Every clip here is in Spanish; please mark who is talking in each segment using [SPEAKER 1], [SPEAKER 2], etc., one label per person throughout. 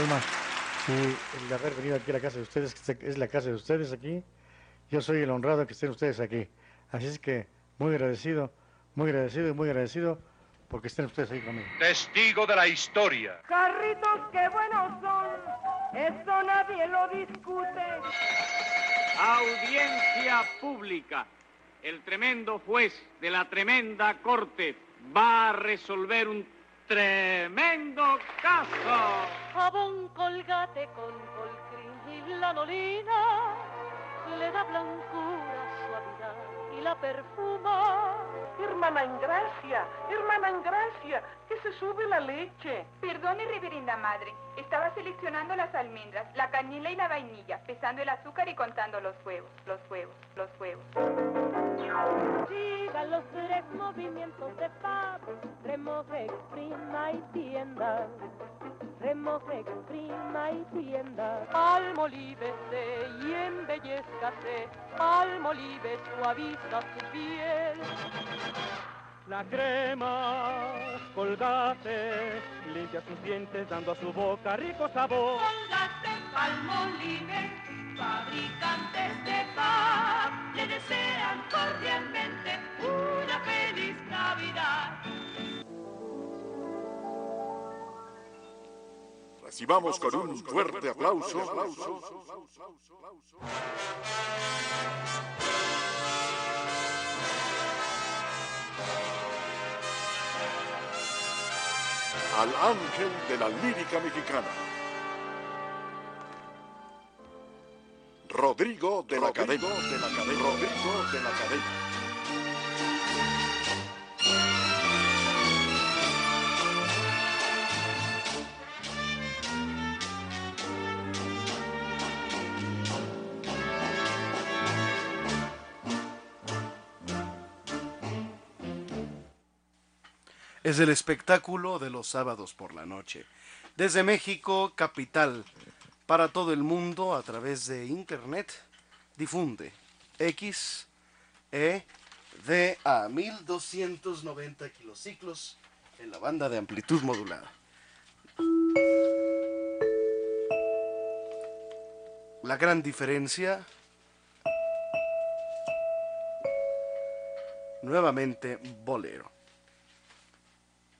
[SPEAKER 1] Alma su- el haber venido aquí a la casa de ustedes, que es la casa de ustedes aquí. Yo soy el honrado que estén ustedes aquí. Así es que muy agradecido, muy agradecido y muy agradecido porque estén ustedes ahí conmigo.
[SPEAKER 2] Testigo de la historia.
[SPEAKER 3] Carritos, qué buenos son, eso nadie lo discute.
[SPEAKER 4] Audiencia pública. El tremendo juez de la tremenda corte va a resolver un tremendo caso.
[SPEAKER 5] Jabón colgate con colcrin y lanolina le da blancura, suavidad y la perfuma.
[SPEAKER 6] Hermana Ingracia, hermana Ingracia, que se sube la leche.
[SPEAKER 7] Perdone, reverenda madre. Estaba seleccionando las almendras, la canela y la vainilla, pesando el azúcar y contando los huevos, los huevos, los huevos.
[SPEAKER 5] Siga los tres movimientos de pap, remoje, exprima y tienda. Remoje, exprima y tienda. Almolívese y embellezcase, almolive suaviza su piel.
[SPEAKER 4] La crema colgate limpia sus dientes dando a su boca rico sabor.
[SPEAKER 5] Colgate Palmolive, fabricantes de pap, le desean cordialmente una feliz Navidad.
[SPEAKER 8] Recibamos con un fuerte aplauso al ángel de la lírica mexicana. Rodrigo de la Academia. de la Academia. Rodrigo de la Academia.
[SPEAKER 9] Es el espectáculo de los sábados por la noche. Desde México, capital, para todo el mundo a través de internet, difunde X, E, D a 1290 kilociclos en la banda de amplitud modulada. la gran diferencia. Nuevamente bolero.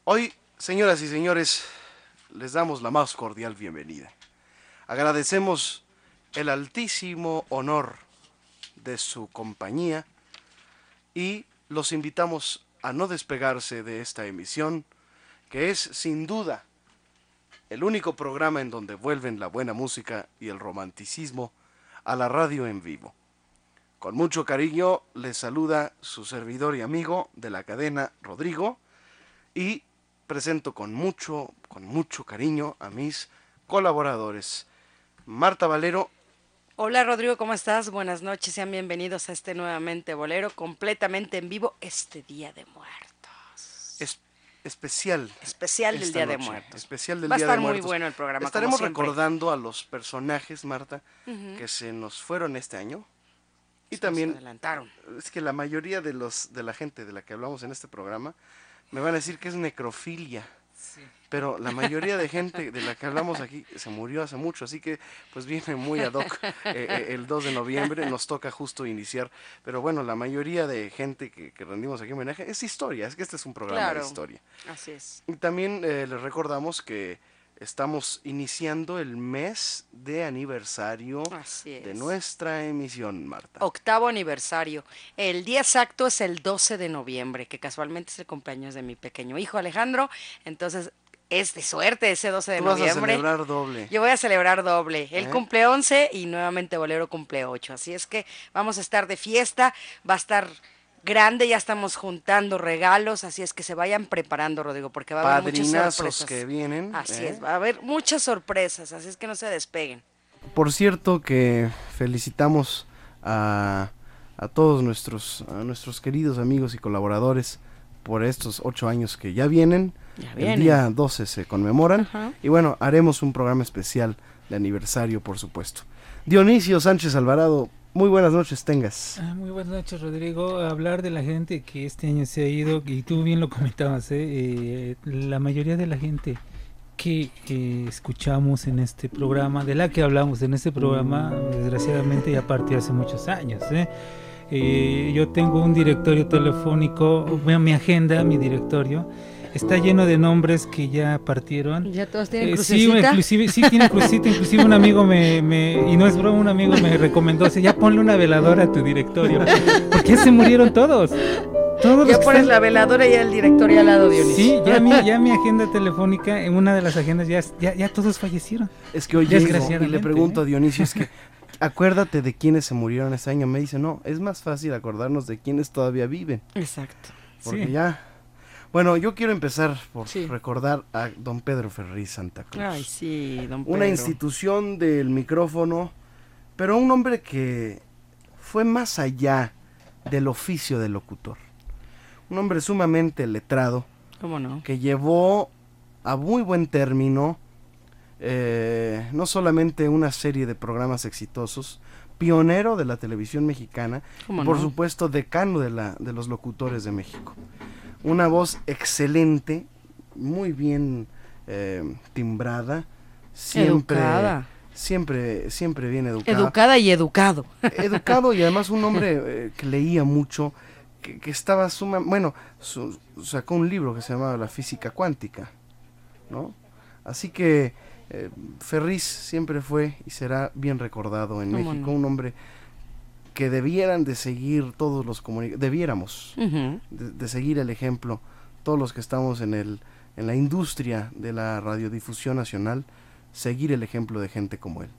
[SPEAKER 9] Hoy, señoras y señores, les damos la más cordial bienvenida. Agradecemos el altísimo honor de su compañía y los invitamos a no despegarse de esta emisión, que es sin duda el único programa en donde vuelven la buena música y el romanticismo a la radio en vivo. Con mucho cariño les saluda su servidor y amigo de la cadena Rodrigo y presento con mucho, con mucho cariño a mis colaboradores. Marta Valero.
[SPEAKER 10] Hola Rodrigo, ¿cómo estás? Buenas noches, sean bienvenidos a este nuevamente bolero completamente en vivo este Día de Muertos.
[SPEAKER 9] Es especial.
[SPEAKER 10] Especial del Día de Muertos.
[SPEAKER 9] Especial del
[SPEAKER 10] Va a
[SPEAKER 9] Día
[SPEAKER 10] estar
[SPEAKER 9] de
[SPEAKER 10] muy bueno el programa.
[SPEAKER 9] Estaremos recordando a los personajes, Marta, que se nos fueron este año. Y
[SPEAKER 10] Se nos
[SPEAKER 9] también
[SPEAKER 10] adelantaron.
[SPEAKER 9] es que la mayoría de los de la gente de la que hablamos en este programa me van a decir que es necrofilia. Pero la mayoría de gente de la que hablamos aquí se murió hace mucho, así que pues viene muy ad hoc eh, eh, el 2 de noviembre, nos toca justo iniciar. Pero bueno, la mayoría de gente que, que rendimos aquí homenaje es historia, es que este es un programa
[SPEAKER 10] Claro.
[SPEAKER 9] de historia.
[SPEAKER 10] Así es.
[SPEAKER 9] Y también eh, les recordamos que estamos iniciando el mes de aniversario de nuestra emisión, Marta.
[SPEAKER 10] Octavo aniversario. El día exacto es el 12 de noviembre, que casualmente es el cumpleaños de mi pequeño hijo Alejandro. Entonces, es de suerte ese 12 de
[SPEAKER 9] Tú vas a
[SPEAKER 10] noviembre.
[SPEAKER 9] celebrar doble.
[SPEAKER 10] Yo voy a celebrar doble. Él
[SPEAKER 9] ¿Eh?
[SPEAKER 10] cumple 11 y nuevamente Bolero cumple 8. Así es que vamos a estar de fiesta, va a estar grande, ya estamos juntando regalos, así es que se vayan preparando, Rodrigo, porque va a haber muchas sorpresas.
[SPEAKER 9] que vienen.
[SPEAKER 10] Así
[SPEAKER 9] ¿eh?
[SPEAKER 10] es, va a haber muchas sorpresas, así es que no se despeguen.
[SPEAKER 9] Por cierto que felicitamos a, a todos nuestros, a nuestros queridos amigos y colaboradores por estos ocho años que ya vienen.
[SPEAKER 10] Ya
[SPEAKER 9] El día 12 se conmemoran.
[SPEAKER 10] Ajá.
[SPEAKER 9] Y bueno, haremos un programa especial de aniversario, por supuesto. Dionisio Sánchez Alvarado, muy buenas noches tengas.
[SPEAKER 11] Ah, muy buenas noches, Rodrigo. Hablar de la gente que este año se ha ido, y tú bien lo comentabas, ¿eh? Eh, la mayoría de la gente que escuchamos en este programa, de la que hablamos en este programa, desgraciadamente ya partió hace muchos años. ¿eh? Eh, yo tengo un directorio telefónico, bueno, mi agenda, mi directorio, está lleno de nombres que ya partieron.
[SPEAKER 10] ¿Ya todos tienen
[SPEAKER 11] Eh, sí,
[SPEAKER 10] crucecita?
[SPEAKER 11] inclusive, sí, tiene crucecita. Inclusive un amigo me, me- y no es broma, un amigo me recomendó, dice, ya ponle una veladora a tu directorio. Porque ya se murieron todos. Todos
[SPEAKER 10] Ya pones
[SPEAKER 11] están-
[SPEAKER 10] la veladora y el directorio al lado, Dionisio.
[SPEAKER 11] Sí, ya mi, ya mi agenda telefónica, en una de las agendas, ya, ya, ya todos fallecieron.
[SPEAKER 9] Es que hoy llego y le pregunto
[SPEAKER 11] ¿eh?
[SPEAKER 9] a Dionisio, es que acuérdate de quienes se murieron este año. Me dice, no, es más fácil acordarnos de quienes todavía viven.
[SPEAKER 10] Exacto.
[SPEAKER 9] Porque
[SPEAKER 11] Sí.
[SPEAKER 9] ya... Bueno, yo quiero empezar por
[SPEAKER 10] Sí.
[SPEAKER 9] recordar a don Pedro Ferriz Santa Cruz.
[SPEAKER 10] Ay, sí, don
[SPEAKER 9] una
[SPEAKER 10] Pedro.
[SPEAKER 9] institución del micrófono, pero un hombre que fue más allá del oficio de locutor. Un hombre sumamente letrado,
[SPEAKER 10] ¿Cómo no?
[SPEAKER 9] que llevó a muy buen término eh, no solamente una serie de programas exitosos, pionero de la televisión mexicana,
[SPEAKER 10] ¿Cómo
[SPEAKER 9] y por
[SPEAKER 10] no?
[SPEAKER 9] supuesto decano de, la, de los locutores de México. Una voz excelente, muy bien eh, timbrada, siempre,
[SPEAKER 10] Educada.
[SPEAKER 9] siempre, siempre bien educada.
[SPEAKER 10] Educada y educado.
[SPEAKER 9] Educado y además un hombre eh, que leía mucho, que, que estaba suma, bueno, su- sacó un libro que se llamaba La física cuántica, ¿no? Así que eh, Ferriz siempre fue y será bien recordado en
[SPEAKER 10] ¿Cómo
[SPEAKER 9] México,
[SPEAKER 10] no?
[SPEAKER 9] un hombre que debieran de seguir todos los comunicadores, debiéramos de, de seguir el ejemplo, todos los que estamos en, el, en la industria de la radiodifusión nacional, seguir el ejemplo de gente como él.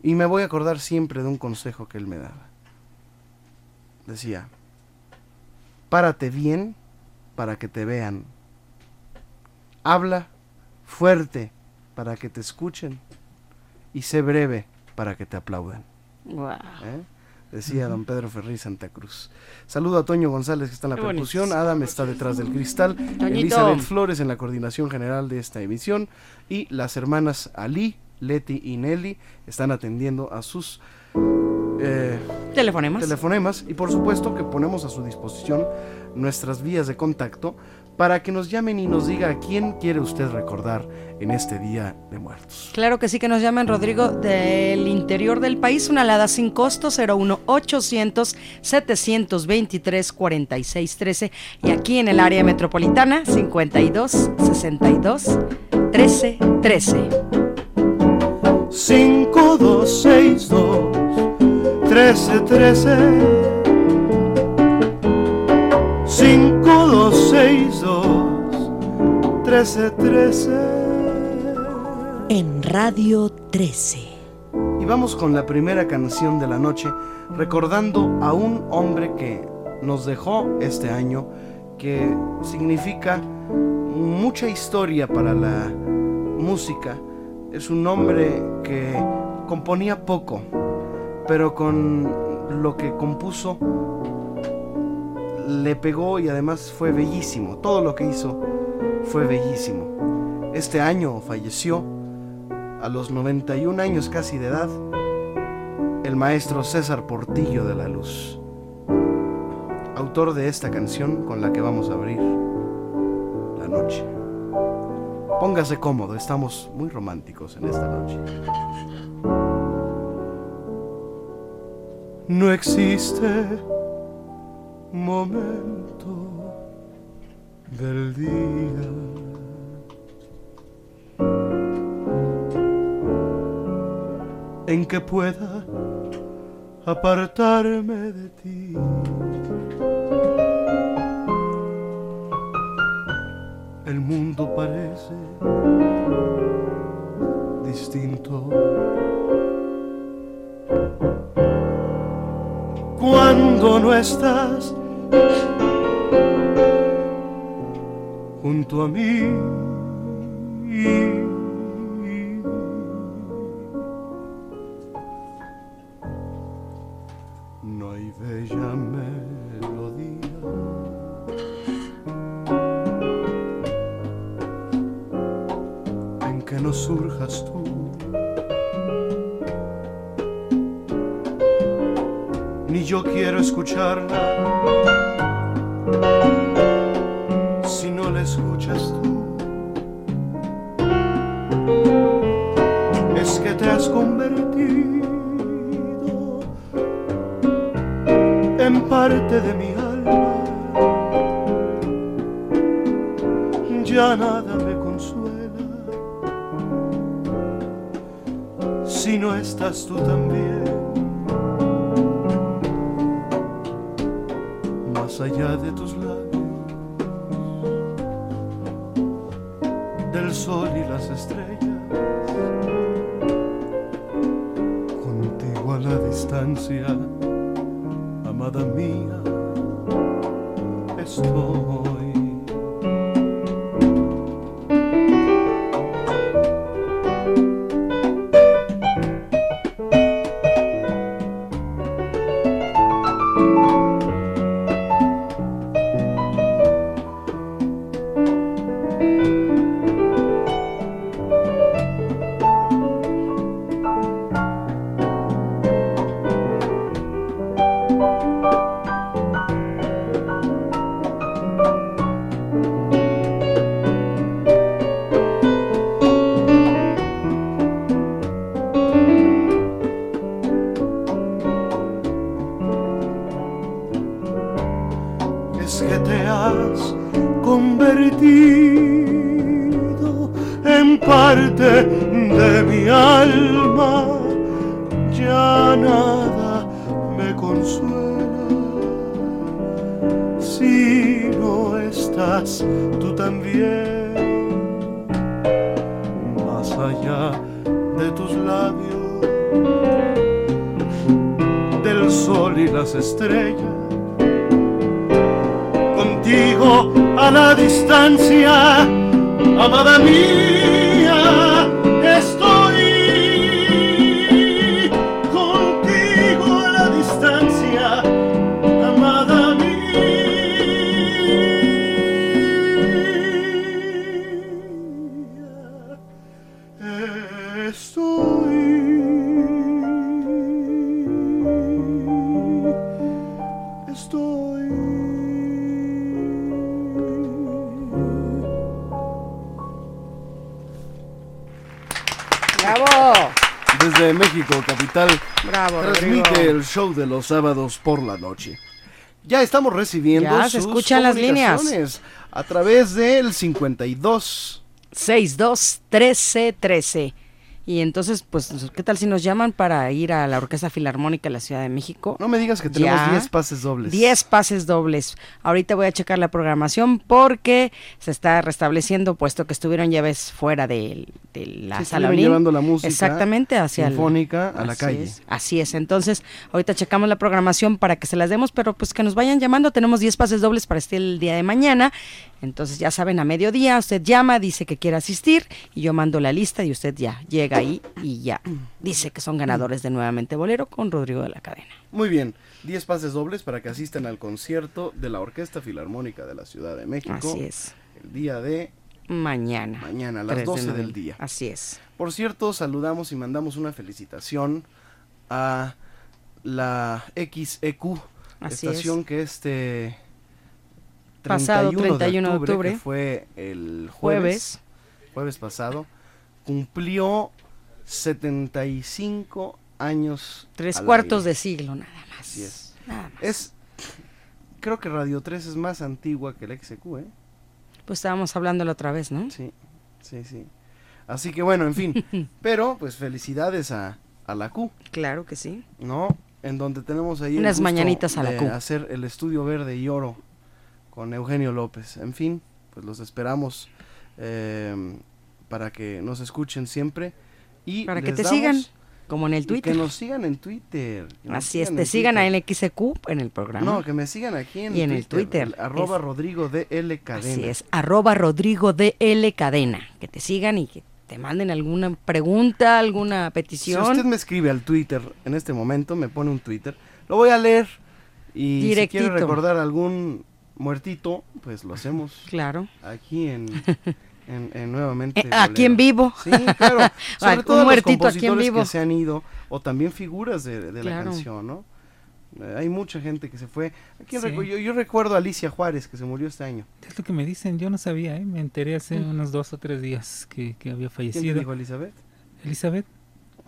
[SPEAKER 9] Y me voy a acordar siempre de un consejo que él me daba. Decía, párate bien para que te vean. Habla fuerte para que te escuchen. Y sé breve para que te aplaudan. ¿eh? Decía don Pedro Ferri Santa Cruz. Saludo a Toño González que está en la
[SPEAKER 10] Qué bonito.
[SPEAKER 9] percusión, Adam está detrás del cristal,
[SPEAKER 10] Toñito.
[SPEAKER 9] Elizabeth Flores en la coordinación general de esta emisión y las hermanas Ali, Leti y Nelly están atendiendo a sus eh,
[SPEAKER 10] Telefonemas.
[SPEAKER 9] telefonemas y por supuesto que ponemos a su disposición nuestras vías de contacto
[SPEAKER 12] para que nos llamen y nos diga a quién quiere usted recordar en este Día de Muertos.
[SPEAKER 10] Claro que sí, que nos llamen, Rodrigo, del interior del país, una alada sin costo, 01800 723 4613 y aquí en el área metropolitana, 52 62 13 13.
[SPEAKER 9] 5262 1313 5262 1313
[SPEAKER 13] En Radio 13.
[SPEAKER 12] Y vamos con la primera canción de la noche, recordando a un hombre que nos dejó este año, que significa mucha historia para la música. Es un hombre que componía poco, pero con lo que compuso le pegó y además fue bellísimo. Todo lo que hizo fue bellísimo. Este año falleció a los 91 años casi de edad el maestro César Portillo de la Luz, autor de esta canción con la que vamos a abrir la noche. Póngase cómodo, estamos muy románticos en esta noche.
[SPEAKER 9] No existe momento del día en que pueda apartarme de ti. El mundo parece distinto. Cuando no estás junto a mí. No hay bella melodía en que no surjas tú. Yo quiero escucharla si no la escuchas tú. Es que te has convertido en parte de mi alma. Ya nada me consuela si no estás tú también. Allá de tus labios, del sol y las estrellas, contigo a la distancia amada mía, estoy. Alma. Ya nada me consuela si no estás tú también. Más allá de tus labios, del sol y las estrellas contigo a la distancia, amada mía, capital,
[SPEAKER 10] Bravo,
[SPEAKER 9] transmite
[SPEAKER 10] Rodrigo.
[SPEAKER 9] el show de los sábados por la noche. Ya estamos recibiendo
[SPEAKER 10] Ya, se
[SPEAKER 9] sus
[SPEAKER 10] escuchan las líneas.
[SPEAKER 9] a través del 52
[SPEAKER 10] 62 13 13. Y entonces, pues, ¿qué tal si nos llaman para ir a la Orquesta Filarmónica de la Ciudad de México?
[SPEAKER 9] No me digas que tenemos
[SPEAKER 10] Ya.
[SPEAKER 9] 10 pases dobles.
[SPEAKER 10] 10 pases dobles. Ahorita voy a checar la programación porque se está restableciendo, puesto que estuvieron ya ves fuera de, de la
[SPEAKER 9] Sí,
[SPEAKER 10] sala
[SPEAKER 9] llevando la música
[SPEAKER 10] Exactamente, hacia el-
[SPEAKER 9] sinfónica a la calle.
[SPEAKER 10] es, así es. Entonces, ahorita checamos la programación para que se las demos, pero pues que nos vayan llamando. Tenemos 10 pases dobles para este el día de mañana. Entonces, ya saben, a mediodía usted llama, dice que quiere asistir y yo mando la lista y usted ya llega ahí y ya dice que son ganadores de Nuevamente Bolero con Rodrigo de la Cadena.
[SPEAKER 9] Muy bien, 10 pases dobles para que asistan al concierto de la Orquesta Filarmónica de la Ciudad de México.
[SPEAKER 10] Así es.
[SPEAKER 9] El día de
[SPEAKER 10] Mañana.
[SPEAKER 9] mañana a las
[SPEAKER 10] 3 de
[SPEAKER 9] 12 del día.
[SPEAKER 10] Así es.
[SPEAKER 9] Por cierto, saludamos y mandamos una felicitación a la XEQ,
[SPEAKER 10] Así
[SPEAKER 9] estación que este
[SPEAKER 10] Pasado
[SPEAKER 9] 31
[SPEAKER 10] 31 de octubre,
[SPEAKER 9] que fue el
[SPEAKER 10] jueves.
[SPEAKER 9] jueves, jueves pasado, cumplió 75 años.
[SPEAKER 10] Tres cuartos
[SPEAKER 9] aire.
[SPEAKER 10] de siglo, nada más.
[SPEAKER 9] Así es.
[SPEAKER 10] Nada más.
[SPEAKER 9] Es, creo que Radio 3 es más antigua que el XEQ, ¿eh?
[SPEAKER 10] Pues estábamos hablando la otra vez, ¿no?
[SPEAKER 9] Sí, sí, sí. Así que bueno, en fin. Pero pues felicidades a, a la Q,
[SPEAKER 10] Claro que sí.
[SPEAKER 9] ¿no? En donde tenemos ahí
[SPEAKER 10] Unas mañanitas a la
[SPEAKER 9] de
[SPEAKER 10] Q.
[SPEAKER 9] hacer el estudio verde y oro con Eugenio López. En fin, pues los esperamos eh, para que nos escuchen siempre y
[SPEAKER 10] Para que te sigan, como en el Twitter.
[SPEAKER 9] que nos sigan en Twitter.
[SPEAKER 10] Así es, te sigan
[SPEAKER 9] Twitter.
[SPEAKER 10] a NXQ en el programa.
[SPEAKER 9] No, que me sigan aquí en
[SPEAKER 10] y en el Twitter.
[SPEAKER 9] arroba
[SPEAKER 10] Es-
[SPEAKER 9] Rodrigo de L Cadena.
[SPEAKER 10] Así es, arroba Rodrigo DL Cadena. Que te sigan y que te manden alguna pregunta, alguna
[SPEAKER 9] Si
[SPEAKER 10] petición.
[SPEAKER 9] usted me escribe al Twitter en este momento, me pone un Twitter, lo voy a leer y si
[SPEAKER 10] Directito.
[SPEAKER 9] quiere recordar algún muertito, pues lo hacemos
[SPEAKER 10] Claro.
[SPEAKER 9] aquí en, en, en nuevamente.
[SPEAKER 10] Eh, aquí en vivo.
[SPEAKER 9] Sí, claro. Sobre
[SPEAKER 10] Un
[SPEAKER 9] todo los
[SPEAKER 10] muertito aquí en
[SPEAKER 9] compositores
[SPEAKER 10] vivo.
[SPEAKER 9] que se han ido o también figuras de, de la
[SPEAKER 10] Claro.
[SPEAKER 9] canción, ¿no? Eh, hay mucha gente que se fue. ¿A quién
[SPEAKER 11] Sí.
[SPEAKER 9] recu- yo, yo recuerdo a Alicia Juárez que se murió este año.
[SPEAKER 11] Es lo que me dicen, yo no sabía, ¿eh? me enteré hace
[SPEAKER 10] Mm.
[SPEAKER 11] unos dos o tres días que, que había
[SPEAKER 9] ¿Quién
[SPEAKER 11] fallecido.
[SPEAKER 9] dijo Elizabeth?
[SPEAKER 11] Elizabeth.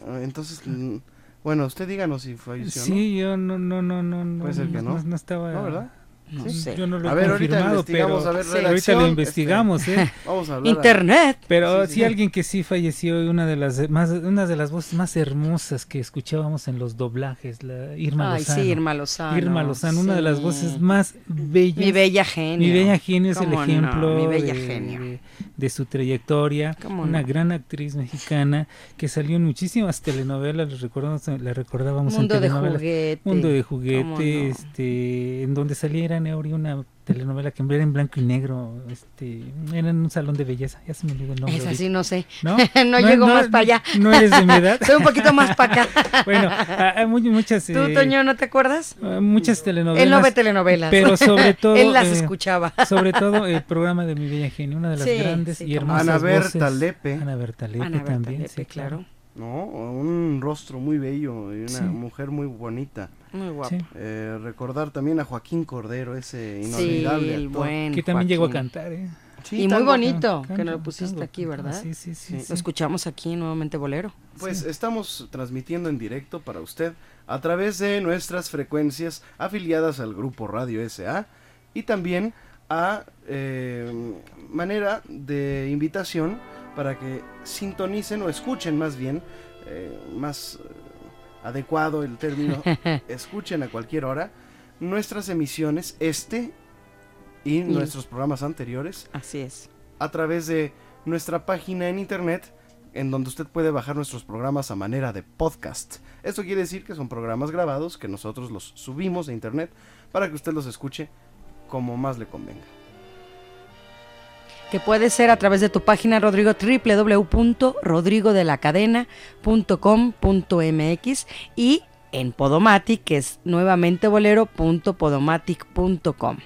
[SPEAKER 9] Ah, Entonces, mm, bueno, usted díganos si falleció, ¿no?
[SPEAKER 11] Sí, yo no, no, no, no, no,
[SPEAKER 9] Puede ser que no.
[SPEAKER 11] no, estaba.
[SPEAKER 9] No, ¿verdad?
[SPEAKER 10] No
[SPEAKER 11] Sí,
[SPEAKER 10] sé.
[SPEAKER 11] Yo no lo he
[SPEAKER 9] A ver, ahorita
[SPEAKER 11] confirmado,
[SPEAKER 9] investigamos,
[SPEAKER 11] pero
[SPEAKER 9] a ver,
[SPEAKER 11] Sí, ahorita lo
[SPEAKER 9] este,
[SPEAKER 11] investigamos, ¿eh?
[SPEAKER 9] Vamos a hablar. a-
[SPEAKER 10] Internet.
[SPEAKER 11] Pero
[SPEAKER 9] Sí,
[SPEAKER 11] sí,
[SPEAKER 9] sí.
[SPEAKER 11] alguien que sí falleció, una de las más, una de las voces más hermosas que escuchábamos en los doblajes, la Irma
[SPEAKER 10] Ay,
[SPEAKER 11] Lozano.
[SPEAKER 10] sí, Irma Lozano.
[SPEAKER 11] Irma Lozano, una de las voces más bellas.
[SPEAKER 10] Mi bella genio.
[SPEAKER 11] Mi bella genio es el ejemplo
[SPEAKER 10] Mi bella
[SPEAKER 11] de,
[SPEAKER 10] genio.
[SPEAKER 11] de- de su trayectoria.
[SPEAKER 10] ¿Cómo
[SPEAKER 11] Una gran actriz mexicana que salió en muchísimas telenovelas, les recordamos, la recordábamos
[SPEAKER 10] Mundo
[SPEAKER 11] en
[SPEAKER 10] de
[SPEAKER 11] telenovelas.
[SPEAKER 10] juguete.
[SPEAKER 11] Mundo de
[SPEAKER 10] ¿Cómo
[SPEAKER 11] juguete,
[SPEAKER 10] no?
[SPEAKER 11] este, en donde salía era Neuri, una telenovela que era en blanco y negro, este, era en un salón de belleza, ya se me olvidó el nombre.
[SPEAKER 10] Esa
[SPEAKER 11] ahorita.
[SPEAKER 10] sí, no sé.
[SPEAKER 11] ¿No?
[SPEAKER 10] no, llego más para allá.
[SPEAKER 11] ¿No eres de mi edad?
[SPEAKER 10] Soy un poquito más para acá.
[SPEAKER 11] bueno, hay mu- muchas...
[SPEAKER 10] ¿Tú,
[SPEAKER 11] eh,
[SPEAKER 10] Toño, no te acuerdas?
[SPEAKER 11] muchas telenovelas.
[SPEAKER 10] Él no ve telenovelas.
[SPEAKER 11] Pero sobre todo...
[SPEAKER 10] Él las
[SPEAKER 11] eh,
[SPEAKER 10] escuchaba.
[SPEAKER 11] Sobre todo el programa de Mi Bella Genio, una de las
[SPEAKER 10] Sí,
[SPEAKER 11] grandes
[SPEAKER 10] sí,
[SPEAKER 11] y hermosas
[SPEAKER 9] Ana
[SPEAKER 11] voces.
[SPEAKER 9] Berta Lepe.
[SPEAKER 11] Ana Berta Lepe
[SPEAKER 10] Ana Berta
[SPEAKER 11] también,
[SPEAKER 10] Lepe,
[SPEAKER 11] sí,
[SPEAKER 10] claro.
[SPEAKER 9] ¿no? Un rostro muy bello y una
[SPEAKER 11] Sí.
[SPEAKER 9] mujer muy bonita.
[SPEAKER 10] Muy guapo.
[SPEAKER 11] Sí.
[SPEAKER 9] Eh, recordar también a Joaquín Cordero, ese
[SPEAKER 10] Sí,
[SPEAKER 9] inolvidable
[SPEAKER 10] el
[SPEAKER 9] actor.
[SPEAKER 10] buen
[SPEAKER 11] Que también llegó a cantar, ¿eh?
[SPEAKER 9] Sí,
[SPEAKER 10] y muy bonito,
[SPEAKER 11] Tango,
[SPEAKER 10] que nos lo pusiste
[SPEAKER 11] tango,
[SPEAKER 10] aquí. ¿verdad?
[SPEAKER 11] Sí, sí, sí.
[SPEAKER 9] Sí.
[SPEAKER 11] sí.
[SPEAKER 10] Lo escuchamos aquí nuevamente Bolero.
[SPEAKER 9] Pues estamos transmitiendo en directo para usted a través de nuestras frecuencias afiliadas al grupo Radio SA y también a eh, manera de invitación para que sintonicen o escuchen más bien, eh, más adecuado el término, escuchen a cualquier hora nuestras emisiones, este y
[SPEAKER 10] Y-
[SPEAKER 9] nuestros programas anteriores
[SPEAKER 10] Así es.
[SPEAKER 9] a través de nuestra página en internet en donde usted puede bajar nuestros programas a manera de podcast. Esto quiere decir que son programas grabados que nosotros los subimos a internet para que usted los escuche como más le convenga.
[SPEAKER 10] Que puede ser a través de tu página, Rodrigo, www.rodrigodelacadena.com.mx y en Podomatic, que es nuevamente bolero.podomatic.com.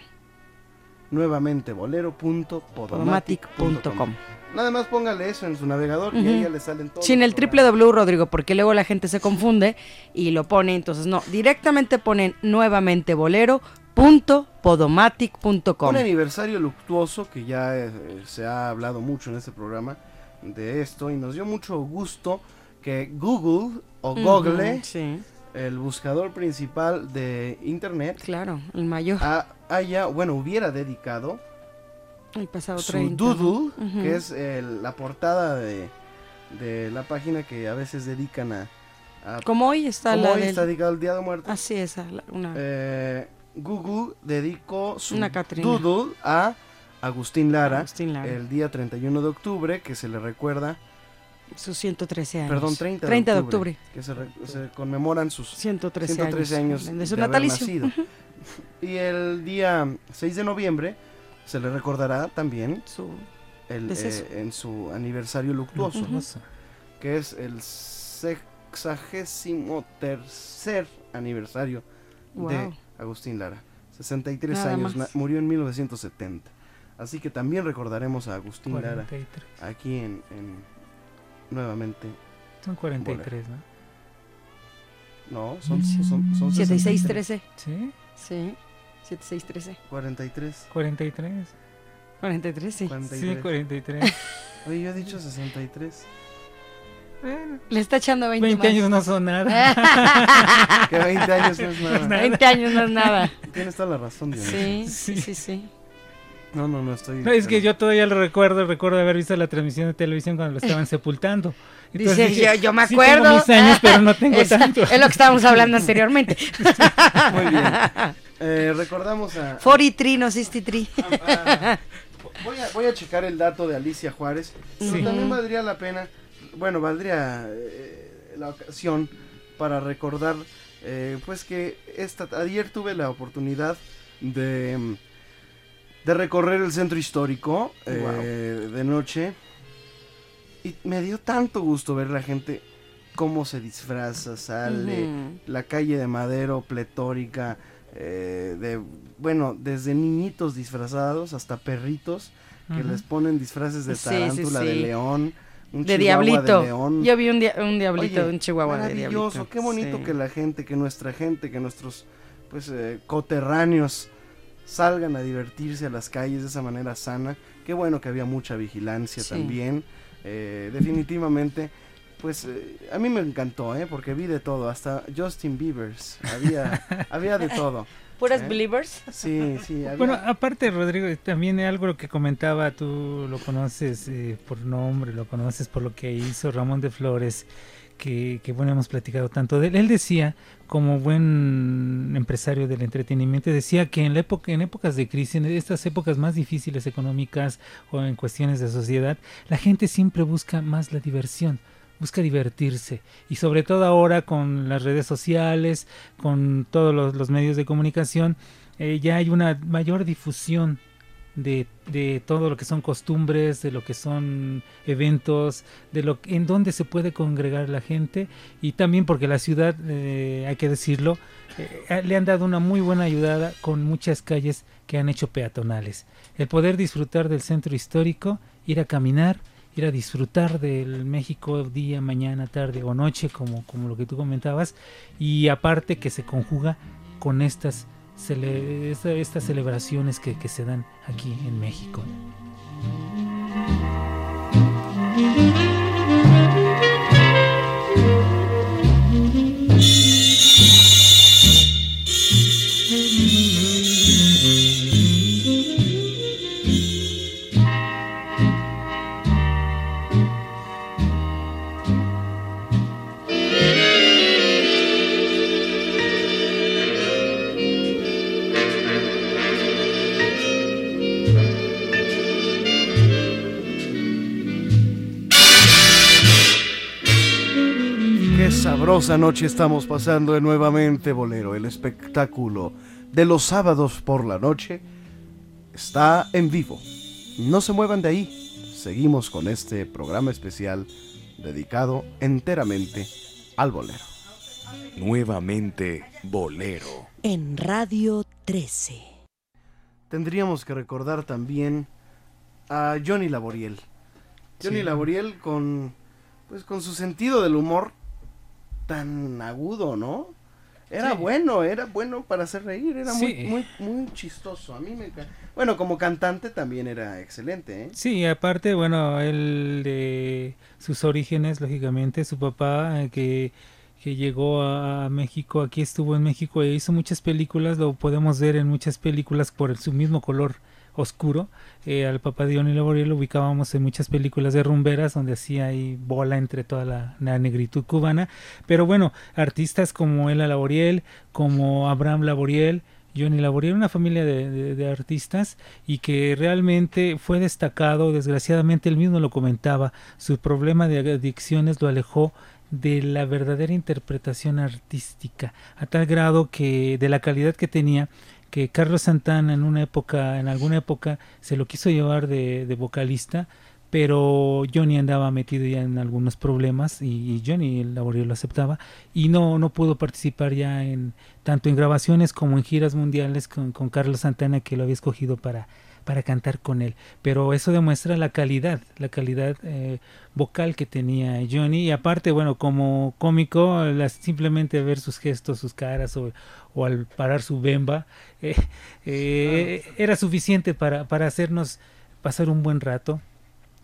[SPEAKER 9] Nuevamente bolero.podomatic.com.
[SPEAKER 10] Podomatic.com.
[SPEAKER 9] Nada más póngale eso en su navegador y ahí ya le salen todos.
[SPEAKER 10] Sin el www, Rodrigo, porque luego la gente se confunde y lo pone, entonces no, directamente ponen nuevamente bolero.podomatic.com.
[SPEAKER 9] Un aniversario luctuoso que ya eh, se ha hablado mucho en este programa de esto y nos dio mucho gusto que Google o Google,
[SPEAKER 10] sí.
[SPEAKER 9] el buscador principal de Internet,
[SPEAKER 10] Claro, el mayor.
[SPEAKER 9] ha- haya, bueno, hubiera dedicado
[SPEAKER 10] El pasado
[SPEAKER 9] su
[SPEAKER 10] 30. ¿no?
[SPEAKER 9] doodle,
[SPEAKER 10] Ujú.
[SPEAKER 9] que es el- la portada de, de la página que a veces dedican a... a-
[SPEAKER 10] Como hoy está
[SPEAKER 9] como
[SPEAKER 10] la
[SPEAKER 9] hoy
[SPEAKER 10] del-
[SPEAKER 9] está dedicado al Día de Muertos.
[SPEAKER 10] Así es, a una...
[SPEAKER 9] Eh, Google dedicó su doodle a Agustín Lara,
[SPEAKER 10] Agustín Lara.
[SPEAKER 9] el día 31 de octubre, que se le recuerda,
[SPEAKER 10] sus 113 años.
[SPEAKER 9] perdón, 30,
[SPEAKER 10] 30
[SPEAKER 9] de octubre,
[SPEAKER 10] octubre.
[SPEAKER 9] que se, re- se conmemoran sus
[SPEAKER 10] 113,
[SPEAKER 9] 113 años,
[SPEAKER 10] de su
[SPEAKER 9] haber
[SPEAKER 10] natalicio.
[SPEAKER 9] nacido. Y el día 6 de noviembre se le recordará también
[SPEAKER 10] su
[SPEAKER 9] el, eh, en su aniversario luctuoso, que es el sexagésimo tercer aniversario de
[SPEAKER 10] Wow.
[SPEAKER 9] Agustín Lara. 63
[SPEAKER 10] Nada
[SPEAKER 9] años,
[SPEAKER 10] más.
[SPEAKER 9] na- murió en 1970. Así que también recordaremos a Agustín
[SPEAKER 11] 43.
[SPEAKER 9] Lara aquí en, en- nuevamente.
[SPEAKER 11] Son 43, ¿no?
[SPEAKER 9] No, son, son, son
[SPEAKER 10] 7613.
[SPEAKER 11] ¿Sí?
[SPEAKER 10] Sí. 7613.
[SPEAKER 9] 43.
[SPEAKER 11] 43.
[SPEAKER 10] 43, sí.
[SPEAKER 9] 43.
[SPEAKER 11] Sí, 43.
[SPEAKER 9] Oye, yo he dicho 63.
[SPEAKER 11] Bueno,
[SPEAKER 10] Le está echando 20,
[SPEAKER 11] 20
[SPEAKER 10] más.
[SPEAKER 11] años no son nada.
[SPEAKER 9] Que 20 años no es nada.
[SPEAKER 10] 20 años no es nada.
[SPEAKER 9] Tienes toda la razón, Dios
[SPEAKER 10] Sí, sí, sí, sí.
[SPEAKER 9] No, no, no estoy.
[SPEAKER 11] No, es que yo todavía lo recuerdo, recuerdo haber visto la transmisión de televisión cuando lo estaban sepultando.
[SPEAKER 10] Dice,
[SPEAKER 11] dije,
[SPEAKER 10] yo, yo me
[SPEAKER 11] "Sí
[SPEAKER 10] acuerdo.
[SPEAKER 11] tengo mis años, pero no tengo
[SPEAKER 10] Es-
[SPEAKER 11] tanto.
[SPEAKER 10] Es lo que estábamos hablando anteriormente.
[SPEAKER 9] Muy bien. Eh, recordamos a.
[SPEAKER 10] 43, no 63.
[SPEAKER 9] Voy a, voy a checar el dato de Alicia Juárez. Pero
[SPEAKER 11] Sí.
[SPEAKER 9] también valdría la pena. Bueno, valdría eh, la ocasión para recordar. eh, pues que esta, ayer tuve la oportunidad de. De recorrer el centro histórico eh, de noche. Y me dio tanto gusto ver la gente cómo se disfraza, sale, la calle de Madero pletórica, eh, de, bueno, desde niñitos disfrazados hasta perritos que les ponen disfraces de
[SPEAKER 10] Sí, sí,
[SPEAKER 9] tarántula, de león, un
[SPEAKER 10] de diablito.
[SPEAKER 9] de león.
[SPEAKER 10] Yo vi un, dia- un diablito,
[SPEAKER 9] Oye,
[SPEAKER 10] un chihuahua de diablito.
[SPEAKER 9] maravilloso, qué bonito
[SPEAKER 10] Sí.
[SPEAKER 9] que la gente, que nuestra gente, que nuestros pues eh, coterráneos salgan a divertirse a las calles de esa manera sana. Qué bueno que había mucha vigilancia
[SPEAKER 10] Sí.
[SPEAKER 9] también. Eh, definitivamente, pues eh, a mí me encantó, ¿eh? porque vi de todo, hasta Justin Bieber's, había, había de todo.
[SPEAKER 10] ¿Puras
[SPEAKER 9] ¿eh?
[SPEAKER 10] believers?
[SPEAKER 9] Sí, sí. había-
[SPEAKER 11] Bueno, aparte, Rodrigo, también algo lo que comentaba, tú lo conoces eh, por nombre, lo conoces por lo que hizo Ramón de Flores, que, que bueno, hemos platicado tanto de él. Él decía, como buen empresario del entretenimiento, decía que en, la época, en épocas de crisis, en estas épocas más difíciles económicas o en cuestiones de sociedad, la gente siempre busca más la diversión busca divertirse y sobre todo ahora con las redes sociales, con todos los, medios de comunicación, eh, ya hay una mayor difusión de, todo lo que son costumbres, de lo que son eventos, de lo en donde se puede congregar la gente y también porque la ciudad, eh, hay que decirlo, eh, le han dado una muy buena ayudada con muchas calles que han hecho peatonales. El poder disfrutar del centro histórico, ir a caminar, ir a disfrutar del México día, mañana, tarde o noche, como, como lo que tú comentabas, y aparte que se conjuga con estas, cele- esta- estas celebraciones que, que se dan aquí en México.
[SPEAKER 9] Sabrosa noche estamos pasando de nuevamente, Bolero. El espectáculo de los sábados por la noche está en vivo. No se muevan de ahí. Seguimos con este programa especial dedicado enteramente al bolero.
[SPEAKER 14] Nuevamente Bolero.
[SPEAKER 15] En Radio 13.
[SPEAKER 9] Tendríamos que recordar también a Johnny Laboriel. Johnny
[SPEAKER 11] Sí.
[SPEAKER 9] Laboriel con pues con su sentido del humor tan agudo, ¿no? Era
[SPEAKER 11] Sí.
[SPEAKER 9] bueno, era bueno para hacer reír, era muy,
[SPEAKER 11] Sí.
[SPEAKER 9] muy, muy chistoso. A mí me Bueno, como cantante también era excelente, ¿eh?
[SPEAKER 11] Sí, aparte, bueno, él de sus orígenes, lógicamente, su papá eh, que, que llegó a, México, aquí estuvo en México e hizo muchas películas, lo podemos ver en muchas películas por su mismo color oscuro. Eh, al papá de Johnny Laboriel lo ubicábamos en muchas películas de rumberas donde hacía ahí bola entre toda la, negritud cubana. Pero bueno, artistas como Ella Laboriel, como Abraham Laboriel, Johnny Laboriel, una familia de, de- de artistas y que realmente fue destacado, desgraciadamente él mismo lo comentaba, su problema de adicciones lo alejó de la verdadera interpretación artística, a tal grado que de la calidad que tenía, que Carlos Santana en una época, en alguna época, se lo quiso llevar de, de vocalista, pero Johnny andaba metido ya en algunos problemas y, Johnny el laborio lo aceptaba y no no pudo participar ya en tanto en grabaciones como en giras mundiales con Carlos Santana que lo había escogido para para cantar con él. Pero eso demuestra la calidad la calidad eh, vocal que tenía Johnny. Y aparte bueno como cómico las- simplemente ver sus gestos sus caras o, o al parar su bemba eh, eh, era suficiente para para hacernos pasar un buen rato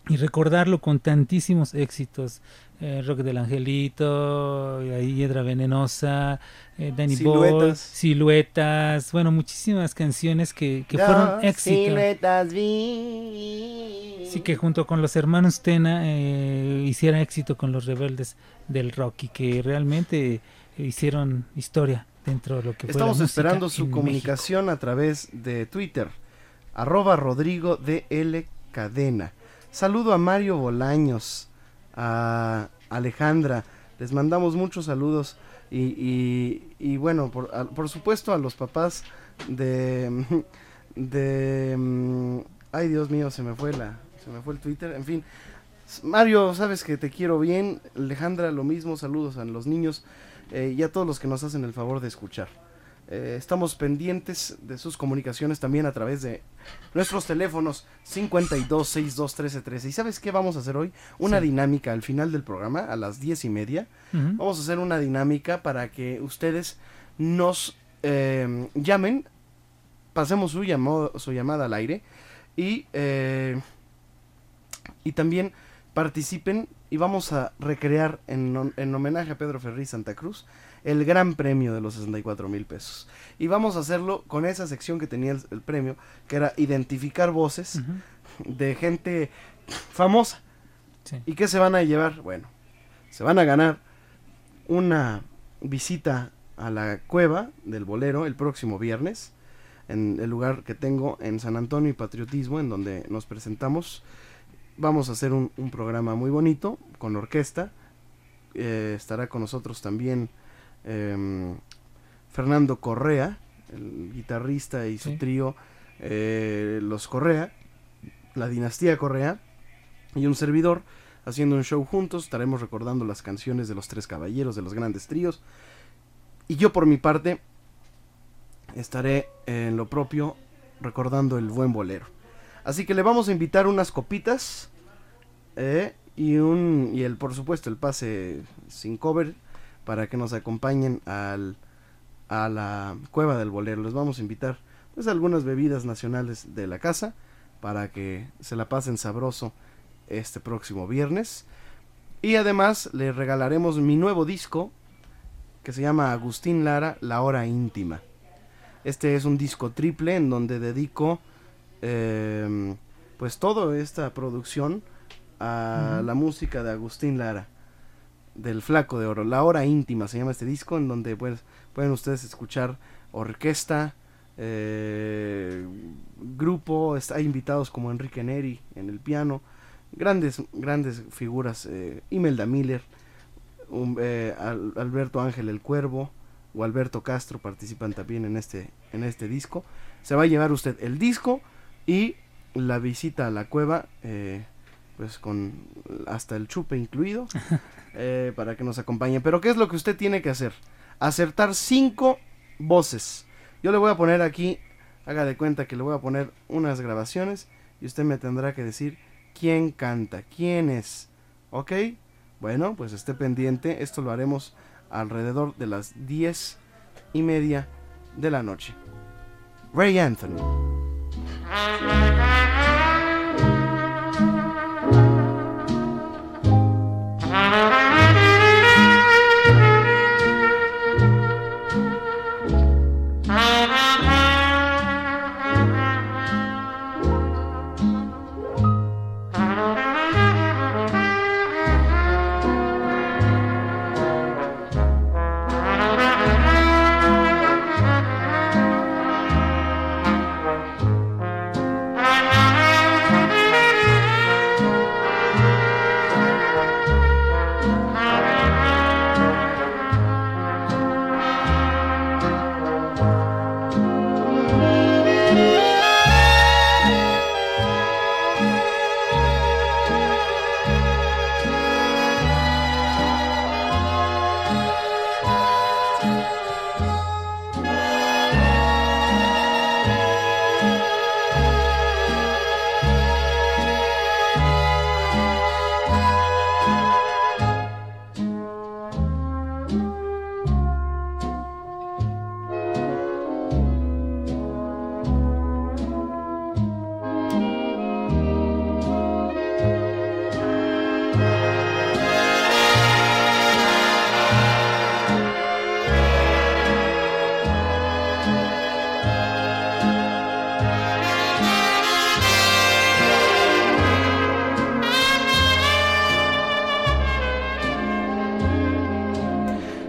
[SPEAKER 11] y recordarlo con tantísimos éxitos. eh, Rock del Angelito, ahí Hiedra Venenosa, eh, Danny
[SPEAKER 9] Siluetas.
[SPEAKER 11] Siluetas, bueno, muchísimas canciones que, que fueron éxito.
[SPEAKER 9] Siluetas vi.
[SPEAKER 11] Sí, que junto con los hermanos Tena eh, hiciera éxito con los rebeldes del rock y que realmente hicieron historia dentro de lo que fue
[SPEAKER 9] Estamos
[SPEAKER 11] la música
[SPEAKER 9] esperando su comunicación a través de Twitter. Arroba Rodrigo DL Cadena. Saludo a Mario Bolaños, a Alejandra. Les mandamos muchos saludos. Y, y- y bueno, por, por supuesto a los papás de... de mm, ay, Dios mío, se me fue la... Se me fue el Twitter. En fin. Mario, sabes que te quiero bien. Alejandra, lo mismo. Saludos a los niños eh, y a todos los que nos hacen el favor de escuchar. Eh, estamos pendientes de sus comunicaciones también a través de nuestros teléfonos 52 62 13 13. ¿Y sabes qué vamos a hacer hoy? Una
[SPEAKER 11] Sí.
[SPEAKER 9] dinámica al final del programa, a las 10 y media. Vamos a hacer una dinámica para que ustedes nos eh, llamen, pasemos su, llamo- su llamada al aire y, eh, y también participen y vamos a recrear en, en homenaje a Pedro Ferri Santa Cruz el gran premio de los 64 mil pesos. Y vamos a hacerlo con esa sección que tenía el, el premio, que era identificar voces de gente famosa.
[SPEAKER 11] Sí.
[SPEAKER 9] ¿Y qué se van a llevar? Bueno, se van a ganar una visita a la cueva del bolero el próximo viernes en el lugar que tengo en San Antonio y Patriotismo en donde nos presentamos vamos a hacer un, un programa muy bonito con orquesta Eh, estará con nosotros también em, Fernando Correa el guitarrista y su
[SPEAKER 11] Sí.
[SPEAKER 9] trío eh, los Correa la dinastía Correa y un servidor haciendo un show juntos. Estaremos recordando las canciones de los tres caballeros, de los grandes tríos. Y yo por mi parte estaré en lo propio recordando el buen bolero. Así que le vamos a invitar unas copitas eh, y un y el por supuesto el pase sin cover para que nos acompañen al a la cueva del bolero. Les vamos a invitar pues algunas bebidas nacionales de la casa para que se la pasen sabroso este próximo viernes. Y además le regalaremos mi nuevo disco que se llama Agustín Lara, La Hora Íntima. Este es un disco triple en donde dedico eh, pues toda esta producción a la música de Agustín Lara, del Flaco de Oro. La Hora Íntima se llama este disco en donde pues, pueden ustedes escuchar orquesta, eh, grupo, está, hay invitados como Enrique Neri en el piano, grandes, grandes figuras, eh, Imelda Miller, eh, Al- Alberto Ángel el Cuervo o Alberto Castro participan también en este, en este disco. Se va a llevar usted el disco y la visita a la cueva, pues con hasta el chupe incluido, eh, para que nos acompañe. Pero ¿qué es lo que usted tiene que hacer? Acertar cinco voces. Yo le voy a poner aquí, haga de cuenta que le voy a poner unas grabaciones y usted me tendrá que decir quién canta, quién es. ¿Ok? Bueno, pues esté pendiente. Esto lo haremos alrededor de las 10 y media de la noche. Ray Anthony.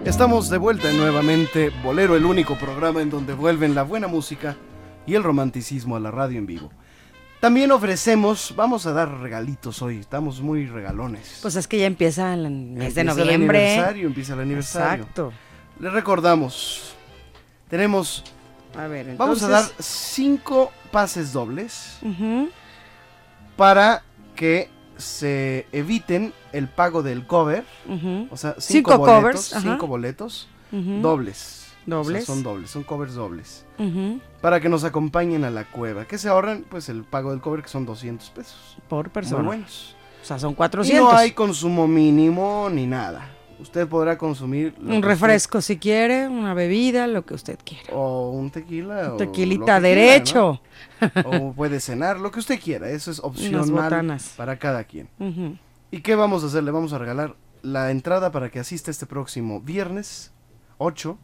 [SPEAKER 9] Estamos de vuelta nuevamente, Bolero, el único programa en donde vuelven la buena música y el romanticismo a la radio en vivo. También ofrecemos, vamos a dar regalitos hoy, estamos muy regalones.
[SPEAKER 10] Pues es que ya empieza el mes de noviembre.
[SPEAKER 9] El aniversario, empieza el aniversario.
[SPEAKER 10] Exacto.
[SPEAKER 9] Les recordamos, tenemos,
[SPEAKER 10] A ver,
[SPEAKER 9] vamos a dar
[SPEAKER 10] entonces-
[SPEAKER 9] cinco pases dobles para que se eviten el pago del cover.
[SPEAKER 10] Ujú.
[SPEAKER 9] O sea,
[SPEAKER 10] Cinco
[SPEAKER 9] cinco, boletos,
[SPEAKER 10] covers, ajá.
[SPEAKER 9] cinco boletos dobles.
[SPEAKER 10] Dobles.
[SPEAKER 9] O sea, son dobles, son covers dobles. Para que nos acompañen a la cueva. Que se ahorran, pues, el pago del cover, que son 200 pesos.
[SPEAKER 10] Por persona.
[SPEAKER 9] Muy buenos.
[SPEAKER 10] O sea, son
[SPEAKER 9] Y
[SPEAKER 10] 400.
[SPEAKER 9] no hay consumo mínimo ni nada. Usted podrá consumir...
[SPEAKER 10] Un refresco si quiere, una bebida, lo que usted quiera.
[SPEAKER 9] o un tequila. o
[SPEAKER 10] Tequilita
[SPEAKER 9] quiera,
[SPEAKER 10] derecho.
[SPEAKER 9] ¿no? o puede cenar, lo que usted quiera. Eso es opcional para cada quien. ¿Y qué vamos a hacer? Le vamos a regalar la entrada para que asista este próximo viernes 8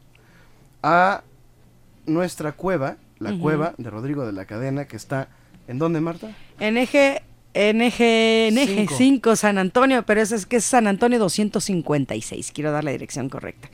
[SPEAKER 9] a nuestra cueva, la cueva de Rodrigo de la Cadena, que está... ¿En dónde, Marta?
[SPEAKER 10] En eje, en eje
[SPEAKER 9] Cinco.
[SPEAKER 10] 5 San Antonio, pero eso es que es San Antonio 256. Quiero dar la dirección correcta.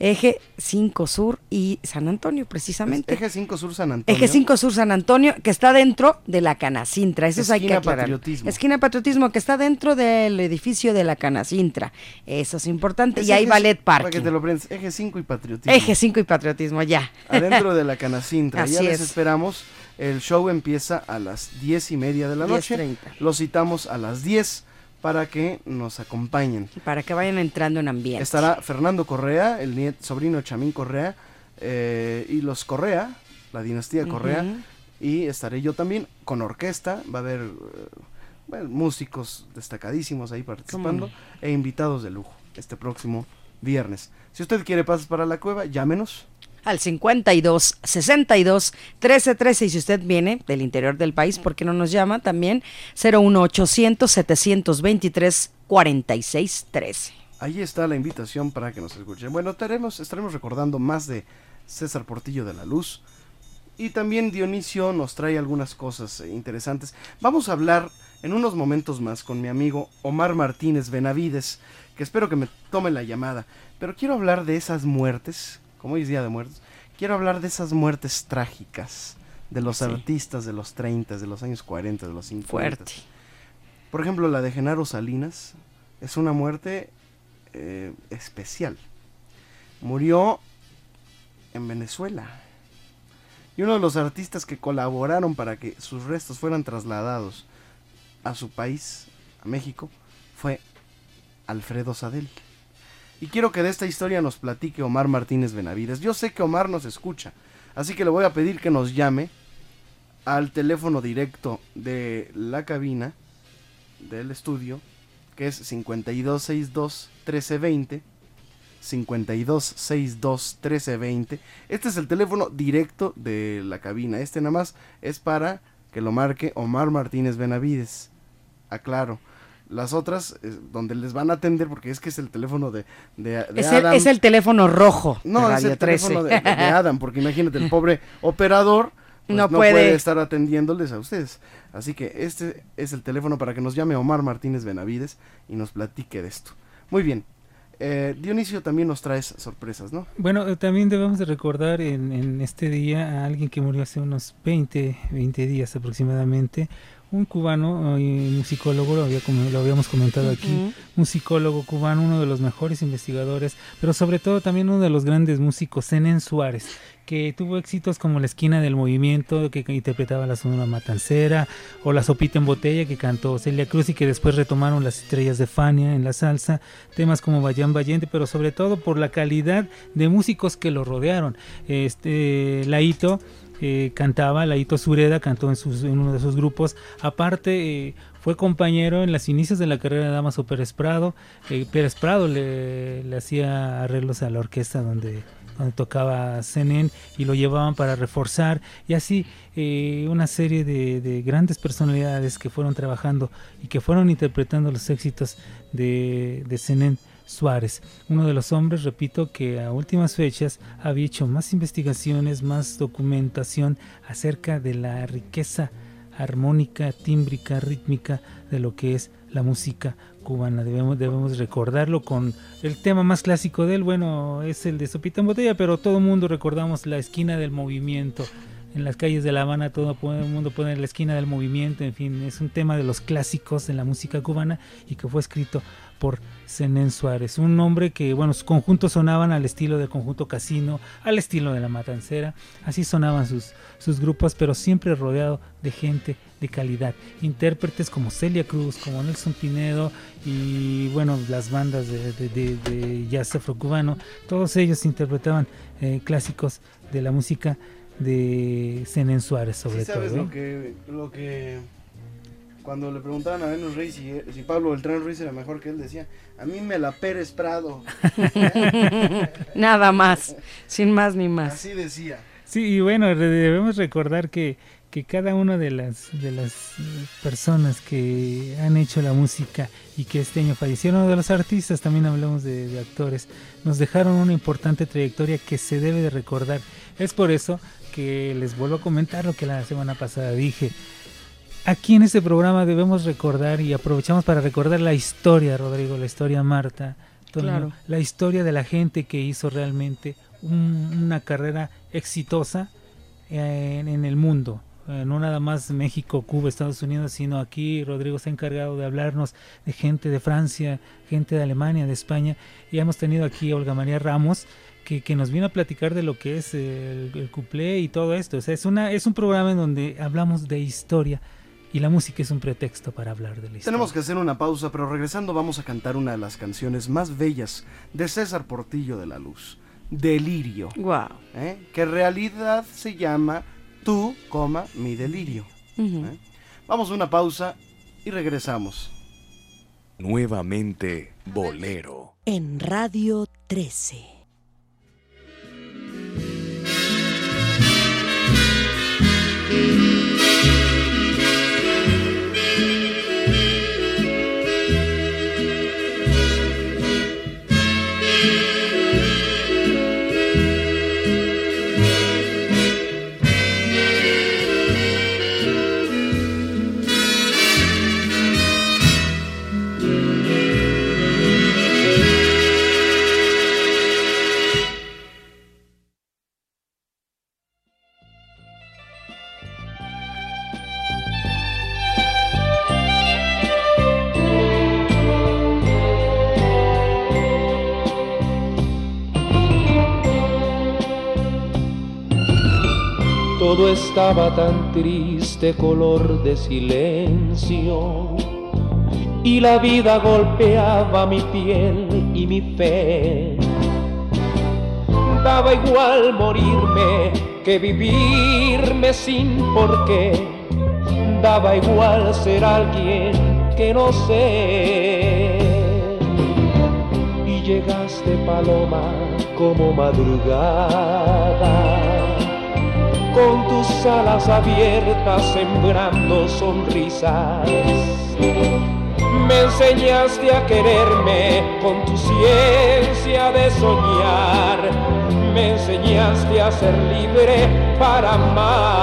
[SPEAKER 10] Eje 5 Sur y San Antonio, precisamente.
[SPEAKER 9] Eje 5 Sur San Antonio.
[SPEAKER 10] Eje 5 Sur San Antonio, que está dentro de la Canacintra. Eso es hay que
[SPEAKER 9] Esquina
[SPEAKER 10] aclarar.
[SPEAKER 9] Patriotismo.
[SPEAKER 10] Esquina Patriotismo, que está dentro del edificio de la Canacintra. Eso es importante.
[SPEAKER 9] Es
[SPEAKER 10] y hay
[SPEAKER 9] eje-
[SPEAKER 10] ballet
[SPEAKER 9] Para que te lo prendes. Eje 5 y Patriotismo.
[SPEAKER 10] Eje 5 y Patriotismo, ya.
[SPEAKER 9] Adentro de la Canacintra. ya
[SPEAKER 10] Así
[SPEAKER 9] les
[SPEAKER 10] es.
[SPEAKER 9] esperamos. El show empieza a las 10 y media de la noche.
[SPEAKER 10] 10:30.
[SPEAKER 9] Los citamos a las 10 para que nos acompañen.
[SPEAKER 10] Para que vayan entrando en ambiente.
[SPEAKER 9] Estará Fernando Correa, el niet- sobrino de Chamín Correa, eh, y los Correa, la dinastía Correa, y estaré yo también con orquesta, va a haber eh, bueno, músicos destacadísimos ahí participando e invitados de lujo este próximo viernes. Si usted quiere pases para la cueva, llámenos.
[SPEAKER 10] Al 52 62 13 13 y si usted viene del interior del país, ¿por qué no nos llama? También 01800 723 46 13.
[SPEAKER 9] Ahí está la invitación para que nos escuchen. Bueno, estaremos, estaremos recordando más de César Portillo de la Luz. Y también Dionisio nos trae algunas cosas eh, interesantes. Vamos a hablar en unos momentos más con mi amigo Omar Martínez Benavides, que espero que me tome la llamada. Pero quiero hablar de esas muertes, como hoy es Día de Muertos, quiero hablar de esas muertes trágicas de los
[SPEAKER 10] Sí.
[SPEAKER 9] artistas de los 30, de los años 40, de los 50.
[SPEAKER 10] Fuerte.
[SPEAKER 9] Por ejemplo, la de Genaro Salinas es una muerte eh, especial. Murió en Venezuela. Y uno de los artistas que colaboraron para que sus restos fueran trasladados a su país, a México, fue Alfredo Sadel. Y quiero que de esta historia nos platique Omar Martínez Benavides. Yo sé que Omar nos escucha, así que le voy a pedir que nos llame al teléfono directo de la cabina del estudio, que es 5262-1320, 5262 1320. Este es el teléfono directo de la cabina. Este nada más es para que lo marque Omar Martínez Benavides. Aclaro. Las otras, eh, donde les van a atender, porque es que es el teléfono de, de, de
[SPEAKER 10] Es el,
[SPEAKER 9] Adam.
[SPEAKER 10] es el teléfono rojo. de
[SPEAKER 9] No, es
[SPEAKER 10] Radio
[SPEAKER 9] el
[SPEAKER 10] 13.
[SPEAKER 9] teléfono de, de- de Adam, porque imagínate, el pobre operador pues,
[SPEAKER 10] No
[SPEAKER 9] no,
[SPEAKER 10] puede.
[SPEAKER 9] puede. estar atendiéndoles a ustedes. Así que este es el teléfono para que nos llame Omar Martínez Benavides y nos platique de esto. Muy bien. Eh, Dionisio también nos trae sorpresas, ¿no?
[SPEAKER 11] Bueno, eh, también debemos de recordar en, en este día a alguien que murió hace unos 20, 20 días aproximadamente, un cubano, musicólogo, lo, había lo habíamos comentado aquí, musicólogo cubano, uno de los mejores investigadores, pero sobre todo también uno de los grandes músicos, Zenén Suárez, que tuvo éxitos como La esquina del movimiento, que, interpretaba la Sonora Matancera, o La sopita en botella, que cantó Celia Cruz y que después retomaron las estrellas de Fania en la salsa, temas como Bayán Valiente, pero sobre todo por la calidad de músicos que lo rodearon. Este, Laito eh, cantaba, Laito Sureda cantó en, sus- uno de sus grupos. Aparte, eh, fue compañero en los inicios de la carrera de Damaso Pérez Prado. Eh, Pérez Prado le, hacía arreglos a la orquesta donde, tocaba Zenén y lo llevaban para reforzar. Y así eh, una serie de, de grandes personalidades que fueron trabajando y que fueron interpretando los éxitos de, de Zenén. Suárez, uno de los hombres, repito, que a últimas fechas había hecho más investigaciones, más documentación acerca de la riqueza armónica, tímbrica, rítmica de lo que es la música cubana. Debemos, recordarlo con el tema más clásico de él, bueno, es el de Sopita en Botella, pero todo el mundo recordamos la esquina del movimiento. En las calles de La Habana todo el mundo pone la esquina del movimiento, en fin, es un tema de los clásicos de la música cubana y que fue escrito por Zenén Suárez, un hombre que, bueno, sus conjuntos sonaban al estilo del conjunto Casino, al estilo de la Matancera, así sonaban sus, sus grupos, pero siempre rodeado de gente de calidad, intérpretes como Celia Cruz, como Nelson Pinedo y, bueno, las bandas de, de, de- de jazz afrocubano, todos ellos interpretaban eh, clásicos de la música de Zenén Suárez, sobre
[SPEAKER 9] Sí, sabes
[SPEAKER 11] todo.
[SPEAKER 9] lo que, lo que cuando le preguntaban a Venus Rey si, si Pablo Beltrán Ruiz era mejor que él, decía, a mí me la Pérez Prado.
[SPEAKER 10] Nada más, sin más ni más.
[SPEAKER 9] Así decía.
[SPEAKER 11] Sí, y bueno, debemos recordar que, que cada una de las, de las personas que han hecho la música y que este año fallecieron, o de los artistas, también hablamos de, de actores, nos dejaron una importante trayectoria que se debe de recordar. Es por eso que les vuelvo a comentar lo que la semana pasada dije. Aquí en este programa debemos recordar y aprovechamos para recordar la historia, Rodrigo, la historia Marta,
[SPEAKER 10] Claro.
[SPEAKER 11] la historia de la gente que hizo realmente un- una carrera exitosa en, en el mundo. Eh, no nada más México, Cuba, Estados Unidos, sino aquí Rodrigo se ha encargado de hablarnos de gente de Francia, gente de Alemania, de España. Y hemos tenido aquí a Olga María Ramos, que, que nos vino a platicar de lo que es el, el cuplé y todo esto. O sea, es, una, es un programa en donde hablamos de historia y la música es un pretexto para hablar de la historia.
[SPEAKER 9] Tenemos que hacer una pausa, pero regresando vamos a cantar una de las canciones más bellas de César Portillo de la Luz, Delirio.
[SPEAKER 10] Wow.
[SPEAKER 9] ¿eh? Que en realidad se llama Tú, coma, mi delirio. ¿eh? Vamos a una pausa y regresamos.
[SPEAKER 14] Nuevamente Bolero.
[SPEAKER 15] En Radio 13.
[SPEAKER 16] Todo estaba tan triste, color de silencio. Y la vida golpeaba mi piel y mi fe. Daba igual morirme que vivirme sin por qué. Daba igual ser alguien que no sé. Y llegaste paloma como madrugada, con tus alas abiertas sembrando sonrisas. Me enseñaste a quererme con tu ciencia de soñar, me enseñaste a ser libre para amar.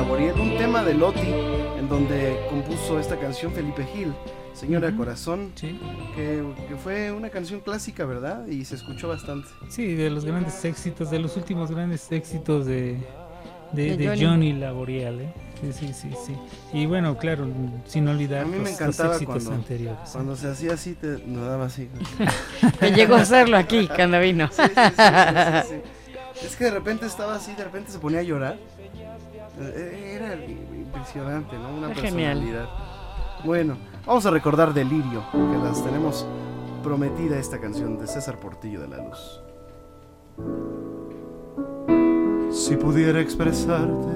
[SPEAKER 17] Laboriel, un tema de Loti, en donde compuso esta canción Felipe Gil, Señora
[SPEAKER 11] Ujú,
[SPEAKER 17] Corazón, que, que fue una canción clásica, ¿verdad? Y se escuchó bastante.
[SPEAKER 11] Sí, de los grandes éxitos, de los últimos grandes éxitos de, de,
[SPEAKER 17] De
[SPEAKER 11] de
[SPEAKER 17] Johnny.
[SPEAKER 11] Johnny. Laboriel, ¿eh? Sí, sí, sí, sí. Y bueno, claro, sin olvidar
[SPEAKER 17] A mí
[SPEAKER 11] los,
[SPEAKER 17] me
[SPEAKER 11] los
[SPEAKER 17] encantaba
[SPEAKER 11] éxitos
[SPEAKER 17] cuando,
[SPEAKER 11] anteriores. ¿eh?
[SPEAKER 17] cuando se hacía así, te nos daba así.
[SPEAKER 10] Que llegó a hacerlo aquí, cuando vino.
[SPEAKER 17] Sí, sí, sí, sí, sí, sí. Es que de repente estaba así, de repente se ponía a llorar. Eh, Era impresionante, ¿no? Una
[SPEAKER 10] genial.
[SPEAKER 17] personalidad. Bueno, vamos a recordar Delirio, que las tenemos prometida esta canción de César Portillo de la Luz.
[SPEAKER 9] Si pudiera expresarte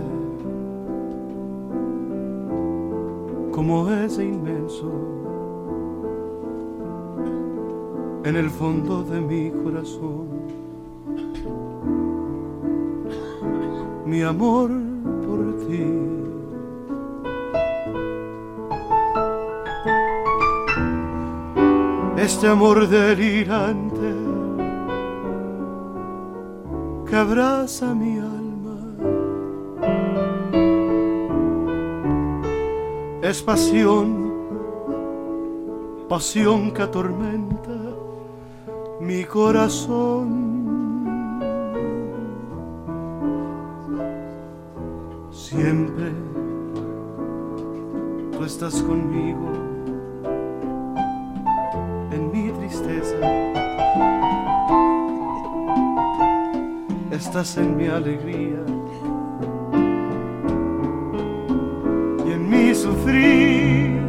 [SPEAKER 9] como ese inmenso en el fondo de mi corazón, mi amor Este amor delirante que abraza mi alma. Es pasión, pasión que atormenta mi corazón. Siempre tú estás conmigo en mi tristeza. Estás en mi alegría y en mi sufrir.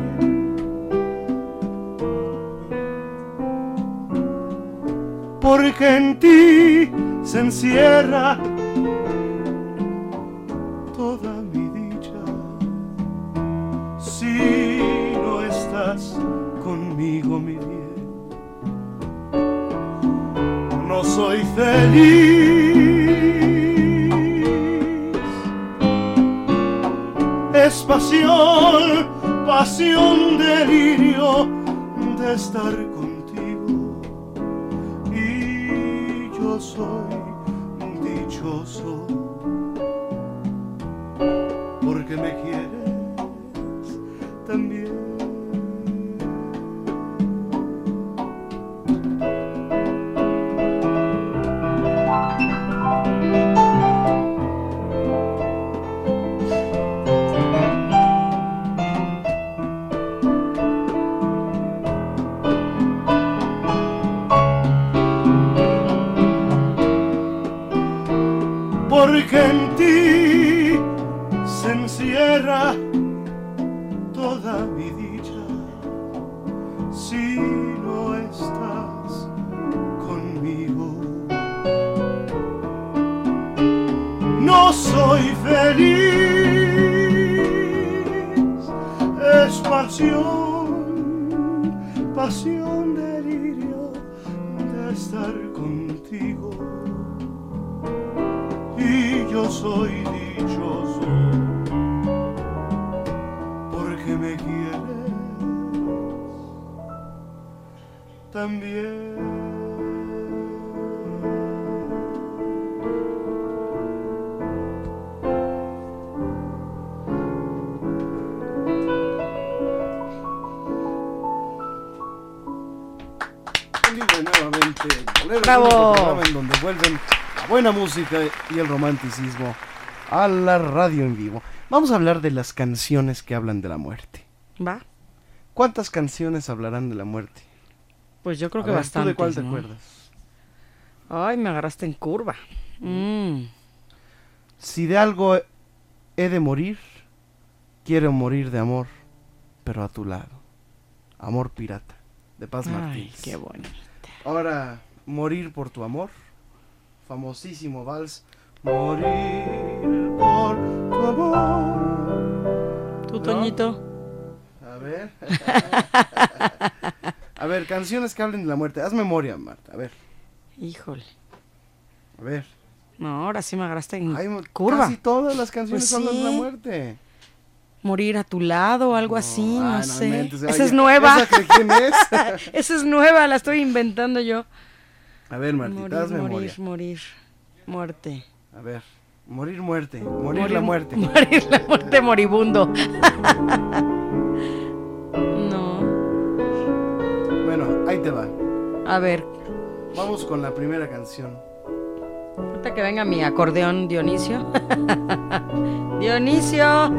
[SPEAKER 9] Porque en ti se encierra feliz. Música y el romanticismo a la radio en vivo. Vamos a hablar de las canciones que hablan de la muerte.
[SPEAKER 10] Va.
[SPEAKER 9] ¿Cuántas canciones hablarán de la muerte?
[SPEAKER 10] Pues yo creo
[SPEAKER 9] A
[SPEAKER 10] que
[SPEAKER 9] ver,
[SPEAKER 10] bastante.
[SPEAKER 9] ¿Tú de cuál te acuerdas?
[SPEAKER 10] Ay, me agarraste en curva. Mm.
[SPEAKER 9] Si de algo he de morir, quiero morir de amor, pero a tu lado. Amor pirata, de Paz
[SPEAKER 10] Ay,
[SPEAKER 9] Martínez.
[SPEAKER 10] qué bueno.
[SPEAKER 9] Ahora, morir por tu amor. Famosísimo vals. Morir por tu amor.
[SPEAKER 10] ¿Tú,
[SPEAKER 9] ¿No?
[SPEAKER 10] Toñito?
[SPEAKER 9] A ver. a ver, canciones que hablen de la muerte. Haz memoria, Marta. A ver,
[SPEAKER 10] Híjole.
[SPEAKER 9] a ver.
[SPEAKER 10] No, ahora sí me agarraste en
[SPEAKER 9] Hay
[SPEAKER 10] curva.
[SPEAKER 9] Casi todas las canciones
[SPEAKER 10] Pues
[SPEAKER 9] hablan de la
[SPEAKER 10] sí.
[SPEAKER 9] muerte.
[SPEAKER 10] Morir a tu lado, algo así, no,
[SPEAKER 9] ah, no
[SPEAKER 10] sé. Esa
[SPEAKER 9] Oye,
[SPEAKER 10] es nueva.
[SPEAKER 9] ¿esa es?
[SPEAKER 10] Esa es nueva, la estoy inventando yo.
[SPEAKER 9] A ver, Martita,
[SPEAKER 10] morir, morir,
[SPEAKER 9] memoria.
[SPEAKER 10] morir. Muerte.
[SPEAKER 9] A ver. Morir muerte. Morir, la muerte.
[SPEAKER 10] Morir la muerte moribundo. no.
[SPEAKER 9] Bueno, ahí te va.
[SPEAKER 10] A ver,
[SPEAKER 9] Vamos con la primera canción.
[SPEAKER 10] ahorita que venga mi acordeón Dionisio. Dionisio.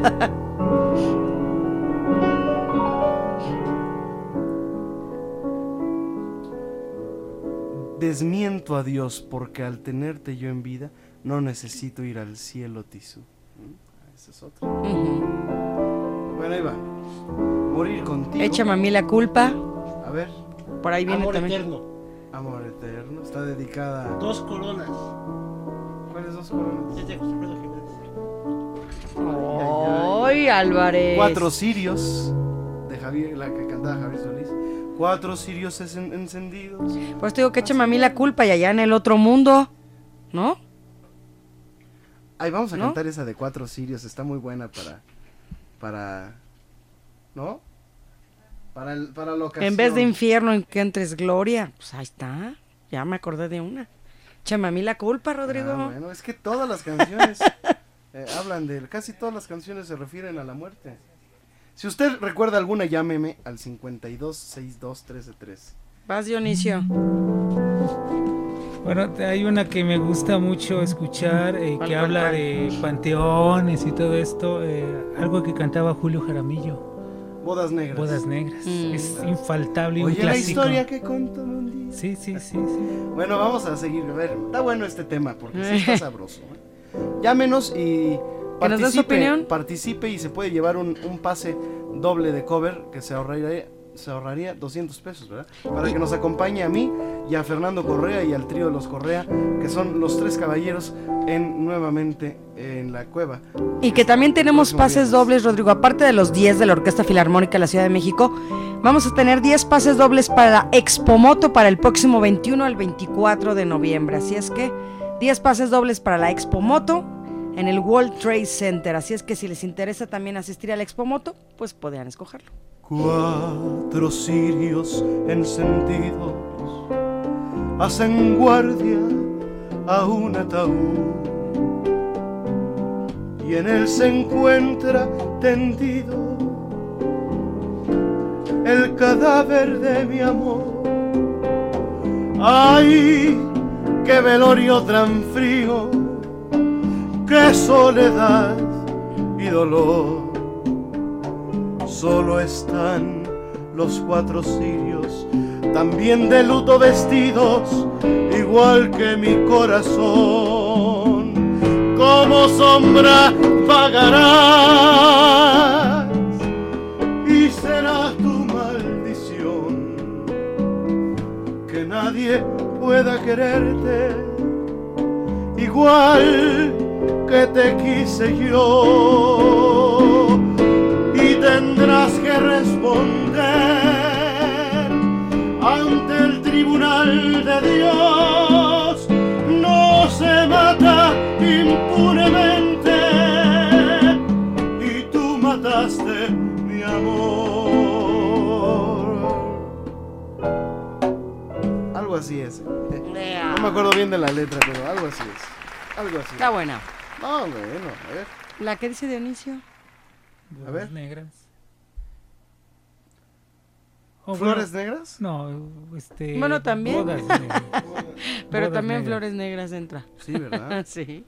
[SPEAKER 9] Desmiento a Dios porque al tenerte yo en vida no necesito ir al cielo, Tisú. ¿Mm? Esa es otra. Bueno, ahí va. Morir contigo.
[SPEAKER 10] Échame a mí la culpa.
[SPEAKER 9] A ver.
[SPEAKER 10] Por ahí viene
[SPEAKER 18] Amor
[SPEAKER 10] también.
[SPEAKER 18] eterno.
[SPEAKER 9] Amor eterno. Está dedicada. a-
[SPEAKER 18] Dos coronas.
[SPEAKER 9] ¿Cuáles dos coronas?
[SPEAKER 18] Es de José Alfredo Jiménez.
[SPEAKER 10] ¡Ay, Álvarez!
[SPEAKER 9] Cuatro cirios. De Javier, la que cantaba Javier Solís. Cuatro cirios en- encendidos.
[SPEAKER 10] Pues te digo que échame a mí la culpa y allá en el otro mundo. ¿No?
[SPEAKER 9] Ay, vamos a
[SPEAKER 10] ¿No?
[SPEAKER 9] cantar esa de cuatro sirios, está muy buena para. Para. ¿No? Para, el, para la ocasión.
[SPEAKER 10] En vez de infierno en que entres gloria. Pues ahí está. Ya me acordé de una. Échame a mí la culpa, Rodrigo.
[SPEAKER 9] Ah, bueno, es que todas las canciones eh, hablan de. Casi todas las canciones se refieren a la muerte. Si usted recuerda alguna, llámeme al 52 62 13 13.
[SPEAKER 10] Vas, Dionisio.
[SPEAKER 11] Bueno, hay una que me gusta mucho escuchar, eh,
[SPEAKER 10] ¿Cuál,
[SPEAKER 11] que habla de panteones y todo esto, eh, algo que cantaba Julio Jaramillo.
[SPEAKER 9] Bodas negras.
[SPEAKER 11] Bodas negras.
[SPEAKER 10] Mm.
[SPEAKER 11] Es infaltable y un
[SPEAKER 9] Oye, la historia que contó un día.
[SPEAKER 11] Sí, sí, sí, sí.
[SPEAKER 9] Bueno, vamos a seguir. A ver, está bueno este tema porque sí está sabroso. ¿eh? Llámenos y
[SPEAKER 10] ¿Que nos su opinión?
[SPEAKER 9] participe y se puede llevar un, un pase doble de cover que se ahorraría, se ahorraría 200 pesos, ¿verdad? Para que nos acompañe a mí y a Fernando Correa y al trío de los Correa, que son los tres caballeros en nuevamente en la cueva.
[SPEAKER 10] Y que también tenemos pases
[SPEAKER 9] viernes.
[SPEAKER 10] dobles, Rodrigo. Aparte de los 10 de la Orquesta Filarmónica de la Ciudad de México, vamos a tener 10 pases dobles para la Expomoto para el próximo 21 al 24 de noviembre. Así es que 10 pases dobles para la Expomoto en el World Trade Center. Así es que si les interesa también asistir a la Expomoto, pues podrían escogerlo.
[SPEAKER 19] Cuatro cirios encendidos hacen guardia a un ataúd y en él se encuentra tendido el cadáver de mi amor. ¡Ay, qué velorio tan frío! ¡Qué soledad y dolor! Solo están los cuatro cirios, también de luto vestidos, igual que mi corazón. Como sombra vagarás y será tu maldición que nadie pueda quererte igual que te quise yo y tendrás que responder ante el tribunal de Dios. No se mata impunemente y tú mataste mi amor.
[SPEAKER 9] Algo así es. No me acuerdo bien de la letra, pero algo así es. Algo así.
[SPEAKER 10] Está buena.
[SPEAKER 9] No, bueno, a ver.
[SPEAKER 10] La que dice Dionisio.
[SPEAKER 9] A ver.
[SPEAKER 11] Negras. Oh,
[SPEAKER 9] ¿Flores
[SPEAKER 11] bueno,
[SPEAKER 9] negras?
[SPEAKER 11] No, este.
[SPEAKER 10] Bueno, también.
[SPEAKER 11] bodas negras.
[SPEAKER 10] Pero
[SPEAKER 11] Bodas
[SPEAKER 10] también
[SPEAKER 11] negras.
[SPEAKER 10] Flores Negras entra.
[SPEAKER 9] Sí, ¿verdad?
[SPEAKER 10] sí.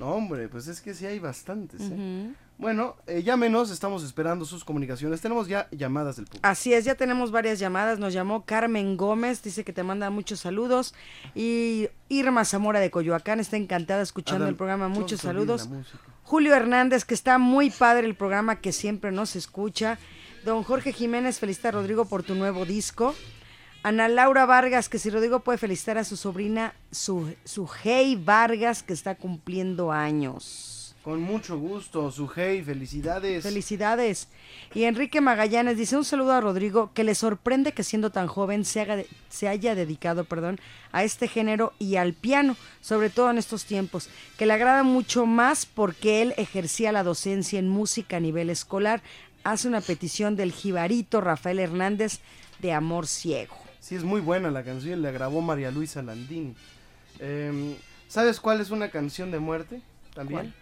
[SPEAKER 9] No, hombre, pues es que sí hay bastantes. ¿eh?
[SPEAKER 10] Ujú.
[SPEAKER 9] Bueno, eh, llámenos, estamos esperando sus comunicaciones. Tenemos ya llamadas del público.
[SPEAKER 10] Así es, ya tenemos varias llamadas. Nos llamó Carmen Gómez, dice que te manda muchos saludos. Y Irma Zamora de Coyoacán está encantada escuchando
[SPEAKER 9] Adam,
[SPEAKER 10] el programa. Muchos saludos. Julio Hernández, que está muy padre el programa que siempre nos escucha. Don Jorge Jiménez, felicita a Rodrigo por tu nuevo disco. Ana Laura Vargas, que si Rodrigo puede felicitar a su sobrina, su, su Hey Vargas, que está cumpliendo años.
[SPEAKER 9] Con mucho gusto, Sujei, felicidades.
[SPEAKER 10] Felicidades. Y Enrique Magallanes dice un saludo a Rodrigo que le sorprende que siendo tan joven se, haga de- se haya dedicado perdón, a este género y al piano, sobre todo en estos tiempos, que le agrada mucho más porque él ejercía la docencia en música a nivel escolar. Hace una petición del jibarito Rafael Hernández de Amor Ciego.
[SPEAKER 9] Sí, es muy buena la canción, la grabó María Luisa Landini. Em, ¿Sabes cuál es una canción de muerte? También.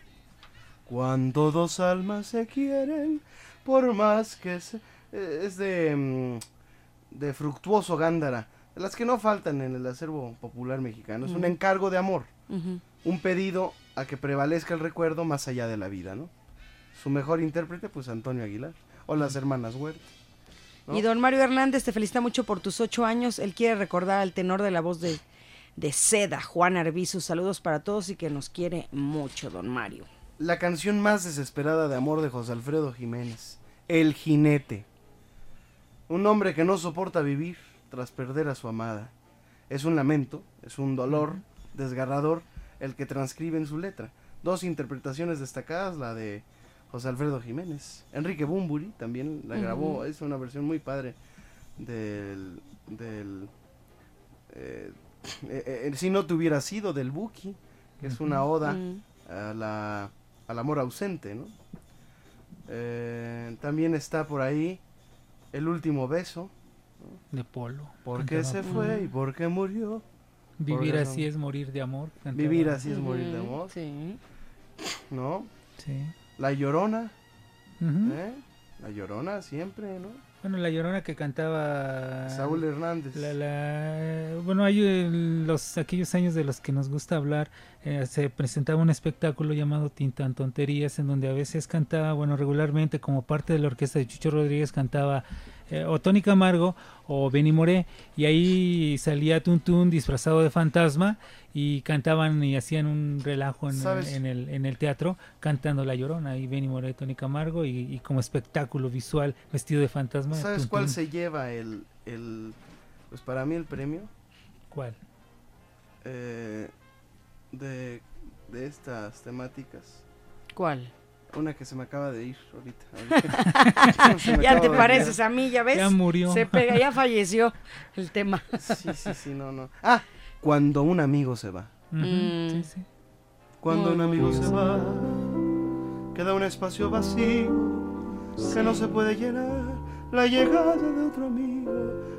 [SPEAKER 9] Cuando dos almas se quieren, por más que se... eh, Es de, mm, de Fructuoso Gándara, las que no faltan en el acervo popular mexicano. Es un encargo de amor, un pedido a que prevalezca el recuerdo más allá de la vida, ¿no? Su mejor intérprete, pues Antonio Aguilar, o las hermanas Huerta. ¿no?
[SPEAKER 10] Y don Mario Hernández te felicita mucho por tus ocho años. Él quiere recordar al tenor de la voz de, de Seda, Juan Arbizu. Saludos para todos y que nos quiere mucho, don Mario.
[SPEAKER 9] La canción más desesperada de amor de José Alfredo Jiménez, El jinete. Un hombre que no soporta vivir tras perder a su amada. Es un lamento, es un dolor desgarrador el que transcribe en su letra. Dos interpretaciones destacadas, la de José Alfredo Jiménez. Enrique Bumburi también la grabó, es una versión muy padre del... del eh, eh, eh, si no te hubiera sido del Buki, que es una oda
[SPEAKER 10] Mm.
[SPEAKER 9] a la, al amor ausente, ¿no? Eh, también está por ahí El último beso.
[SPEAKER 11] De Polo.
[SPEAKER 9] ¿Por qué se
[SPEAKER 11] Polo.
[SPEAKER 9] fue y por qué murió?
[SPEAKER 11] Vivir así es morir de amor.
[SPEAKER 9] Vivir así es morir de amor.
[SPEAKER 10] Sí.
[SPEAKER 9] ¿No?
[SPEAKER 11] Sí.
[SPEAKER 9] La llorona. ¿eh? La llorona siempre, ¿no?
[SPEAKER 11] Bueno, la llorona que cantaba.
[SPEAKER 9] Saúl Hernández.
[SPEAKER 11] La, la- bueno, hay eh, los aquellos años de los que nos gusta hablar, eh, se presentaba un espectáculo llamado Tintan Tonterías, en donde a veces cantaba, bueno, regularmente como parte de la orquesta de Chucho Rodríguez cantaba eh, o Tony Camargo o Benny Moré, y ahí salía Tuntún disfrazado de fantasma y cantaban y hacían un relajo en, en el, en el teatro cantando La Llorona, y Benny Moré, Tony Camargo, y, y como espectáculo visual vestido de fantasma.
[SPEAKER 9] ¿Sabes cuál se lleva el, el, pues para mí el premio?
[SPEAKER 11] ¿Cuál?
[SPEAKER 9] Eh, de, de estas temáticas.
[SPEAKER 10] ¿Cuál?
[SPEAKER 9] Una que se me acaba de ir ahorita.
[SPEAKER 10] Ya te pareces a mí, ya ves.
[SPEAKER 11] Ya murió.
[SPEAKER 10] Se pega, ya falleció el tema.
[SPEAKER 9] Sí, sí, sí, no, no. Ah, cuando un amigo se va.
[SPEAKER 10] Mm.
[SPEAKER 11] sí, sí.
[SPEAKER 9] Cuando
[SPEAKER 10] Muy
[SPEAKER 9] un amigo se va, queda un espacio vacío que no se puede llenar. La llegada de otro amigo.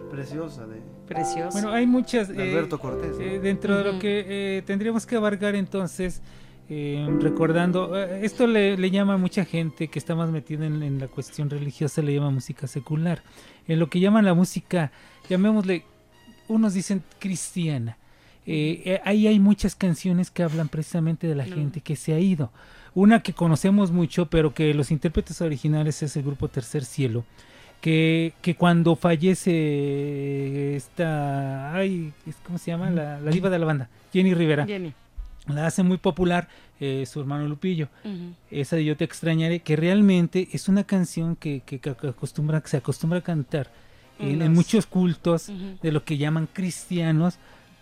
[SPEAKER 9] Preciosa de,
[SPEAKER 10] Precioso.
[SPEAKER 11] Bueno, hay muchas.
[SPEAKER 9] de
[SPEAKER 11] eh,
[SPEAKER 9] Alberto Cortés. ¿no?
[SPEAKER 11] eh, dentro de lo que eh, tendríamos que abarcar entonces, eh, recordando, eh, esto le, le llama a mucha gente que está más metida en, en la cuestión religiosa, le llama música secular. En lo que llaman la música, llamémosle, unos dicen cristiana. Eh, eh, ahí hay muchas canciones que hablan precisamente de la gente que se ha ido. Una que conocemos mucho, pero que los intérpretes originales es el grupo Tercer Cielo que, que cuando fallece esta, ay, es- ¿cómo se llama? La, la diva de la banda, Jenny Rivera,
[SPEAKER 10] Jenny.
[SPEAKER 11] La hace muy popular eh, su hermano Lupillo. Esa de Yo te extrañaré, que realmente es una canción que, que- que acostumbra, que se acostumbra a cantar en, muchos cultos de lo que llaman cristianos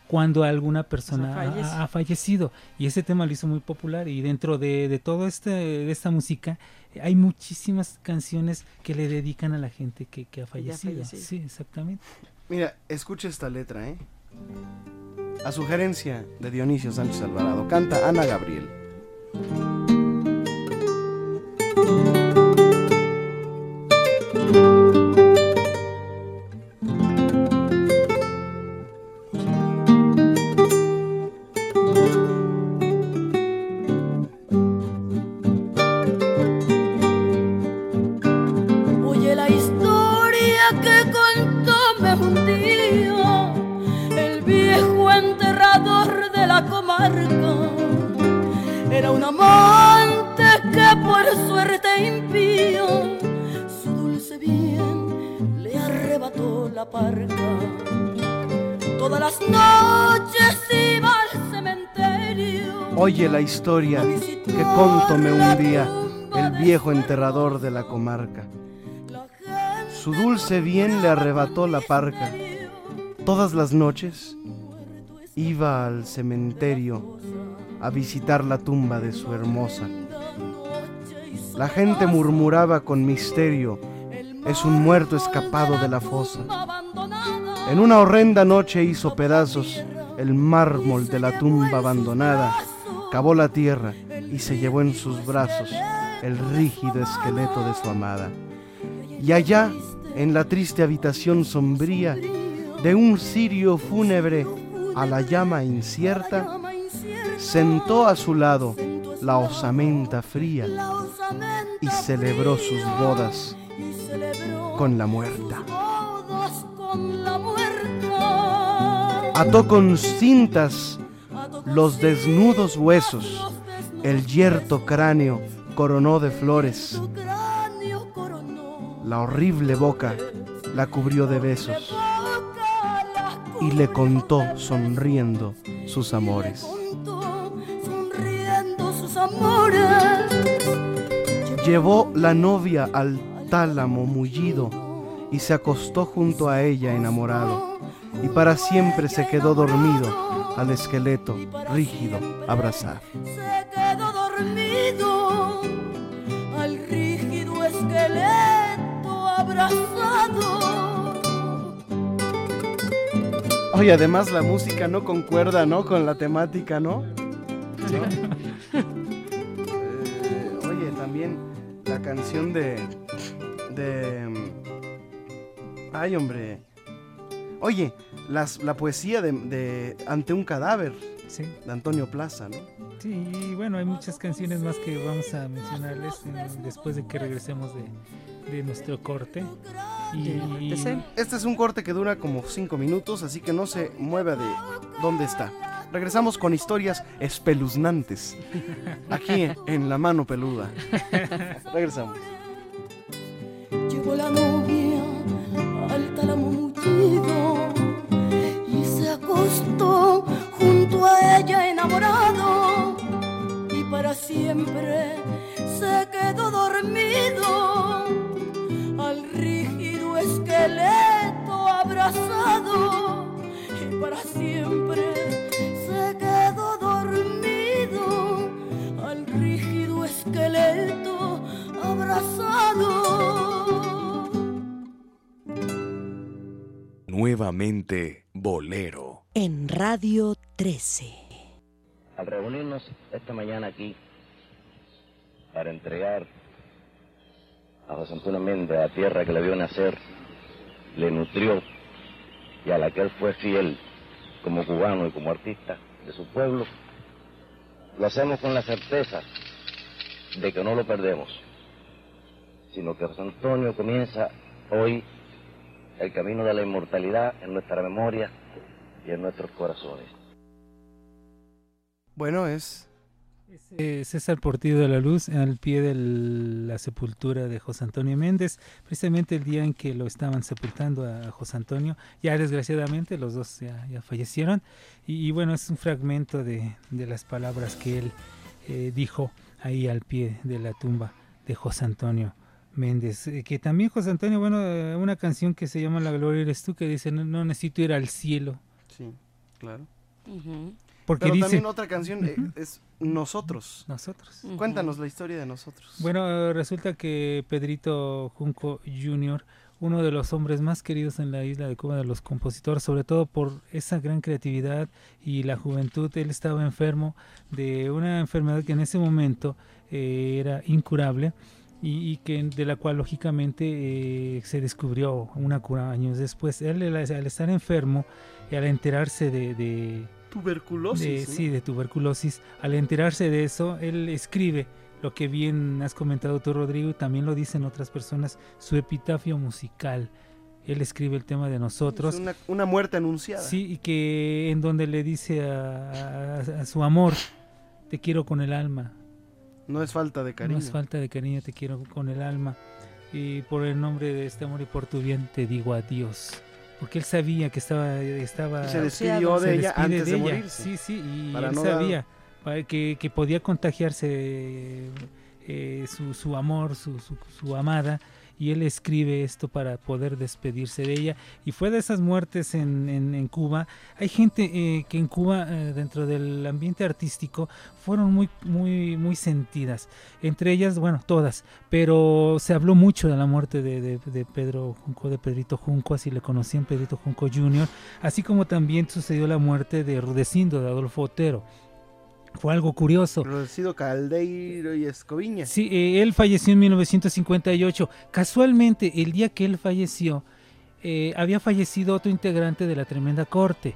[SPEAKER 11] cuando alguna persona
[SPEAKER 10] O sea, fallece.
[SPEAKER 11] ha, ha fallecido. Y ese tema lo hizo muy popular. Y dentro de, de toda este, de esta música hay muchísimas canciones que le dedican a la gente que, que ha fallecido.
[SPEAKER 10] fallecido.
[SPEAKER 11] Sí, exactamente.
[SPEAKER 9] Mira, escucha esta letra, ¿eh? A sugerencia de Dionisio Sánchez Alvarado, canta Ana Gabriel.
[SPEAKER 18] La historia que
[SPEAKER 9] contóme un día el viejo enterrador de la comarca. Su dulce bien le arrebató la parca. Todas las noches iba al cementerio a visitar la tumba de su hermosa. La gente murmuraba con misterio, es un muerto escapado de la fosa. En una horrenda noche hizo pedazos el mármol de la tumba abandonada, cavó la tierra y se llevó en sus brazos el rígido esqueleto de su amada. Y allá, en la triste habitación sombría de un cirio fúnebre a la llama incierta, sentó a su lado la osamenta fría y celebró sus bodas con la muerta. Ató con cintas los desnudos huesos, el yerto cráneo coronó de flores, la horrible boca la cubrió de besos y le contó sonriendo sus amores. Llevó la novia al tálamo mullido y se acostó junto a ella enamorado y para siempre se quedó dormido al esqueleto rígido abrazado.
[SPEAKER 18] Se quedó dormido al rígido esqueleto abrazado.
[SPEAKER 9] Oye, además la música no concuerda, ¿no? Con la temática, ¿no? Eh, oye, también la canción de... de... mm, Ay, hombre. Oye, las, la poesía de, de Ante un cadáver.
[SPEAKER 11] Sí.
[SPEAKER 9] De Antonio Plaza, ¿no?
[SPEAKER 11] Sí, y bueno, hay muchas canciones más que vamos a mencionarles después de que regresemos de, de nuestro corte. Y,
[SPEAKER 9] Este es un corte que dura como 5 minutos, así que no se mueva de dónde está. Regresamos con historias espeluznantes. Aquí en La Mano Peluda. Regresamos.
[SPEAKER 18] Llegó la junto a ella enamorado y para siempre se quedó dormido al rígido esqueleto abrazado y para siempre se quedó dormido al rígido esqueleto abrazado.
[SPEAKER 14] Nuevamente Bolero.
[SPEAKER 15] En Radio 13.
[SPEAKER 20] Al reunirnos esta mañana aquí para entregar a José Antonio Méndez la tierra que le vio nacer, le nutrió y a la que él fue fiel como cubano y como artista de su pueblo, lo hacemos con la certeza de que no lo perdemos, sino que José Antonio comienza hoy el camino de la inmortalidad en nuestra memoria y en nuestros corazones.
[SPEAKER 9] Bueno, es
[SPEAKER 11] Eh, César Portillo de la Luz al pie de la sepultura de José Antonio Méndez, precisamente el día en que lo estaban sepultando a José Antonio, ya desgraciadamente los dos ya, ya fallecieron. Y, y bueno, es un fragmento de, de las palabras que él eh, dijo ahí al pie de la tumba de José Antonio Méndez, eh, que también José Antonio, bueno, eh, una canción que se llama La Gloria eres tú, que dice, no, no necesito ir al cielo,
[SPEAKER 9] Sí, claro.
[SPEAKER 11] porque
[SPEAKER 9] Pero
[SPEAKER 11] dice...
[SPEAKER 9] también otra canción eh, es Nosotros.
[SPEAKER 11] Nosotros.
[SPEAKER 9] Cuéntanos la historia de nosotros.
[SPEAKER 11] Bueno, resulta que Pedrito Junco Jr., uno de los hombres más queridos en la isla de Cuba, de los compositores, sobre todo por esa gran creatividad y la juventud, él estaba enfermo de una enfermedad que en ese momento eh, era incurable y, y que de la cual lógicamente eh, se descubrió una cura años después. Él al al estar enfermo y al enterarse de- de
[SPEAKER 9] Tuberculosis.
[SPEAKER 11] de- sí, de tuberculosis. Al enterarse de eso, él escribe lo que bien has comentado tú, Rodrigo, y también lo dicen otras personas, su epitafio musical. Él escribe el tema de nosotros.
[SPEAKER 9] Es una, una muerte anunciada.
[SPEAKER 11] Sí, y que en donde le dice a, a- a su amor, te quiero con el alma.
[SPEAKER 9] No es falta de cariño.
[SPEAKER 11] No es falta de cariño, te quiero con el alma. Y por el nombre de este amor y por tu bien te digo adiós. porque él sabía que estaba estaba
[SPEAKER 9] Se despidió de ella antes de
[SPEAKER 11] ella.
[SPEAKER 9] morirse.
[SPEAKER 11] Sí, sí, y
[SPEAKER 9] Para
[SPEAKER 11] él
[SPEAKER 9] no dar-
[SPEAKER 11] sabía para que, que podía contagiarse eh, su, su amor, su, su, su amada, y él escribe esto para poder despedirse de ella. Y fue de esas muertes en, en, Cuba. Hay gente eh, que en Cuba, eh, dentro del ambiente artístico, fueron muy, muy, muy sentidas. Entre ellas, bueno, todas, pero se habló mucho de la muerte de Pedro Junco, de Pedrito Junco, así le conocían Pedrito Junco Jr., así como también sucedió la muerte de Rudecindo, de Adolfo Otero. Fue algo curioso.
[SPEAKER 9] Rudecindo Caldeiro y Escoviña.
[SPEAKER 11] Sí, eh, él falleció en 1958. Casualmente, el día que él falleció, eh, había fallecido otro integrante de la Tremenda Corte.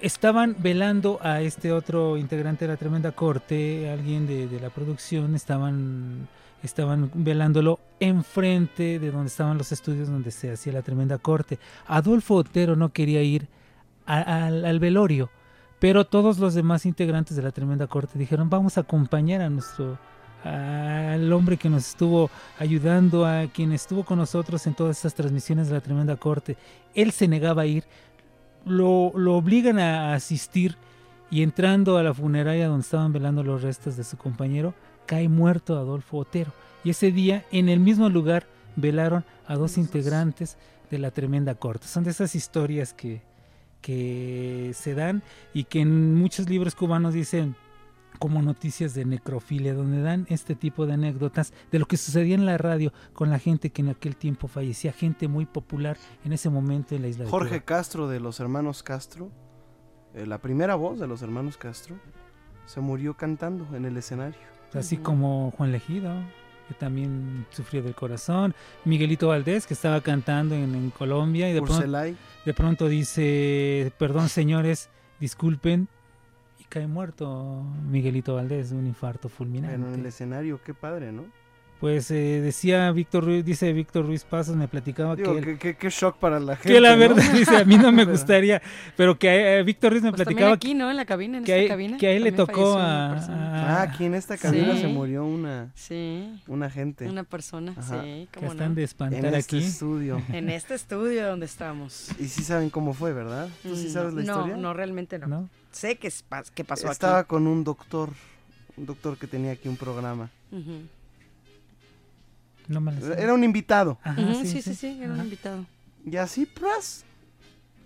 [SPEAKER 11] Estaban velando a este otro integrante de la Tremenda Corte, alguien de, de la producción, estaban, estaban velándolo enfrente de donde estaban los estudios donde se hacía la Tremenda Corte. Adolfo Otero no quería ir a- al- al velorio. Pero todos los demás integrantes de la tremenda corte dijeron, vamos a acompañar a nuestro al hombre que nos estuvo ayudando, a quien estuvo con nosotros en todas estas transmisiones de la tremenda corte. Él se negaba a ir, lo, lo obligan a asistir y entrando a la funeraria donde estaban velando los restos de su compañero, cae muerto Adolfo Otero. Y ese día, en el mismo lugar, velaron a dos integrantes de la tremenda corte. Son de esas historias que, que se dan y que en muchos libros cubanos dicen como noticias de necrofilia, donde dan este tipo de anécdotas de lo que sucedía en la radio con la gente que en aquel tiempo fallecía, gente muy popular en ese momento en la isla de
[SPEAKER 9] Jorge
[SPEAKER 11] Cuba.
[SPEAKER 9] Castro de los hermanos Castro, eh, la primera voz de los hermanos Castro, se murió cantando en el escenario.
[SPEAKER 11] Así como Juan Legido, que también sufrió del corazón. Miguelito Valdés, que estaba cantando en, en Colombia y de pronto, de pronto dice, perdón señores, disculpen, y cae muerto Miguelito Valdés de un infarto fulminante.
[SPEAKER 9] En el escenario, qué padre, ¿no?
[SPEAKER 11] Pues eh, decía Víctor Ruiz, dice Víctor Ruiz Pasos, me platicaba
[SPEAKER 9] Digo,
[SPEAKER 11] que, él-
[SPEAKER 9] qué shock para la gente.
[SPEAKER 11] que la
[SPEAKER 9] ¿no?
[SPEAKER 11] verdad dice, a mí no me gustaría, pero que eh, Víctor Ruiz me
[SPEAKER 10] Pues
[SPEAKER 11] platicaba
[SPEAKER 10] aquí, ¿no? En la cabina, en
[SPEAKER 11] que,
[SPEAKER 10] esta
[SPEAKER 11] ahí-
[SPEAKER 10] cabina.
[SPEAKER 11] que le tocó a,
[SPEAKER 10] persona.
[SPEAKER 11] a-
[SPEAKER 9] Ah, aquí en esta cabina
[SPEAKER 10] Sí.
[SPEAKER 9] se murió una,
[SPEAKER 10] Sí.
[SPEAKER 9] una gente.
[SPEAKER 10] Una persona,
[SPEAKER 9] Ajá.
[SPEAKER 10] sí,
[SPEAKER 11] que
[SPEAKER 10] cómo
[SPEAKER 11] están
[SPEAKER 10] no.
[SPEAKER 11] de espantar
[SPEAKER 9] En este
[SPEAKER 11] aquí.
[SPEAKER 9] estudio.
[SPEAKER 10] En este estudio donde estamos.
[SPEAKER 9] Y sí saben cómo fue, ¿verdad? ¿Tú sí
[SPEAKER 10] Mm,
[SPEAKER 9] sabes la
[SPEAKER 10] no,
[SPEAKER 9] historia?
[SPEAKER 10] No, realmente no.
[SPEAKER 11] ¿No?
[SPEAKER 10] Sé que, es que pasó
[SPEAKER 9] Estaba
[SPEAKER 10] aquí.
[SPEAKER 9] con un doctor, un doctor que tenía aquí un programa.
[SPEAKER 10] Ujú.
[SPEAKER 11] No me.
[SPEAKER 9] Era un invitado.
[SPEAKER 11] Ajá, sí,
[SPEAKER 10] sí,
[SPEAKER 11] sí.
[SPEAKER 10] sí, sí, era un invitado.
[SPEAKER 9] Y así, pues,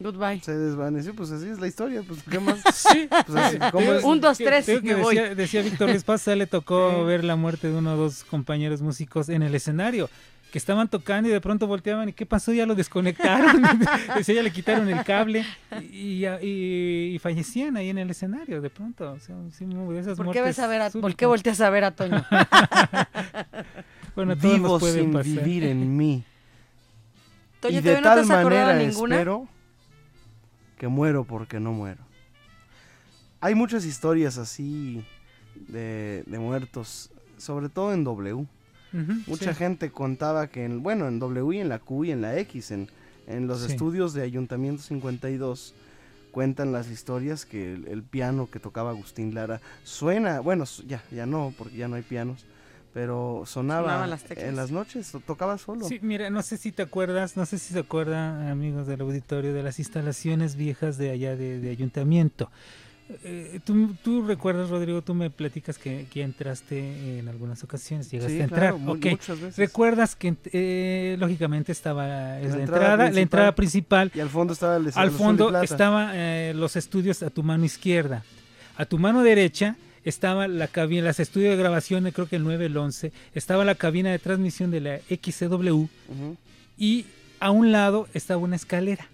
[SPEAKER 10] Goodbye.
[SPEAKER 9] se desvaneció. Pues así es la historia. Pues, ¿qué más?
[SPEAKER 11] Sí,
[SPEAKER 9] Pues así,
[SPEAKER 11] sí.
[SPEAKER 9] ¿cómo
[SPEAKER 11] Digo,
[SPEAKER 9] es?
[SPEAKER 10] Un, dos, tres,
[SPEAKER 11] digo
[SPEAKER 10] y
[SPEAKER 11] que
[SPEAKER 10] me voy.
[SPEAKER 11] decía, decía Víctor Ruiz Paz, a él le tocó ver la muerte de uno o dos compañeros músicos en el escenario, que estaban tocando y de pronto volteaban y ¿qué pasó? Ya lo desconectaron, Decía, ya le quitaron el cable y, y- y- y fallecían ahí en el escenario de pronto. o sea, sí, de esas
[SPEAKER 10] ¿Por qué, ves a ver a, ¿Por qué volteas a ver a Toño?
[SPEAKER 11] Bueno,
[SPEAKER 9] Vivo sin
[SPEAKER 11] pasar.
[SPEAKER 9] vivir en mí. Y de
[SPEAKER 10] ¿todavía no te
[SPEAKER 9] tal manera
[SPEAKER 10] ninguna?
[SPEAKER 9] espero que muero porque no muero. Hay muchas historias así de, de muertos, sobre todo en W. Mucha
[SPEAKER 11] sí.
[SPEAKER 9] gente contaba que, en, bueno, en W y en la Q y en la X, en, en los
[SPEAKER 11] Sí.
[SPEAKER 9] estudios de Ayuntamiento 52, cuentan las historias que el, el piano que tocaba Agustín Lara suena, bueno, ya, ya no, porque ya no hay pianos, pero sonaba
[SPEAKER 10] Sonaban las teclas.
[SPEAKER 9] en las noches, to- tocaba solo.
[SPEAKER 11] Sí, mira, no sé si te acuerdas, no sé si se acuerdan, amigos del auditorio, de las instalaciones viejas de allá de, de ayuntamiento. Eh, ¿tú, tú recuerdas, Rodrigo, tú me platicas que, que entraste en algunas ocasiones, llegaste
[SPEAKER 9] Sí,
[SPEAKER 11] a entrar.
[SPEAKER 9] claro, muchas veces.
[SPEAKER 11] Recuerdas que eh, lógicamente estaba es
[SPEAKER 9] La
[SPEAKER 11] la,
[SPEAKER 9] entrada
[SPEAKER 11] entrada, la
[SPEAKER 9] principal.
[SPEAKER 11] entrada principal.
[SPEAKER 9] Y al fondo estaba el
[SPEAKER 11] Al fondo estaban los estudios a tu mano izquierda. A tu mano derecha estaba la cabina, las estudios de grabación, creo que el 9, el 11. Estaba la cabina de transmisión de la XCW. Y a un lado estaba una escalera.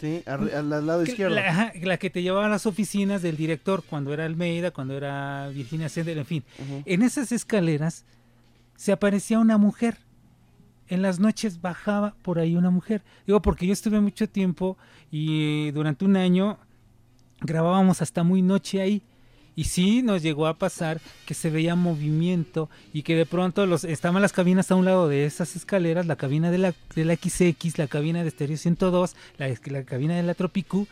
[SPEAKER 9] Sí, al, al lado
[SPEAKER 11] Que-
[SPEAKER 9] izquierdo.
[SPEAKER 11] La, la que te llevaba a las oficinas del director cuando era Almeida, cuando era Virginia Sender, en fin. En esas escaleras se aparecía una mujer. En las noches bajaba por ahí una mujer. Digo, porque yo estuve mucho tiempo y durante un año grabábamos hasta muy noche ahí. Y sí nos llegó a pasar que se veía movimiento y que de pronto los, estaban las cabinas a un lado de esas escaleras, la cabina de la, de la XX, la cabina de Stereo 102, la, la cabina de la Tropicu,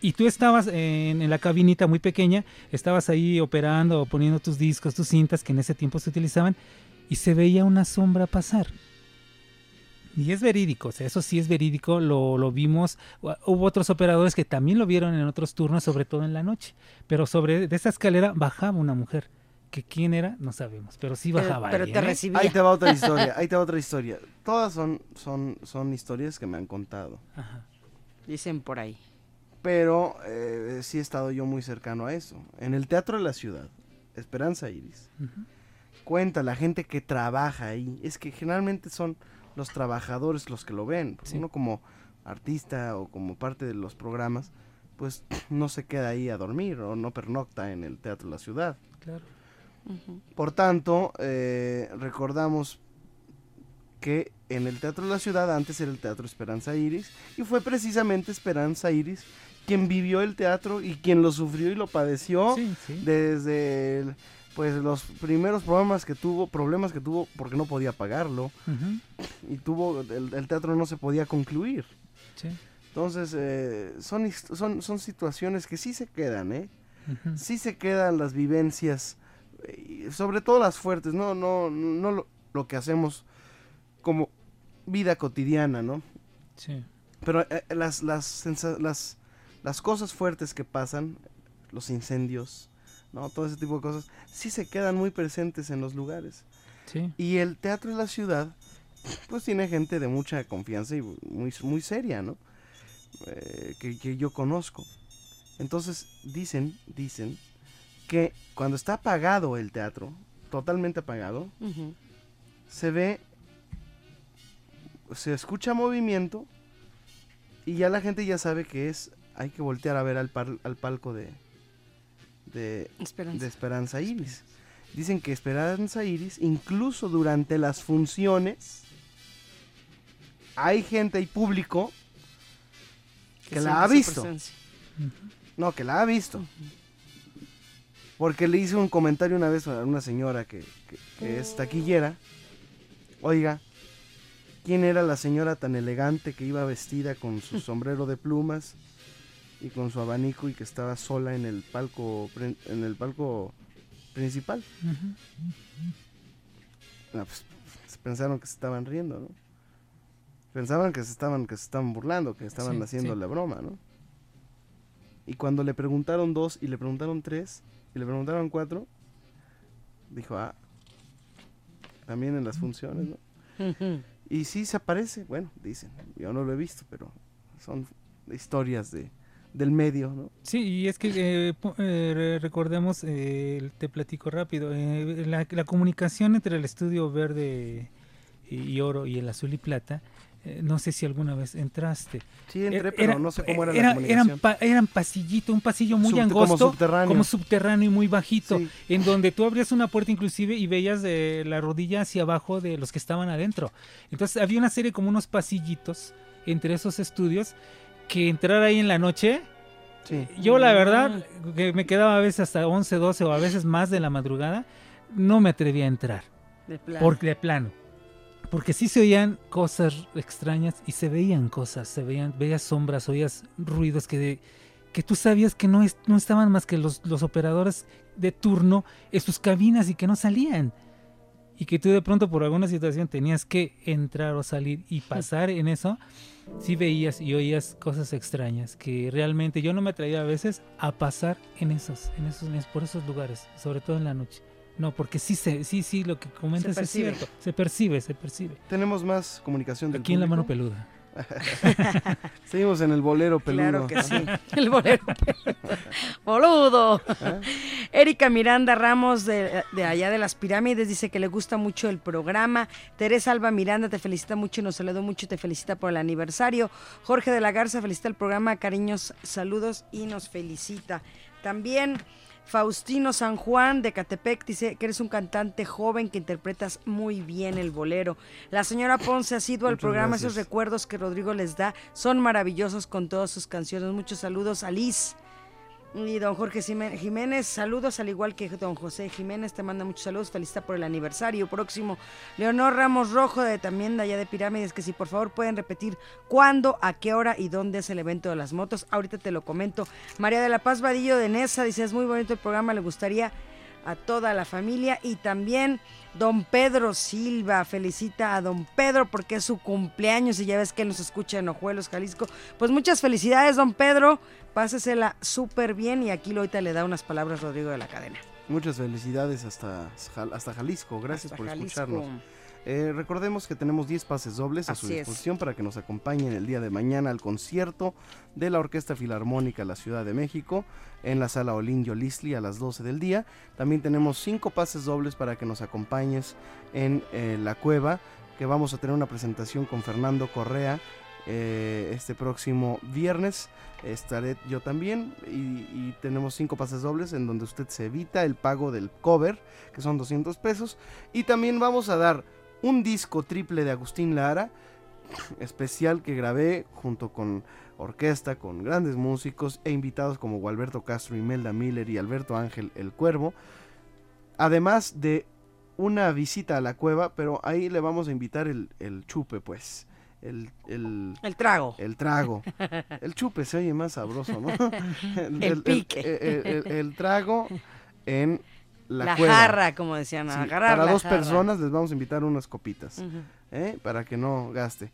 [SPEAKER 11] y tú estabas en, en la cabinita muy pequeña, estabas ahí operando o poniendo tus discos, tus cintas que en ese tiempo se utilizaban, y se veía una sombra pasar. Y es verídico, o sea, eso sí es verídico, lo, lo vimos. Hu- Hubo otros operadores que también lo vieron en otros turnos, sobre todo en la noche. Pero sobre de esa escalera bajaba una mujer. Que quién era, no sabemos, pero sí bajaba. alguien, ¿eh?
[SPEAKER 9] Ahí te va otra historia, ahí te va otra historia. Todas son, son, son historias que me han contado.
[SPEAKER 10] Dicen por ahí.
[SPEAKER 9] Pero eh, sí he estado yo muy cercano a eso. En el Teatro de la Ciudad, Esperanza Iris, cuenta la gente que trabaja ahí. Es que generalmente son los trabajadores los que lo ven. porque Uno como artista o como parte de los programas, pues no se queda ahí a dormir o no pernocta en el Teatro de la Ciudad.
[SPEAKER 11] Claro.
[SPEAKER 9] Por tanto, eh, recordamos que en el Teatro de la Ciudad antes era el Teatro Esperanza Iris y fue precisamente Esperanza Iris quien vivió el teatro y quien lo sufrió y lo padeció desde el- pues los primeros problemas que tuvo, problemas que tuvo porque no podía pagarlo y tuvo el, el teatro no se podía concluir.
[SPEAKER 11] Sí.
[SPEAKER 9] Entonces, eh, son, son, son situaciones que sí se quedan, ¿eh? Sí se quedan las vivencias, eh, sobre todo las fuertes, no, no, no lo, lo que hacemos como vida cotidiana, ¿no?
[SPEAKER 11] Sí.
[SPEAKER 9] Pero eh, las, las, sensa- las, las cosas fuertes que pasan, los incendios, ¿no? Todo ese tipo de cosas, sí se quedan muy presentes en los lugares.
[SPEAKER 11] Sí.
[SPEAKER 9] Y el teatro de la ciudad, pues tiene gente de mucha confianza y muy, muy seria, ¿no? Eh, que, que yo conozco. Entonces dicen, dicen que cuando está apagado el teatro, totalmente apagado, se ve, se escucha movimiento y ya la gente ya sabe que es, hay que voltear a ver al, par- al palco de, de
[SPEAKER 10] Esperanza.
[SPEAKER 9] de Esperanza Iris. Dicen que Esperanza Iris, incluso durante las funciones, hay gente y público que,
[SPEAKER 10] Que
[SPEAKER 9] la ha visto. No, que la ha visto. Porque le hice un comentario una vez a una señora que, que- que es taquillera. Oiga, ¿quién era la señora tan elegante que iba vestida con su sombrero de plumas y con su abanico y que estaba sola en el palco en el palco principal? Ah, pues, pensaron que se estaban riendo, ¿no? Pensaban que se estaban, que se estaban burlando, que estaban
[SPEAKER 11] Sí,
[SPEAKER 9] haciendo
[SPEAKER 11] sí.
[SPEAKER 9] la broma, ¿no? Y cuando le preguntaron dos y le preguntaron tres y le preguntaron cuatro, dijo, ah, también en las funciones, ¿no? Y sí se aparece, bueno, dicen, yo no lo he visto, pero son historias de, del medio, ¿no?
[SPEAKER 11] Sí, y es que eh, eh, re- recordemos, eh, te platico rápido, eh, la, la comunicación entre el estudio verde y, y oro y el azul y plata, eh, no sé si alguna vez entraste.
[SPEAKER 9] Sí, entré, pero no sé cómo era la
[SPEAKER 11] Eran,
[SPEAKER 9] comunicación.
[SPEAKER 11] pa- eran pasillito, un pasillo muy
[SPEAKER 9] Subte- como
[SPEAKER 11] angosto,
[SPEAKER 9] subterráneo.
[SPEAKER 11] como subterráneo y muy bajito, en donde tú abrías una puerta inclusive y veías de la rodilla hacia abajo de los que estaban adentro. Entonces había una serie como unos pasillitos entre esos estudios que entrar ahí en la noche, yo la verdad que me quedaba a veces hasta 11, 12 o a veces más de la madrugada, no me atrevía a entrar.
[SPEAKER 10] De plano.
[SPEAKER 11] Porque de plano. Porque sí se oían cosas extrañas y se veían cosas, se veían, veías sombras, oías ruidos que, que tú sabías que no, es- no estaban más que los, los operadores de turno en sus cabinas y que no salían. Y que tú de pronto por alguna situación tenías que entrar o salir y pasar en eso, sí veías y oías cosas extrañas que realmente yo no me atraía a veces a pasar en esos, en esos, en- por esos lugares, sobre todo en la noche. No, porque sí, se, sí, sí, lo que comentas es
[SPEAKER 9] percibe.
[SPEAKER 11] cierto. Se percibe, se percibe.
[SPEAKER 9] Tenemos más comunicación del
[SPEAKER 11] Aquí en la mano peluda.
[SPEAKER 9] Seguimos en el bolero peludo.
[SPEAKER 10] Claro que sí. El bolero. Boludo.
[SPEAKER 9] ¿Eh?
[SPEAKER 10] Erika Miranda Ramos de, de allá de las pirámides dice que le gusta mucho el programa. Teresa Alba Miranda te felicita mucho y nos saludó mucho y te felicita por el aniversario. Jorge de la Garza felicita el programa. Cariños, saludos y nos felicita. También Faustino San Juan de Catepec dice que eres un cantante joven que interpretas muy bien el bolero. La señora Ponce ha sido al programa.
[SPEAKER 9] gracias.
[SPEAKER 10] Esos recuerdos que Rodrigo les da son maravillosos con todas sus canciones. Muchos saludos a Liz. Y don Jorge Jimé- Jiménez, saludos, al igual que don José Jiménez, te manda muchos saludos, felicita por el aniversario próximo. Leonor Ramos Rojo, de, también de allá de Pirámides, que si por favor pueden repetir cuándo, a qué hora y dónde es el evento de las motos. Ahorita te lo comento. María de la Paz Vadillo de Nesa dice, es muy bonito el programa, le gustaría a toda la familia y también don Pedro Silva felicita a don Pedro porque es su cumpleaños y ya ves que nos escucha en Ojuelos, Jalisco. Pues muchas felicidades, don Pedro. Pásesela súper bien y aquí ahorita le da unas palabras Rodrigo de la Cadena.
[SPEAKER 9] Muchas felicidades hasta, hasta Jalisco. Gracias
[SPEAKER 10] Hasta
[SPEAKER 9] por
[SPEAKER 10] Jalisco.
[SPEAKER 9] escucharnos. Eh, recordemos que tenemos 10 pases dobles a su
[SPEAKER 10] es.
[SPEAKER 9] disposición para que nos acompañen el día de mañana al concierto de la Orquesta Filarmónica de la Ciudad de México en la sala Olin Yolisli a las 12 del día. También tenemos 5 pases dobles para que nos acompañes en eh, La Cueva, que vamos a tener una presentación con Fernando Correa eh, este próximo viernes. Estaré yo también y, y tenemos 5 pases dobles en donde usted se evita el pago del cover, que son 200 pesos. Y también vamos a dar un disco triple de Agustín Lara, especial que grabé junto con orquesta, con grandes músicos e invitados como Gualberto Castro, Imelda Miller y Alberto Ángel El Cuervo. Además de una visita a la cueva, pero ahí le vamos a invitar el, el chupe, pues. El, el,
[SPEAKER 10] El trago.
[SPEAKER 9] El trago. El chupe se oye más sabroso, ¿no?
[SPEAKER 10] El pique.
[SPEAKER 9] El, el- el trago en la,
[SPEAKER 10] La
[SPEAKER 9] cueva.
[SPEAKER 10] jarra, como decían,
[SPEAKER 9] Sí,
[SPEAKER 10] agarrar
[SPEAKER 9] Para
[SPEAKER 10] la
[SPEAKER 9] dos
[SPEAKER 10] jarra.
[SPEAKER 9] personas les vamos a invitar unas copitas. ¿eh? para que no gaste.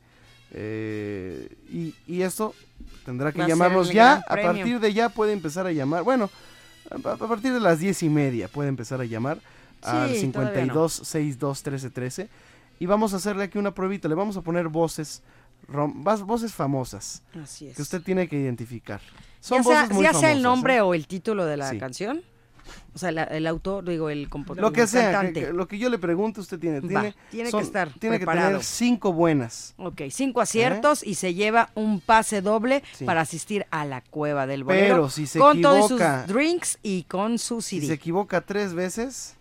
[SPEAKER 9] Eh, y, y esto tendrá que
[SPEAKER 10] Va
[SPEAKER 9] llamarnos ya. A partir de ya puede empezar a llamar. Bueno, a, a partir de las diez y media puede empezar a llamar al
[SPEAKER 10] Sí, no.
[SPEAKER 9] 52 62 13 13 y vamos a hacerle aquí una pruebita. Le vamos a poner voces, rom- voces famosas
[SPEAKER 10] Así es.
[SPEAKER 9] que usted tiene que identificar. Son
[SPEAKER 10] ya sea,
[SPEAKER 9] voces muy
[SPEAKER 10] ya sea el nombre
[SPEAKER 9] ¿eh?
[SPEAKER 10] o el título de la
[SPEAKER 9] Sí.
[SPEAKER 10] canción. O sea, la- el autor, digo, el compositor.
[SPEAKER 9] Lo que sea, que- que- lo que yo le pregunto, usted tiene.
[SPEAKER 10] Va,
[SPEAKER 9] Tiene,
[SPEAKER 10] tiene
[SPEAKER 9] son-
[SPEAKER 10] que estar
[SPEAKER 9] Tiene que
[SPEAKER 10] preparado.
[SPEAKER 9] tener cinco buenas.
[SPEAKER 10] Ok, cinco aciertos y se lleva un pase doble
[SPEAKER 9] Sí.
[SPEAKER 10] para asistir a la cueva del bolero.
[SPEAKER 9] Pero si se
[SPEAKER 10] con todos sus
[SPEAKER 9] equivoca-
[SPEAKER 10] drinks y con su
[SPEAKER 9] Si
[SPEAKER 10] CD.
[SPEAKER 9] se equivoca tres veces,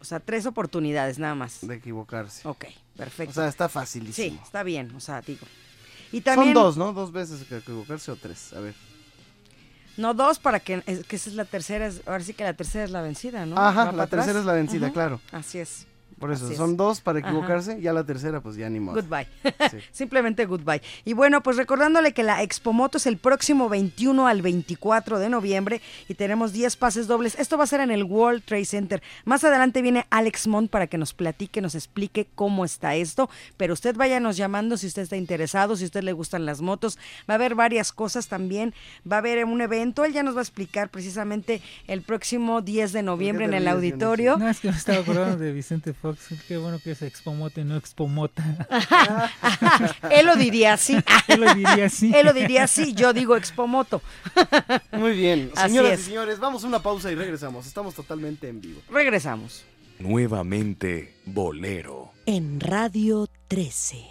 [SPEAKER 10] O sea, tres oportunidades nada más.
[SPEAKER 9] de equivocarse.
[SPEAKER 10] Ok, perfecto.
[SPEAKER 9] O sea, está
[SPEAKER 10] sí,
[SPEAKER 9] facilísimo.
[SPEAKER 10] está bien, o sea, digo. Y también,
[SPEAKER 9] Son dos, ¿no? Dos veces que equivocarse o tres. A ver.
[SPEAKER 10] No, dos para que, es, que esa es la tercera, es- ahora sí que la tercera es la vencida, ¿no? ¿Va
[SPEAKER 9] Ajá, la
[SPEAKER 10] atrás?
[SPEAKER 9] tercera es la vencida, claro.
[SPEAKER 10] Así es.
[SPEAKER 9] Por eso,
[SPEAKER 10] Así es.
[SPEAKER 9] son dos para
[SPEAKER 10] Ajá.
[SPEAKER 9] equivocarse, ya la tercera pues ya ni modo.
[SPEAKER 10] Goodbye.
[SPEAKER 9] Sí.
[SPEAKER 10] Simplemente goodbye. Y bueno, pues recordándole que la Expomoto es el próximo 21 al 24 de noviembre y tenemos 10 pases dobles. Esto va a ser en el World Trade Center. Más adelante viene Alex Mont para que nos platique, nos explique cómo está esto. Pero usted váyanos llamando si usted está interesado, si a usted le gustan las motos. Va a haber varias cosas también. Va a haber un evento. Él ya nos va a explicar precisamente el próximo 10 de noviembre en el auditorio.
[SPEAKER 11] No, es que me estaba acordando de Vicente Fox. Qué bueno que es Expomote, no Expomota.
[SPEAKER 10] Él lo diría así.
[SPEAKER 11] Él lo diría así.
[SPEAKER 10] Él lo diría así. Yo digo Expomoto.
[SPEAKER 9] Muy bien.
[SPEAKER 10] Así
[SPEAKER 9] Señoras
[SPEAKER 10] es.
[SPEAKER 9] y señores, vamos a una pausa y regresamos. Estamos totalmente en vivo.
[SPEAKER 10] Regresamos.
[SPEAKER 14] Nuevamente Bolero.
[SPEAKER 15] En Radio 13.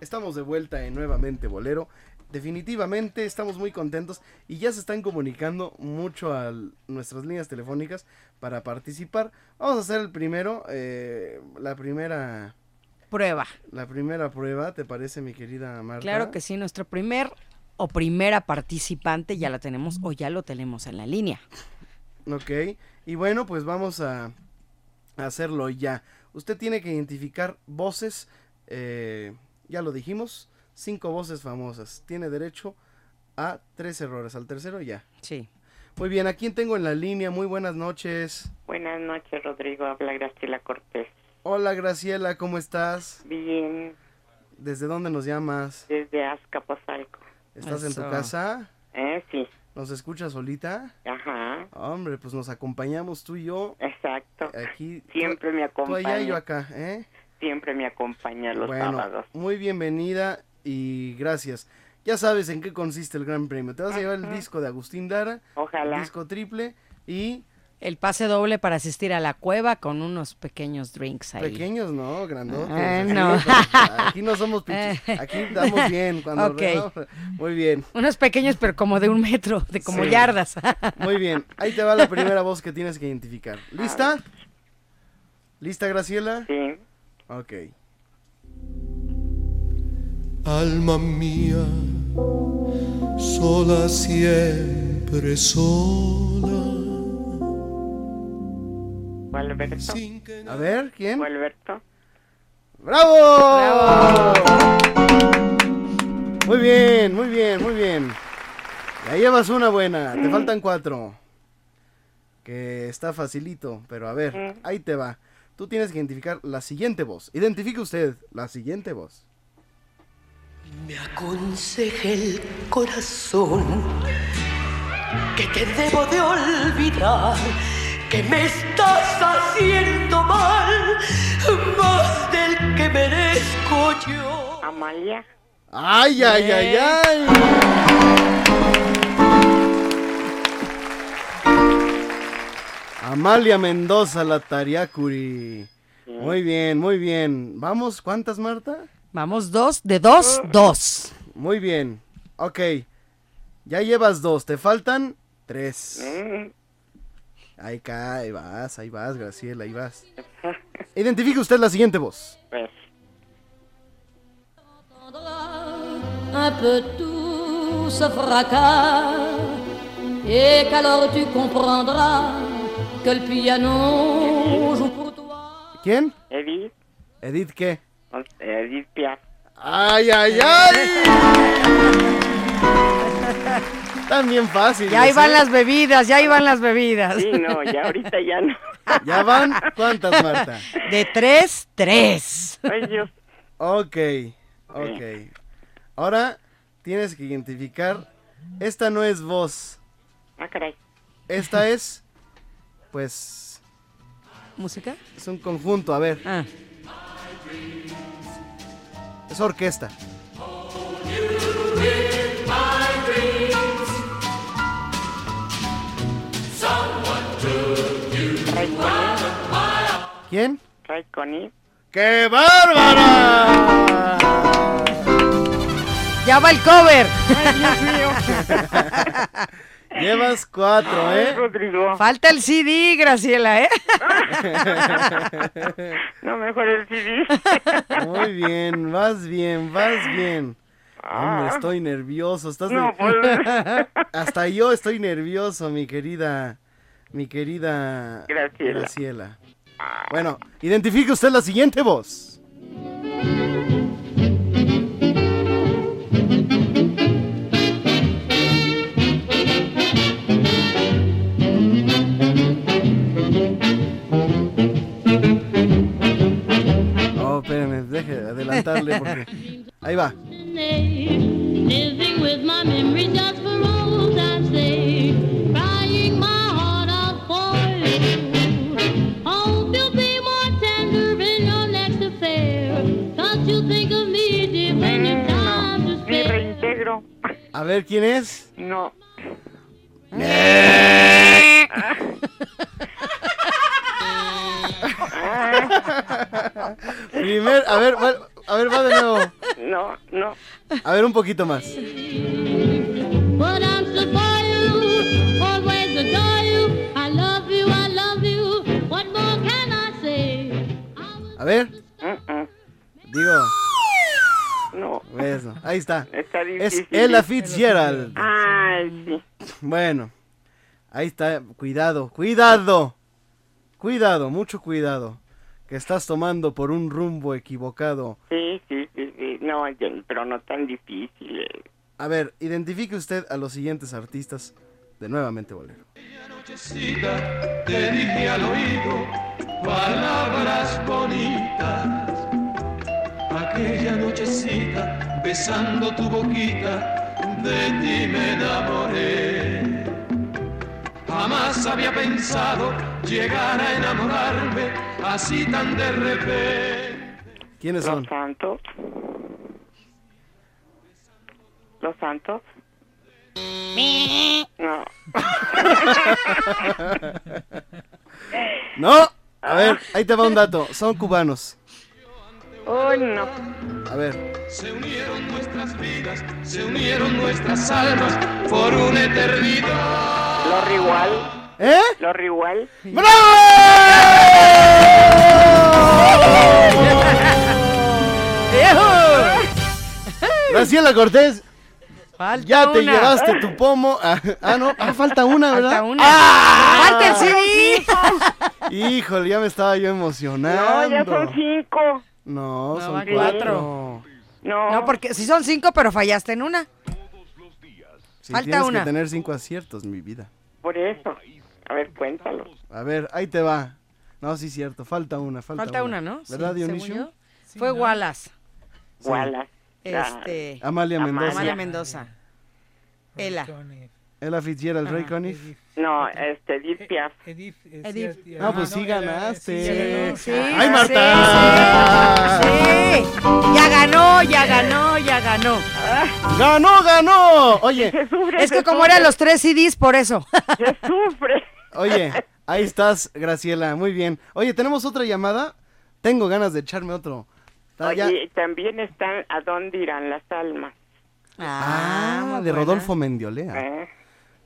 [SPEAKER 9] Estamos de vuelta en nuevamente Bolero. Definitivamente estamos muy contentos y ya se están comunicando mucho a nuestras líneas telefónicas para participar. Vamos a hacer el primero, eh, la primera
[SPEAKER 10] Prueba.
[SPEAKER 9] la primera prueba, ¿te parece mi querida Marta?
[SPEAKER 10] Claro que sí, nuestro primer o primera participante ya la tenemos o ya lo tenemos en la línea.
[SPEAKER 9] Ok, y bueno, pues vamos a, a hacerlo ya. Usted tiene que identificar voces, eh, ya lo dijimos, cinco voces famosas. Tiene derecho a tres errores. Al tercero ya.
[SPEAKER 10] Sí.
[SPEAKER 9] Muy bien, ¿a quién tengo en la línea? Muy buenas noches.
[SPEAKER 21] Buenas noches, Rodrigo. Habla Graciela Cortés.
[SPEAKER 9] Hola Graciela, ¿cómo estás?
[SPEAKER 21] Bien,
[SPEAKER 9] ¿Desde dónde nos llamas?
[SPEAKER 21] desde Azcapotzalco.
[SPEAKER 9] ¿Estás en tu casa?
[SPEAKER 21] Eh, sí.
[SPEAKER 9] ¿Nos escuchas solita?
[SPEAKER 21] Ajá.
[SPEAKER 9] Hombre, pues nos acompañamos tú y yo.
[SPEAKER 21] Exacto.
[SPEAKER 9] Aquí.
[SPEAKER 21] Siempre me
[SPEAKER 9] Tú allá y
[SPEAKER 21] acompaña.
[SPEAKER 9] yo acá, ¿eh?
[SPEAKER 21] Siempre me acompaña los
[SPEAKER 9] bueno,
[SPEAKER 21] sábados.
[SPEAKER 9] muy bienvenida y gracias. Ya sabes en qué consiste el Gran Premio. Te vas a llevar el disco de Agustín Dara,
[SPEAKER 21] Ojalá.
[SPEAKER 9] el disco triple y
[SPEAKER 10] El pase doble para asistir a la cueva con unos pequeños drinks ahí.
[SPEAKER 9] pequeños, no, grandotes.
[SPEAKER 10] Ah,
[SPEAKER 9] Aquí
[SPEAKER 10] no.
[SPEAKER 9] Aquí no somos pinches. Aquí damos bien cuando
[SPEAKER 10] Ok.
[SPEAKER 9] ¿no? Muy bien.
[SPEAKER 10] Unos pequeños, pero como de un metro, de como
[SPEAKER 9] Sí.
[SPEAKER 10] yardas.
[SPEAKER 9] Muy bien. Ahí te va la primera voz que tienes que identificar. ¿Lista? ¿Lista, Graciela?
[SPEAKER 21] Sí.
[SPEAKER 9] Ok.
[SPEAKER 19] Alma mía, sola siempre sola.
[SPEAKER 21] Gualberto.
[SPEAKER 9] A ver, ¿quién?
[SPEAKER 21] Gualberto.
[SPEAKER 9] ¡Bravo! Muy bien, muy bien, muy bien. Ya llevas una buena, te faltan cuatro. que está facilito, pero a ver,
[SPEAKER 21] Mm.
[SPEAKER 9] ahí te va. Tú tienes que identificar la siguiente voz. Identifique usted la siguiente voz.
[SPEAKER 22] Me aconseja el corazón que te debo de olvidar, que me estás haciendo mal, más del que merezco yo.
[SPEAKER 21] Amalia.
[SPEAKER 9] ¡Ay, ay, ay,
[SPEAKER 21] Eh.
[SPEAKER 9] ay! Amalia Mendoza, la Tariacuri. Muy bien, muy bien. Vamos, ¿cuántas, Marta?
[SPEAKER 10] Vamos dos, de dos, dos.
[SPEAKER 9] Muy bien. Ok. Ya llevas dos, te faltan tres.
[SPEAKER 21] Mm.
[SPEAKER 9] Ahí cae, ahí vas, ahí vas, Graciela, ahí vas. Identifique usted la siguiente voz.
[SPEAKER 21] Pues,
[SPEAKER 22] Un peu tout ce fracas, et qu'alors tu comprendras que le piano joue pour toi.
[SPEAKER 9] ¿Quién?
[SPEAKER 21] Edith.
[SPEAKER 9] ¿Edith qué?
[SPEAKER 21] Edith Piaf.
[SPEAKER 9] ¡Ay, ay, ay! Están bien fáciles.
[SPEAKER 10] Ya iban
[SPEAKER 9] ¿eh?
[SPEAKER 10] las bebidas, ya iban las bebidas.
[SPEAKER 21] Sí, no, ya ahorita ya no.
[SPEAKER 9] ¿Ya van? ¿Cuántas, Marta?
[SPEAKER 10] De tres, tres.
[SPEAKER 21] Ay, Dios.
[SPEAKER 9] Ok, ok. Ahora tienes que identificar. Esta no es voz.
[SPEAKER 21] Ah, caray.
[SPEAKER 9] Esta es. Pues.
[SPEAKER 10] ¿Música?
[SPEAKER 9] Es un conjunto, a ver.
[SPEAKER 10] Ah.
[SPEAKER 9] Es orquesta. ¿Quién?
[SPEAKER 21] Ray Connie.
[SPEAKER 9] ¡Qué bárbara!
[SPEAKER 10] Ya va el cover.
[SPEAKER 9] Llevas cuatro, ¿eh?
[SPEAKER 21] Rodrigo.
[SPEAKER 10] Falta el CD, Graciela, ¿eh?
[SPEAKER 21] No, mejor el CD.
[SPEAKER 9] Muy bien, vas bien, vas bien. Hombre, estoy nervioso. Estás
[SPEAKER 21] No, pues.
[SPEAKER 9] Hasta yo estoy nervioso, mi querida, mi querida
[SPEAKER 21] Graciela.
[SPEAKER 9] Graciela. Bueno, identifique usted la siguiente voz.
[SPEAKER 22] To
[SPEAKER 21] Me
[SPEAKER 22] spare.
[SPEAKER 21] reintegro.
[SPEAKER 9] A ver, ¿quién es?
[SPEAKER 21] No.
[SPEAKER 9] Primer, a ver, va- a ver, va de nuevo.
[SPEAKER 21] No, no.
[SPEAKER 9] A ver, un poquito más. A ver. Digo,
[SPEAKER 21] No.
[SPEAKER 9] eso. Ahí está.
[SPEAKER 21] Está
[SPEAKER 9] Es. Ella Fitzgerald.
[SPEAKER 21] Ay, sí.
[SPEAKER 9] Bueno, ahí está. Cuidado, cuidado. Cuidado, mucho cuidado. Que estás tomando por un rumbo equivocado.
[SPEAKER 21] Sí, sí, sí, sí. No, pero no tan difícil. eh.
[SPEAKER 9] A ver, identifique usted a los siguientes artistas de Nuevamente Bolero.
[SPEAKER 23] Nochecita, te dije al oído palabras bonitas. Aquella nochecita, besando tu boquita, de ti me enamoré. Jamás había pensado llegar a enamorarme así tan de repente.
[SPEAKER 9] ¿Quiénes son?
[SPEAKER 21] Los Santos. Los Santos. No.
[SPEAKER 9] No, a ver, ahí te va un dato. Son cubanos.
[SPEAKER 21] Uy, no.
[SPEAKER 9] A ver,
[SPEAKER 23] Se unieron nuestras vidas, se unieron nuestras almas por una eternidad.
[SPEAKER 21] Rigual.
[SPEAKER 9] ¿eh?
[SPEAKER 21] Los Rigual.
[SPEAKER 9] Graciela Cortés,
[SPEAKER 10] Falta
[SPEAKER 9] ya te
[SPEAKER 10] una.
[SPEAKER 9] llevaste tu pomo. Ah, ah, no, ah, falta una, ¿verdad?
[SPEAKER 10] Falta una.
[SPEAKER 9] ¡Ah!
[SPEAKER 10] ¡Falta el CD!
[SPEAKER 9] Híjole, ya me estaba yo emocionando.
[SPEAKER 21] No, ya son cinco.
[SPEAKER 9] No,
[SPEAKER 10] No,
[SPEAKER 9] son cuatro.
[SPEAKER 21] No.
[SPEAKER 10] No, porque si son cinco, pero fallaste en una.
[SPEAKER 9] Sí,
[SPEAKER 10] Falta
[SPEAKER 9] tienes
[SPEAKER 10] una.
[SPEAKER 9] que tener cinco aciertos, mi vida.
[SPEAKER 21] Por eso. A ver, cuéntalo.
[SPEAKER 9] A ver, ahí te va. No, sí, cierto. Falta una, falta,
[SPEAKER 10] Falta una, ¿no?
[SPEAKER 9] ¿Verdad,
[SPEAKER 10] Sí,
[SPEAKER 9] Dionisio?
[SPEAKER 10] Fue Wallace.
[SPEAKER 9] Sí.
[SPEAKER 21] Wallace.
[SPEAKER 10] Este,
[SPEAKER 9] Amalia Mendoza.
[SPEAKER 10] Amalia Mendoza. Ela.
[SPEAKER 9] Ella Fitzgerald, Ray
[SPEAKER 11] Ajá,
[SPEAKER 9] Conniff.
[SPEAKER 21] No, este, Edith Piaf.
[SPEAKER 11] Edith. eh,
[SPEAKER 10] Edith.
[SPEAKER 11] sí,
[SPEAKER 9] Ah, pues
[SPEAKER 11] ah,
[SPEAKER 9] sí
[SPEAKER 11] no,
[SPEAKER 9] ganaste.
[SPEAKER 11] sí,
[SPEAKER 9] ¡Ay, Marta!
[SPEAKER 10] Sí, sí. Ya ganó, ya ganó, ya ganó.
[SPEAKER 9] ¡Ganó, ganó! Oye,
[SPEAKER 10] Es que como eran los tres CDs, por eso.
[SPEAKER 21] Se sufre.
[SPEAKER 9] oye, ahí estás, Graciela. Muy bien. Oye, ¿tenemos otra llamada? Tengo ganas de echarme otro. Ah, ya.
[SPEAKER 21] Oye, también están ¿A dónde irán las almas?
[SPEAKER 9] Ah, de Rodolfo Mendiolea.
[SPEAKER 21] ¿Eh?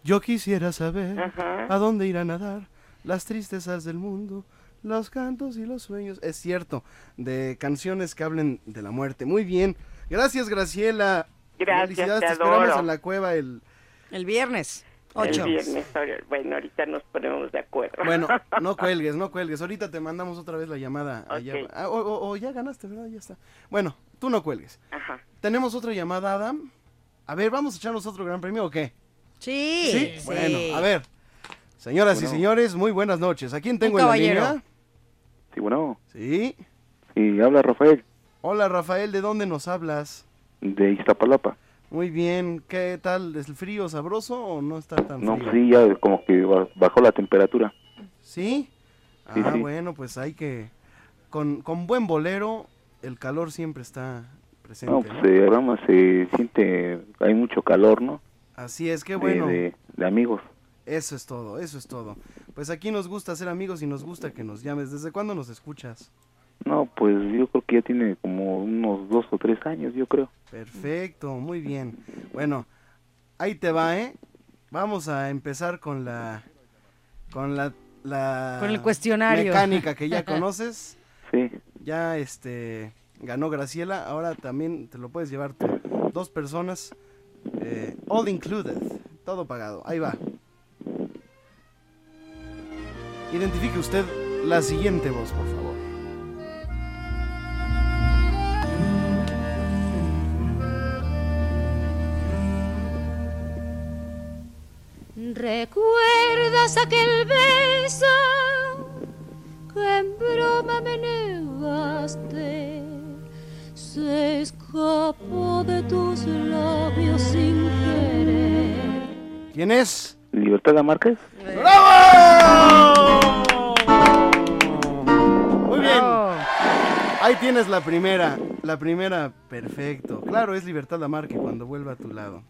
[SPEAKER 9] Yo quisiera saber
[SPEAKER 21] Ajá.
[SPEAKER 9] a dónde irán a dar las tristezas del mundo, los cantos y los sueños. Es cierto, de canciones que hablen de la muerte. Muy bien. Gracias, Graciela.
[SPEAKER 21] Gracias,
[SPEAKER 9] Felicidades,
[SPEAKER 21] te
[SPEAKER 9] te esperamos
[SPEAKER 21] adoro.
[SPEAKER 9] en la cueva el...
[SPEAKER 10] El viernes. Ocho.
[SPEAKER 21] El viernes. Bueno, ahorita nos ponemos de acuerdo.
[SPEAKER 9] Bueno, no cuelgues, no cuelgues. Ahorita te mandamos otra vez la llamada. allá.
[SPEAKER 21] Ok.
[SPEAKER 9] Ah, o, o- o ya ganaste, ¿verdad? Ya está. Bueno, tú no cuelgues.
[SPEAKER 21] Ajá.
[SPEAKER 9] Tenemos otra llamada, Adam. A ver, ¿vamos a echarnos otro gran premio o qué?
[SPEAKER 10] Sí.
[SPEAKER 9] ¿Sí?
[SPEAKER 10] sí.
[SPEAKER 9] Bueno, a ver. Señoras y señores, muy buenas noches. ¿A quién tengo
[SPEAKER 10] Un
[SPEAKER 9] en la
[SPEAKER 10] caballero.
[SPEAKER 9] línea?
[SPEAKER 24] Sí, bueno.
[SPEAKER 9] Sí.
[SPEAKER 24] Sí, habla Rafael,
[SPEAKER 9] Hola, Rafael, ¿de dónde nos hablas?
[SPEAKER 24] de Iztapalapa.
[SPEAKER 9] Muy bien, ¿qué tal? ¿Es el frío sabroso o no está tan
[SPEAKER 24] No,
[SPEAKER 9] frío?
[SPEAKER 24] sí, ya como que ba- bajó la temperatura.
[SPEAKER 9] ¿Sí?
[SPEAKER 24] Sí,
[SPEAKER 9] ah,
[SPEAKER 24] sí.
[SPEAKER 9] bueno, pues hay que... Con, con buen bolero, el calor siempre está presente.
[SPEAKER 24] No,
[SPEAKER 9] ¿no?
[SPEAKER 24] pues eh, vamos, se siente, hay mucho calor, ¿no?
[SPEAKER 9] Así es, qué
[SPEAKER 24] De-
[SPEAKER 9] bueno.
[SPEAKER 24] De, de amigos.
[SPEAKER 9] Eso es todo, eso es todo. Pues aquí nos gusta ser amigos y nos gusta que nos llames. ¿Desde cuándo nos escuchas?
[SPEAKER 24] No, pues yo creo que ya tiene como unos dos o tres años, yo creo.
[SPEAKER 9] Perfecto, muy bien. Bueno, ahí te va, ¿eh? Vamos a empezar con la... Con la... la
[SPEAKER 10] Con el cuestionario.
[SPEAKER 9] Mecánica que ya conoces.
[SPEAKER 24] Sí.
[SPEAKER 9] Ya, este... Ganó Graciela, ahora también te lo puedes llevar tú. Dos personas, eh, all included, todo pagado. Ahí va. Identifique usted la siguiente voz, por favor.
[SPEAKER 18] ¿Recuerdas aquel beso que en broma me negaste? Se escapó de tus labios sin querer.
[SPEAKER 9] ¿Quién es?
[SPEAKER 24] ¿Libertad Márquez?
[SPEAKER 9] ¡Bravo! Muy bien. Ahí tienes la primera. La primera, perfecto. Claro, es Libertad Lamarque cuando vuelva a tu lado.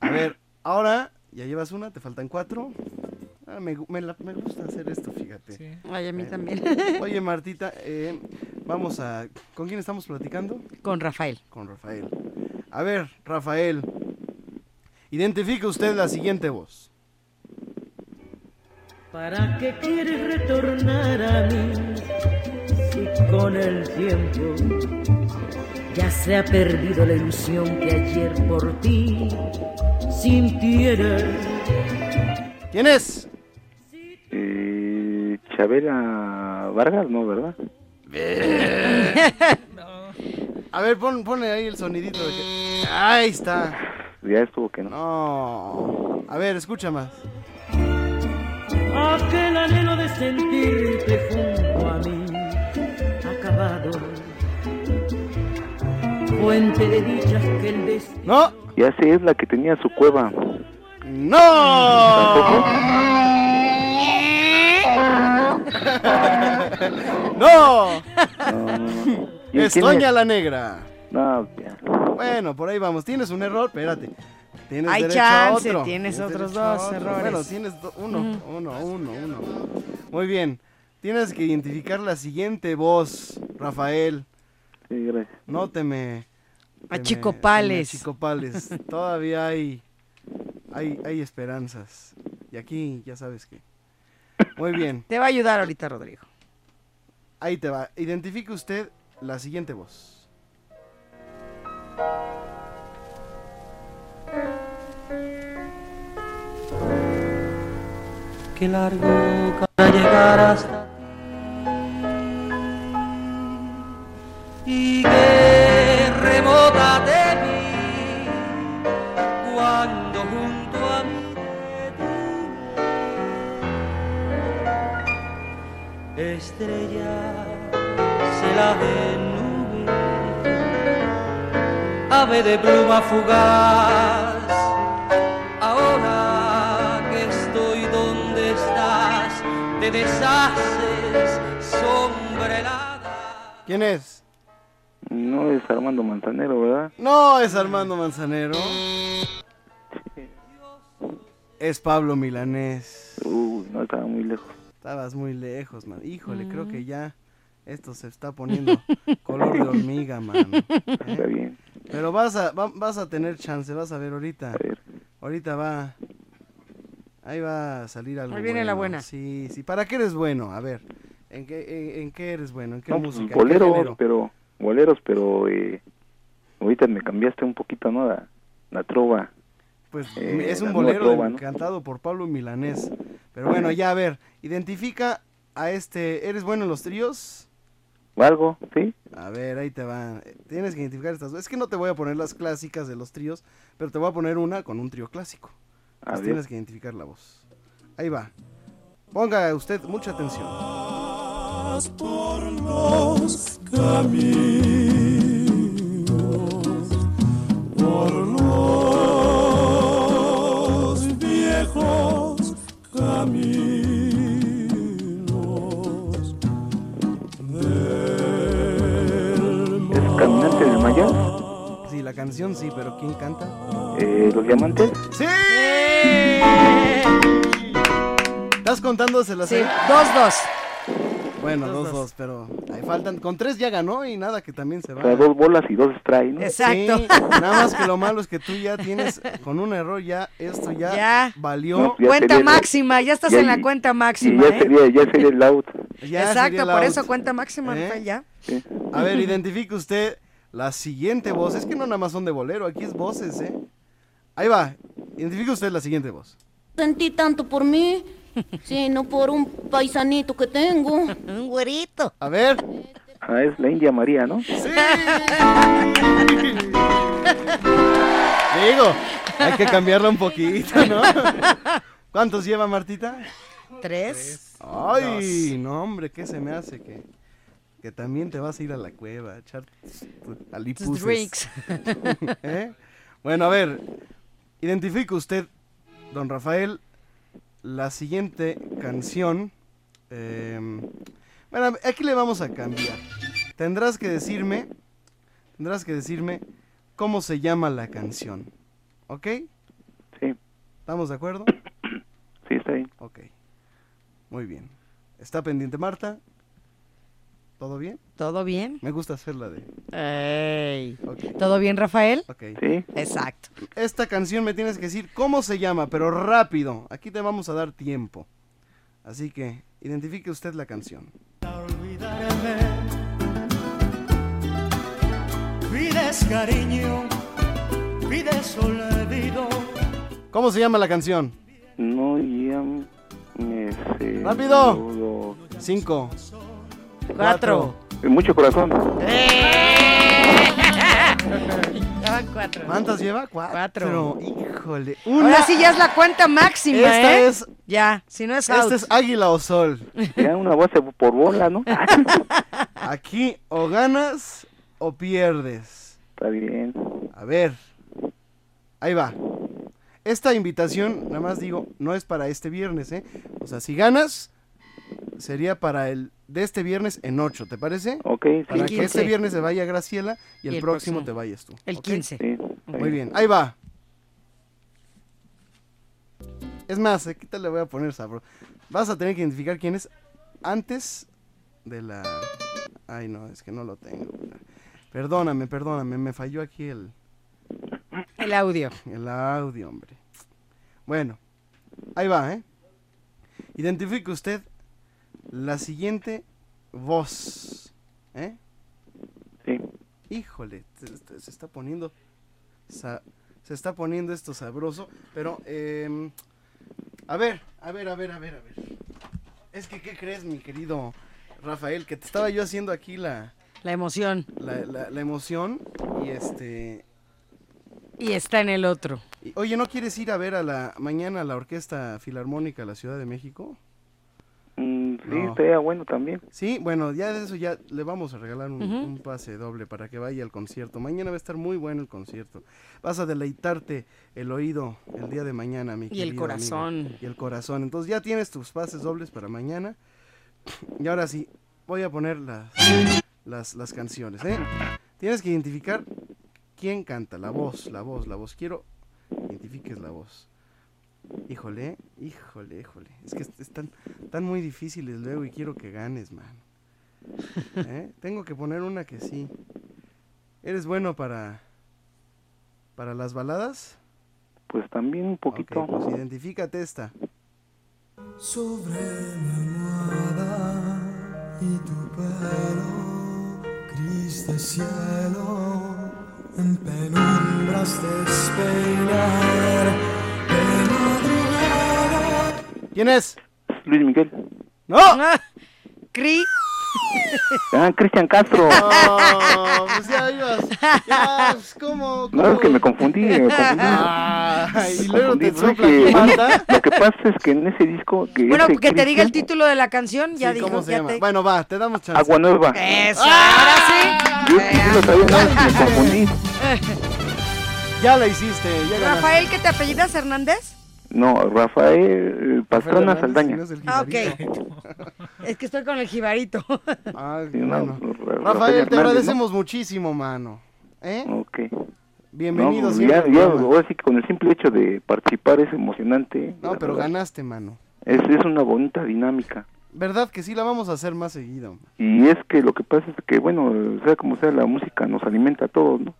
[SPEAKER 9] A ver, ahora ya llevas una, te faltan cuatro. Ah, me, me la- me gusta hacer esto, fíjate.
[SPEAKER 10] Ay, a mí
[SPEAKER 9] Bueno.
[SPEAKER 10] también.
[SPEAKER 9] Oye, Martita, eh, vamos a... ¿Con quién estamos platicando?
[SPEAKER 10] Con Rafael.
[SPEAKER 9] Con Rafael. A ver, Rafael, identifique usted la siguiente voz.
[SPEAKER 22] ¿Para qué quieres retornar a mí si con el tiempo ya se ha perdido la ilusión que ayer por ti sintiera?
[SPEAKER 9] ¿Quién es?
[SPEAKER 24] Eh, Chabela Vargas, no, ¿verdad?
[SPEAKER 9] A ver, pon, ponle ahí el sonidito. de que- Ahí está.
[SPEAKER 24] Ya estuvo que no.
[SPEAKER 9] No. A ver, escucha más.
[SPEAKER 22] Aquel anhelo de sentirte junto a mí acabado. Fuente de dichas que el destino.
[SPEAKER 9] No.
[SPEAKER 24] Ya sé, es la que tenía su cueva.
[SPEAKER 9] ¡No! ¡No!
[SPEAKER 24] ¿Y
[SPEAKER 9] Es
[SPEAKER 24] quién
[SPEAKER 9] Toña
[SPEAKER 24] es?
[SPEAKER 9] la Negra.
[SPEAKER 24] No, ya.
[SPEAKER 9] Bueno, por ahí vamos. Tienes un error, espérate. Tienes
[SPEAKER 10] Hay
[SPEAKER 9] derecho
[SPEAKER 10] chance,
[SPEAKER 9] a otro.
[SPEAKER 10] tienes otros dos
[SPEAKER 9] otro.
[SPEAKER 10] errores.
[SPEAKER 9] Bueno, tienes do- uno,
[SPEAKER 10] Ujú.
[SPEAKER 9] uno, uno, uno. Muy bien. Tienes que identificar la siguiente voz, Rafael.
[SPEAKER 24] Sí, gracias.
[SPEAKER 9] No te me... te me-
[SPEAKER 10] Achicopales.
[SPEAKER 9] te me achicopales. Todavía hay, hay, hay esperanzas. Y aquí ya sabes que... Muy bien.
[SPEAKER 10] Te va a ayudar ahorita, Rodrigo.
[SPEAKER 9] Ahí te va. Identifique usted la siguiente voz.
[SPEAKER 22] Qué largo para llegar hasta ti y qué
[SPEAKER 25] estrella se la de nube, ave de pluma fugaz. Ahora que estoy donde estás, te deshaces, sombra helada.
[SPEAKER 9] ¿Quién es?
[SPEAKER 24] No es Armando Manzanero, ¿verdad?
[SPEAKER 9] No es Armando Manzanero. Es Pablo Milanés.
[SPEAKER 24] Uy, no estaba muy lejos.
[SPEAKER 9] Estabas muy lejos, man. Híjole, creo que ya esto se está poniendo color de hormiga, man.
[SPEAKER 24] Está bien.
[SPEAKER 9] Pero vas a, va- vas a tener chance, vas a ver ahorita. Ahorita va. Ahí va a salir algo.
[SPEAKER 10] Ahí viene la buena.
[SPEAKER 9] Sí, sí. ¿Para qué eres bueno? A ver. ¿En qué, en, en qué eres bueno? ¿En qué
[SPEAKER 24] No,
[SPEAKER 9] música? ¿En qué
[SPEAKER 24] boleros, pero boleros, pero eh, ahorita me cambiaste un poquito, ¿no? La, la trova.
[SPEAKER 9] Pues
[SPEAKER 24] Eh,
[SPEAKER 9] es un bolero
[SPEAKER 24] trova, ¿no?
[SPEAKER 9] cantado por Pablo Milanés. Pero bueno, ya a ver, identifica a este. ¿Eres bueno en los tríos?
[SPEAKER 24] ¿O algo? ¿Sí?
[SPEAKER 9] A ver, ahí te va. Tienes que identificar estas dos. Es que no te voy a poner las clásicas de los tríos, pero te voy a poner una con un trío clásico.
[SPEAKER 24] Ver.
[SPEAKER 9] tienes que identificar la voz. Ahí va. Ponga usted mucha atención.
[SPEAKER 19] por los caminos, por los
[SPEAKER 24] Mayas?
[SPEAKER 9] Sí, la canción sí, pero ¿quién canta?
[SPEAKER 24] Eh, ¿Los Diamantes?
[SPEAKER 9] ¡Sí! ¿Estás contándoselas?
[SPEAKER 10] Sí,
[SPEAKER 9] ahí?
[SPEAKER 10] dos, dos.
[SPEAKER 9] Bueno,
[SPEAKER 10] Dos,
[SPEAKER 9] dos, dos, pero ahí faltan. Con tres ya ganó y nada que también se
[SPEAKER 24] O
[SPEAKER 9] va.
[SPEAKER 24] sea, dos bolas y dos strikes, ¿no?
[SPEAKER 10] Exacto.
[SPEAKER 9] Sí, nada más que lo malo es que tú ya tienes, con un error ya, esto ya,
[SPEAKER 10] Ya.
[SPEAKER 9] valió.
[SPEAKER 24] No, ya
[SPEAKER 10] Cuenta
[SPEAKER 24] sería-
[SPEAKER 10] máxima, ya estás
[SPEAKER 24] ya-
[SPEAKER 10] en la cuenta máxima,
[SPEAKER 24] ya
[SPEAKER 10] ¿eh?
[SPEAKER 24] sería, ya sería el out.
[SPEAKER 9] Ya
[SPEAKER 10] Exacto,
[SPEAKER 9] sería el
[SPEAKER 10] por
[SPEAKER 9] out.
[SPEAKER 10] eso cuenta máxima,
[SPEAKER 9] ¿Eh?
[SPEAKER 10] Ya.
[SPEAKER 24] Sí.
[SPEAKER 9] A ver, identifique usted la siguiente voz. Es que no nada más son de bolero, aquí es voces, ¿eh? Ahí va. Identifique usted la siguiente voz.
[SPEAKER 26] Sentí tanto por mí, sino por un paisanito que tengo.
[SPEAKER 10] Un güerito.
[SPEAKER 9] A ver.
[SPEAKER 24] Ah, es la India María, ¿no?
[SPEAKER 9] ¡Sí! Digo, hay que cambiarla un poquito, ¿no? ¿Cuántos lleva Martita?
[SPEAKER 10] Tres.
[SPEAKER 9] Ay, no, hombre, ¿qué se me hace que, que también te vas a ir a la cueva a echar tus alipuses?
[SPEAKER 10] drinks.
[SPEAKER 9] ¿Eh? Bueno, a ver, identifique usted, don Rafael, la siguiente canción. em, bueno, aquí le vamos a cambiar. Tendrás que decirme, tendrás que decirme cómo se llama la canción, ¿ok?
[SPEAKER 24] Sí.
[SPEAKER 9] ¿Estamos de acuerdo?
[SPEAKER 24] Sí, está bien.
[SPEAKER 9] Ok. Muy bien. ¿Está pendiente Marta? ¿Todo bien?
[SPEAKER 10] ¿Todo bien?
[SPEAKER 9] Me gusta hacerla de...
[SPEAKER 10] Ey.
[SPEAKER 9] Ok.
[SPEAKER 10] ¿Todo bien, Rafael?
[SPEAKER 9] Ok.
[SPEAKER 24] Sí.
[SPEAKER 10] Exacto.
[SPEAKER 9] Esta canción me tienes que decir cómo se llama, pero rápido. Aquí te vamos a dar tiempo. Así que identifique usted la canción.
[SPEAKER 19] Pides cariño, pides olvido.
[SPEAKER 9] ¿Cómo se llama la canción?
[SPEAKER 24] No, ya me sé.
[SPEAKER 9] ¡Rápido! Cinco.
[SPEAKER 10] Cuatro.
[SPEAKER 24] Mucho corazón.
[SPEAKER 10] Llevan cuatro.
[SPEAKER 9] ¿Cuántas lleva? Cuatro.
[SPEAKER 10] Cuatro.
[SPEAKER 9] Híjole.
[SPEAKER 10] Ahora sí ya es la cuenta máxima,
[SPEAKER 9] Esta
[SPEAKER 10] ¿eh?
[SPEAKER 9] es-
[SPEAKER 10] Ya, si no es out.
[SPEAKER 9] Este es Águila o Sol.
[SPEAKER 24] Ya una base por bola, ¿no?
[SPEAKER 9] Aquí o ganas o pierdes.
[SPEAKER 24] Está bien.
[SPEAKER 9] A ver. Ahí va. Esta invitación, nada más digo, no es para este viernes, ¿eh? O sea, si ganas, sería para el de este viernes en 8, ¿te parece?
[SPEAKER 24] Ok,
[SPEAKER 9] Para
[SPEAKER 24] sí.
[SPEAKER 9] que este viernes se vaya Graciela y el,
[SPEAKER 10] Y el
[SPEAKER 9] próximo,
[SPEAKER 10] próximo.
[SPEAKER 9] te vayas tú.
[SPEAKER 10] El
[SPEAKER 9] ¿ok?
[SPEAKER 10] 15.
[SPEAKER 24] Sí, está
[SPEAKER 9] Muy bien, ahí va. Es más, aquí te le voy a poner sabro. Vas a tener que identificar quién es antes de la... Ay, no, es que no lo tengo. Perdóname, perdóname, me falló aquí el,
[SPEAKER 10] El audio.
[SPEAKER 9] el audio, hombre. Bueno, ahí va, ¿eh? Identifique usted la siguiente voz, ¿eh?
[SPEAKER 24] Sí.
[SPEAKER 9] Híjole, se, está poniendo. se está poniendo esto sabroso. Pero, em, a ver, a ver, a ver, a ver, a ver. Es que, ¿qué crees, mi querido Rafael? Que te estaba yo haciendo aquí la,
[SPEAKER 10] La emoción.
[SPEAKER 9] la, la- la emoción. Y este.
[SPEAKER 10] Y está en el otro.
[SPEAKER 9] y- oye, ¿no quieres ir a ver a la mañana a la Orquesta Filarmónica de la Ciudad de México?
[SPEAKER 24] Sí,
[SPEAKER 9] No.
[SPEAKER 24] estaría bueno también.
[SPEAKER 9] Sí, bueno, ya de eso ya le vamos a regalar un, pase doble para que vaya al concierto. Mañana va a estar muy bueno el concierto. Vas a deleitarte el oído el día de mañana, mi
[SPEAKER 10] Y el corazón.
[SPEAKER 9] amigo. Y el corazón. Entonces ya tienes tus pases dobles para mañana. Y ahora sí, voy a poner las, las, las canciones. ¿eh? Tienes que identificar quién canta, la voz, la voz, la voz. Quiero que identifiques la voz. Híjole, híjole, híjole. Es que est- están, están muy difíciles luego y quiero que ganes, man. ¿Eh? Tengo que poner una que sí. ¿Eres bueno para, para las baladas?
[SPEAKER 24] Pues también un poquito.
[SPEAKER 9] Pues identifícate esta.
[SPEAKER 19] Sobre mi almohada y tu pelo, gris de cielo, en penumbras de madrugada.
[SPEAKER 9] ¿Quién es?
[SPEAKER 24] Luis Miguel.
[SPEAKER 9] ¡No!
[SPEAKER 10] Cri.
[SPEAKER 24] Ah, Cristian Castro.
[SPEAKER 9] No, pues ya ibas. Ya, pues, ¿cómo?
[SPEAKER 24] No, es que me confundí, me confundí.
[SPEAKER 9] Y
[SPEAKER 24] Me
[SPEAKER 9] luego te sopla Marta.
[SPEAKER 24] Lo que pasa es que en ese disco que
[SPEAKER 10] Bueno,
[SPEAKER 24] ese
[SPEAKER 10] que te diga el título de la canción, ya
[SPEAKER 9] Sí,
[SPEAKER 10] dijo.
[SPEAKER 9] ¿Cómo se
[SPEAKER 10] ya
[SPEAKER 9] llama?
[SPEAKER 10] te-
[SPEAKER 9] Bueno, va, te damos chance.
[SPEAKER 24] Agua Nueva.
[SPEAKER 10] Eso, ahora sí.
[SPEAKER 24] Yo sí lo sabía, no, me confundí.
[SPEAKER 9] Ya la hiciste, ya ganaste.
[SPEAKER 10] Rafael, ¿qué te apellidas Hernández?
[SPEAKER 24] No, Rafael Pastrana
[SPEAKER 9] Hernández,
[SPEAKER 24] Saldaña.
[SPEAKER 9] no es
[SPEAKER 10] Ah, ok. Es que estoy con el jibarito.
[SPEAKER 9] Ah,
[SPEAKER 24] Sí, no,
[SPEAKER 9] bueno.
[SPEAKER 24] Ra-
[SPEAKER 9] Rafael, te agradecemos muchísimo, mano. ¿Eh?
[SPEAKER 24] ¿no? Ok.
[SPEAKER 9] Bienvenido
[SPEAKER 24] No, ya, ya, ahora sí que con el simple hecho de participar es emocionante.
[SPEAKER 9] No, pero
[SPEAKER 24] verdad.
[SPEAKER 9] ganaste, mano.
[SPEAKER 24] Es, es una bonita dinámica.
[SPEAKER 9] ¿Verdad que sí la vamos a hacer más seguido?
[SPEAKER 24] Y es que lo que pasa es que, bueno, sea como sea, la música nos alimenta a todos, ¿no?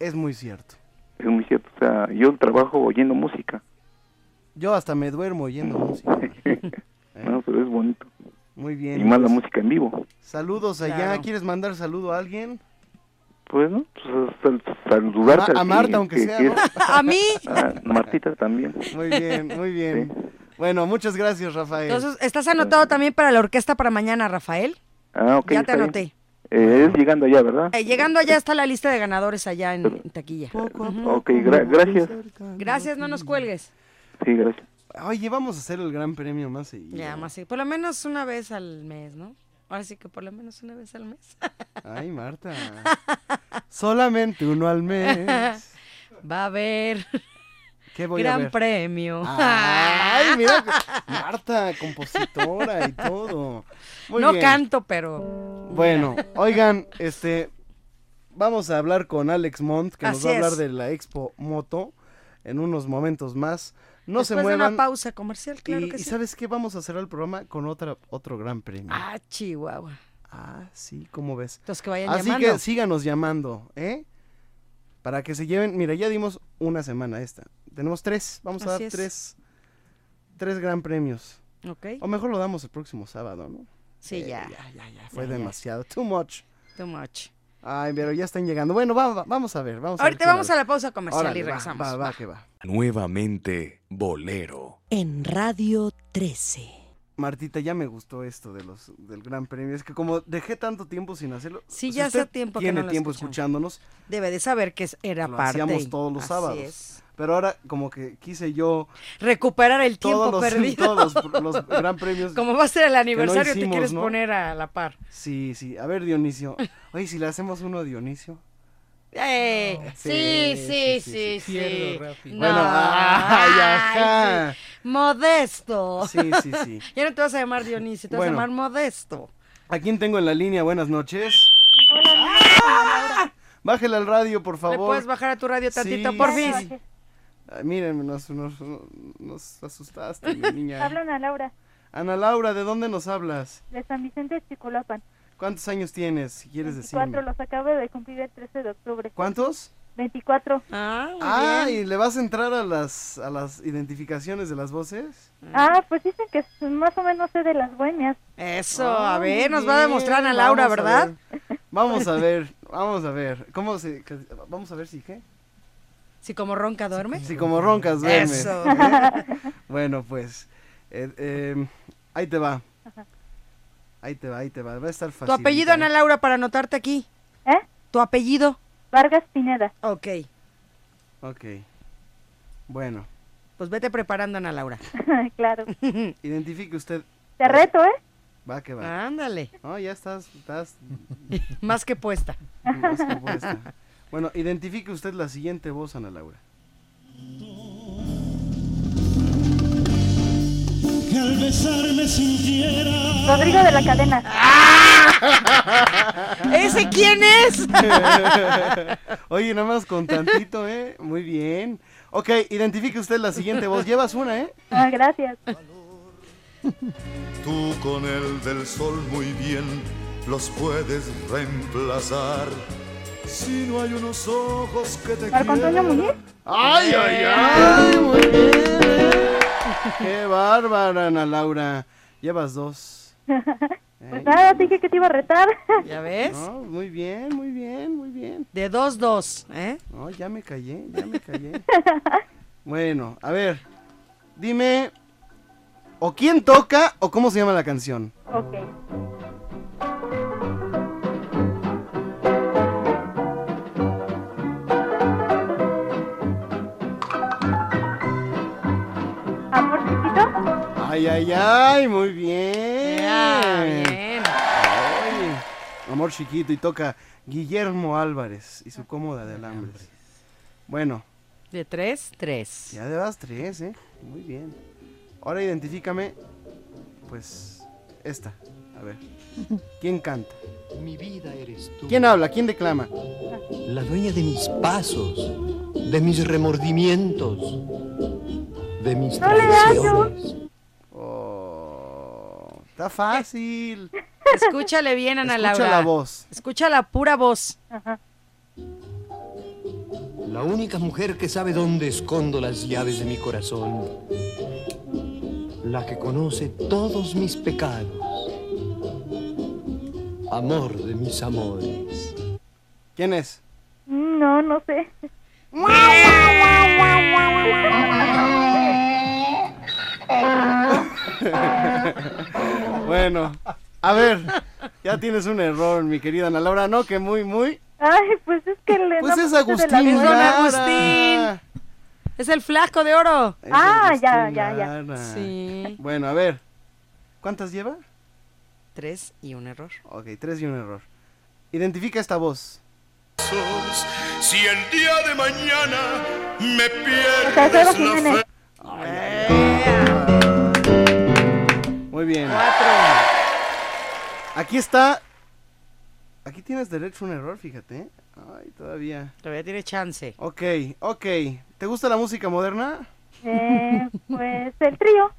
[SPEAKER 9] Es muy cierto.
[SPEAKER 24] Es muy cierto. O sea, yo trabajo oyendo música.
[SPEAKER 9] Yo hasta me duermo oyendo música.
[SPEAKER 24] No, pero es bonito.
[SPEAKER 9] Muy bien.
[SPEAKER 24] Y más la
[SPEAKER 9] pues,
[SPEAKER 24] música en vivo.
[SPEAKER 9] Saludos allá.
[SPEAKER 10] Claro.
[SPEAKER 9] ¿Quieres mandar saludo a alguien?
[SPEAKER 24] Pues, ¿no? Pues, sal- saludarte
[SPEAKER 9] A a
[SPEAKER 24] ti,
[SPEAKER 9] Marta, aunque
[SPEAKER 24] que-
[SPEAKER 9] sea,
[SPEAKER 24] que
[SPEAKER 9] ¿no?
[SPEAKER 10] A mí.
[SPEAKER 24] a Martita también.
[SPEAKER 9] Muy bien, muy bien. Bueno, muchas gracias, Rafael.
[SPEAKER 10] Entonces, ¿estás anotado también para la orquesta para mañana, Rafael?
[SPEAKER 24] Ah, ok.
[SPEAKER 10] ya te
[SPEAKER 24] bien.
[SPEAKER 10] anoté.
[SPEAKER 24] Eh, es llegando allá, ¿verdad?
[SPEAKER 10] Eh, llegando allá está la lista de ganadores allá en, en taquilla. Ujú.
[SPEAKER 24] Ok, gra- gracias.
[SPEAKER 10] Gracias, no nos cuelgues.
[SPEAKER 24] Sí, gracias.
[SPEAKER 9] Oye, vamos a hacer el gran premio más seguido.
[SPEAKER 10] Ya, más sí. Por lo menos una vez al mes, ¿no? Ahora sí que por lo menos una vez al mes.
[SPEAKER 9] Ay, Marta. Solamente uno al mes.
[SPEAKER 10] Va a haber
[SPEAKER 9] ¿Qué voy a
[SPEAKER 10] gran
[SPEAKER 9] ver?
[SPEAKER 10] premio.
[SPEAKER 9] Ay, mira, Marta, compositora y todo. Muy
[SPEAKER 10] no
[SPEAKER 9] bien.
[SPEAKER 10] canto, pero
[SPEAKER 9] Bueno, oigan, este, vamos a hablar con Alex Montt, que nos va a hablar
[SPEAKER 10] es.
[SPEAKER 9] de la Expo Moto en unos momentos más. No
[SPEAKER 10] después
[SPEAKER 9] se
[SPEAKER 10] de
[SPEAKER 9] muevan.
[SPEAKER 10] una pausa comercial, claro
[SPEAKER 9] y,
[SPEAKER 10] que
[SPEAKER 9] y
[SPEAKER 10] sí.
[SPEAKER 9] ¿sabes qué? Vamos a cerrar el programa con otra, otro gran premio.
[SPEAKER 10] Ah, Chihuahua.
[SPEAKER 9] Ah, sí, ¿cómo ves?
[SPEAKER 10] Los que vayan
[SPEAKER 9] Así
[SPEAKER 10] llamando.
[SPEAKER 9] que síganos llamando, ¿eh? Para que se lleven, mira, ya dimos una semana esta. Tenemos tres, vamos a
[SPEAKER 10] Así
[SPEAKER 9] dar
[SPEAKER 10] es.
[SPEAKER 9] tres, tres gran premios.
[SPEAKER 10] Ok.
[SPEAKER 9] O mejor lo damos el próximo sábado, ¿no?
[SPEAKER 10] Sí,
[SPEAKER 9] Eh,
[SPEAKER 10] ya.
[SPEAKER 9] Ya, ya, ya, fue
[SPEAKER 10] Ya, ya.
[SPEAKER 9] demasiado, too much.
[SPEAKER 10] Too much.
[SPEAKER 9] Ay, pero ya están llegando. Bueno, va- va- vamos a ver, vamos a ver
[SPEAKER 10] Ahorita vamos a la pausa comercial
[SPEAKER 9] Órale,
[SPEAKER 10] y regresamos.
[SPEAKER 9] Va, va, que va.
[SPEAKER 14] Nuevamente Bolero.
[SPEAKER 15] En Radio 13.
[SPEAKER 9] Martita, ya me gustó esto de los del Gran Premio. Es que como dejé tanto tiempo sin hacerlo.
[SPEAKER 10] Sí,
[SPEAKER 9] si
[SPEAKER 10] ya hace tiempo que
[SPEAKER 9] tiene
[SPEAKER 10] no lo
[SPEAKER 9] tiempo
[SPEAKER 10] escuchamos.
[SPEAKER 9] escuchándonos.
[SPEAKER 10] Debe de saber que es- era
[SPEAKER 9] Lo
[SPEAKER 10] parte.
[SPEAKER 9] hacíamos todos los
[SPEAKER 10] Así
[SPEAKER 9] sábados.
[SPEAKER 10] es.
[SPEAKER 9] Pero ahora como que quise yo
[SPEAKER 10] Recuperar el tiempo
[SPEAKER 9] todos los,
[SPEAKER 10] perdido.
[SPEAKER 9] todos los, los gran premios.
[SPEAKER 10] Como va a ser el aniversario, te
[SPEAKER 9] hicimos,
[SPEAKER 10] quieres
[SPEAKER 9] ¿no?
[SPEAKER 10] poner a la par.
[SPEAKER 9] Sí, sí. A ver, Dionisio. Oye, si le hacemos uno a Dionisio.
[SPEAKER 10] ¡Eh! Sí, sí, sí, sí.
[SPEAKER 11] Pierdo.
[SPEAKER 9] Bueno, ay, ajá.
[SPEAKER 10] Modesto.
[SPEAKER 9] Sí, sí, sí.
[SPEAKER 10] ya no te vas a llamar Dionisio, te
[SPEAKER 9] Bueno.
[SPEAKER 10] vas a llamar Modesto.
[SPEAKER 9] ¿A quién tengo en la línea? Buenas noches. Bájale al radio, por
[SPEAKER 10] ¿Le
[SPEAKER 9] favor.
[SPEAKER 10] puedes bajar a tu radio tantito,
[SPEAKER 9] Sí,
[SPEAKER 10] por
[SPEAKER 9] sí,
[SPEAKER 10] fin?
[SPEAKER 9] Ay, miren, nos, nos, nos asustaste, mi niña.
[SPEAKER 27] Hablan a Laura,
[SPEAKER 9] Ana Laura, ¿de dónde nos hablas?
[SPEAKER 27] de San Vicente de Chicolapan.
[SPEAKER 9] ¿Cuántos años tienes, si quieres
[SPEAKER 27] 24,
[SPEAKER 9] decirme?
[SPEAKER 27] los acabo de cumplir el 13 de octubre.
[SPEAKER 9] ¿Cuántos?
[SPEAKER 27] 24.
[SPEAKER 10] Ah, muy
[SPEAKER 9] Ah,
[SPEAKER 10] bien.
[SPEAKER 9] ¿y le vas a entrar a las, a las identificaciones de las voces?
[SPEAKER 27] Ah, pues dicen que más o menos sé de las bohemias.
[SPEAKER 10] Eso,
[SPEAKER 9] Ah,
[SPEAKER 10] a ver,
[SPEAKER 9] muy
[SPEAKER 10] nos va a demostrar Ana
[SPEAKER 9] bien,
[SPEAKER 10] Laura,
[SPEAKER 9] vamos a
[SPEAKER 10] ¿verdad?
[SPEAKER 9] ver. Vamos a ver, vamos a ver. ¿Cómo se...? Vamos a ver si qué.
[SPEAKER 10] Si como ronca duerme.
[SPEAKER 9] Si como roncas duermes.
[SPEAKER 10] Eso.
[SPEAKER 9] ¿eh? Bueno, pues, eh, eh, ahí te va. Ahí te va, ahí te va. Va a estar fácil.
[SPEAKER 10] Tu apellido, Ana Laura, para anotarte aquí.
[SPEAKER 27] ¿Eh?
[SPEAKER 10] Tu apellido.
[SPEAKER 27] Vargas Pineda.
[SPEAKER 10] Ok.
[SPEAKER 9] Ok. Bueno,
[SPEAKER 10] Pues vete preparando, Ana Laura.
[SPEAKER 27] claro.
[SPEAKER 9] identifique usted
[SPEAKER 27] Te reto, ¿eh?
[SPEAKER 9] Va que va.
[SPEAKER 10] Ándale.
[SPEAKER 9] No, ya estás, estás
[SPEAKER 10] Más que puesta.
[SPEAKER 9] más que puesta. Bueno, identifique usted la siguiente voz, Ana Laura.
[SPEAKER 19] Que al besarme sintiera.
[SPEAKER 27] Rodrigo de la cadena.
[SPEAKER 10] ¿Ese quién es?
[SPEAKER 9] Oye, nada más con tantito, ¿eh? Muy bien. Ok, identifique usted la siguiente voz. Llevas una, ¿eh?
[SPEAKER 27] Ah, gracias.
[SPEAKER 23] Tú con el del sol muy bien los puedes reemplazar. Si no hay unos ojos que te
[SPEAKER 27] ¿Marco Antonio Muñiz?
[SPEAKER 9] ¡Ay, ay, ay! Muy bien. ¿eh? ¡Qué bárbara, Ana Laura! Llevas dos.
[SPEAKER 27] Pues nada, dije que te iba a retar.
[SPEAKER 10] ¿Ya ves?
[SPEAKER 9] No, muy bien, muy bien, muy bien.
[SPEAKER 10] De 2-2, ¿eh?
[SPEAKER 9] No, ya me callé, ya me callé. Bueno, a ver, dime, o quién toca o cómo se llama la canción.
[SPEAKER 27] Ok.
[SPEAKER 9] Ay, ay, ay, muy bien.
[SPEAKER 10] Ya, bien.
[SPEAKER 9] Ay, amor chiquito y toca Guillermo Álvarez y su cómoda de alambres. Bueno,
[SPEAKER 10] De 3, 3.
[SPEAKER 9] ya llevas tres, ¿eh? Muy bien. Ahora identifícame, pues, esta. A ver, ¿quién canta?
[SPEAKER 28] Mi vida eres tú.
[SPEAKER 9] ¿Quién habla? ¿Quién declama?
[SPEAKER 28] La dueña de mis pasos, de mis remordimientos, de mis
[SPEAKER 27] No le hallo.
[SPEAKER 28] traiciones.
[SPEAKER 9] Está fácil.
[SPEAKER 10] Escúchale bien, Ana
[SPEAKER 9] Escucha
[SPEAKER 10] Laura.
[SPEAKER 9] la voz.
[SPEAKER 10] Escucha la pura voz.
[SPEAKER 27] Ajá.
[SPEAKER 28] La única mujer que sabe dónde escondo las llaves de mi corazón. La que conoce todos mis pecados. Amor de mis amores.
[SPEAKER 9] ¿Quién es?
[SPEAKER 27] No, no sé.
[SPEAKER 9] bueno, a ver, ya tienes un error, mi querida Ana Laura, ¿no? Que muy, muy...
[SPEAKER 27] Ay, pues es que le
[SPEAKER 9] Pues es
[SPEAKER 27] de la
[SPEAKER 9] Agustín.
[SPEAKER 10] Agustín. Es el flasco de oro.
[SPEAKER 9] Es
[SPEAKER 27] Ah,
[SPEAKER 9] Agustín
[SPEAKER 27] ya, ya, ya.
[SPEAKER 9] Lara.
[SPEAKER 10] Sí.
[SPEAKER 9] Bueno, a ver, ¿cuántas lleva?
[SPEAKER 10] 3 y un error.
[SPEAKER 9] Ok, tres y un error. Identifica esta voz.
[SPEAKER 23] Si el día de mañana me pierdes la fe.
[SPEAKER 9] Muy bien.
[SPEAKER 10] Cuatro.
[SPEAKER 9] Aquí está. Aquí tienes derecho a un error, fíjate. ¿eh? Ay, todavía.
[SPEAKER 10] Todavía tiene chance.
[SPEAKER 9] Ok, ok. ¿Te gusta la música moderna?
[SPEAKER 27] Eh, pues el trío.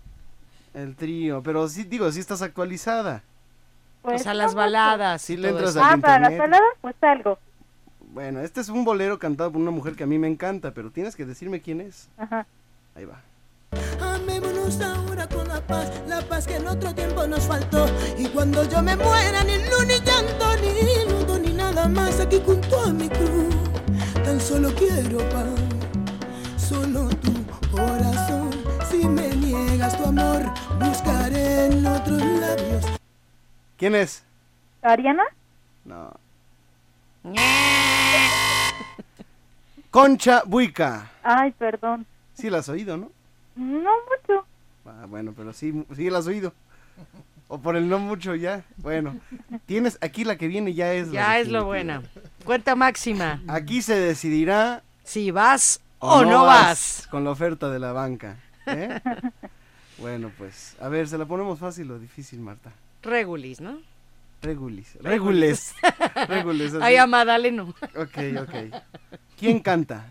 [SPEAKER 9] El trío, pero sí, digo, sí estás actualizada.
[SPEAKER 27] Pues
[SPEAKER 10] o sea, las baladas.
[SPEAKER 9] Sí le entras
[SPEAKER 27] Ah, para las baladas, pues algo.
[SPEAKER 9] Bueno, este es un bolero cantado por una mujer que a mí me encanta, pero tienes que decirme quién es.
[SPEAKER 27] Ajá.
[SPEAKER 9] Ahí va.
[SPEAKER 29] Amémonos ahora con la paz, la paz que en otro tiempo nos faltó. Y cuando yo me muera, ni luz, ni llanto, ni luto, ni nada más aquí junto a mi cruz. Tan solo quiero paz, solo tu corazón. Si me niegas tu amor, buscaré en otros labios.
[SPEAKER 9] ¿Quién es?
[SPEAKER 27] ¿Ariana?
[SPEAKER 9] No. Concha Buica.
[SPEAKER 27] Ay, perdón.
[SPEAKER 9] Sí la has oído, ¿no?
[SPEAKER 27] No mucho.
[SPEAKER 9] Ah, bueno, pero sí, sí la has oído. O por el no mucho ya. Bueno, tienes aquí la que viene ya es la
[SPEAKER 10] Ya es lo buena. Cuenta máxima.
[SPEAKER 9] Aquí se decidirá
[SPEAKER 10] Si vas o, no vas.
[SPEAKER 9] con la oferta de la banca. ¿eh? bueno, pues, a ver, ¿se la ponemos fácil o difícil, Marta?
[SPEAKER 10] Regulis, ¿no?
[SPEAKER 9] Regulis. Regules. Regules.
[SPEAKER 10] Ay, amada, dale no.
[SPEAKER 9] Ok, ok. ¿Quién canta?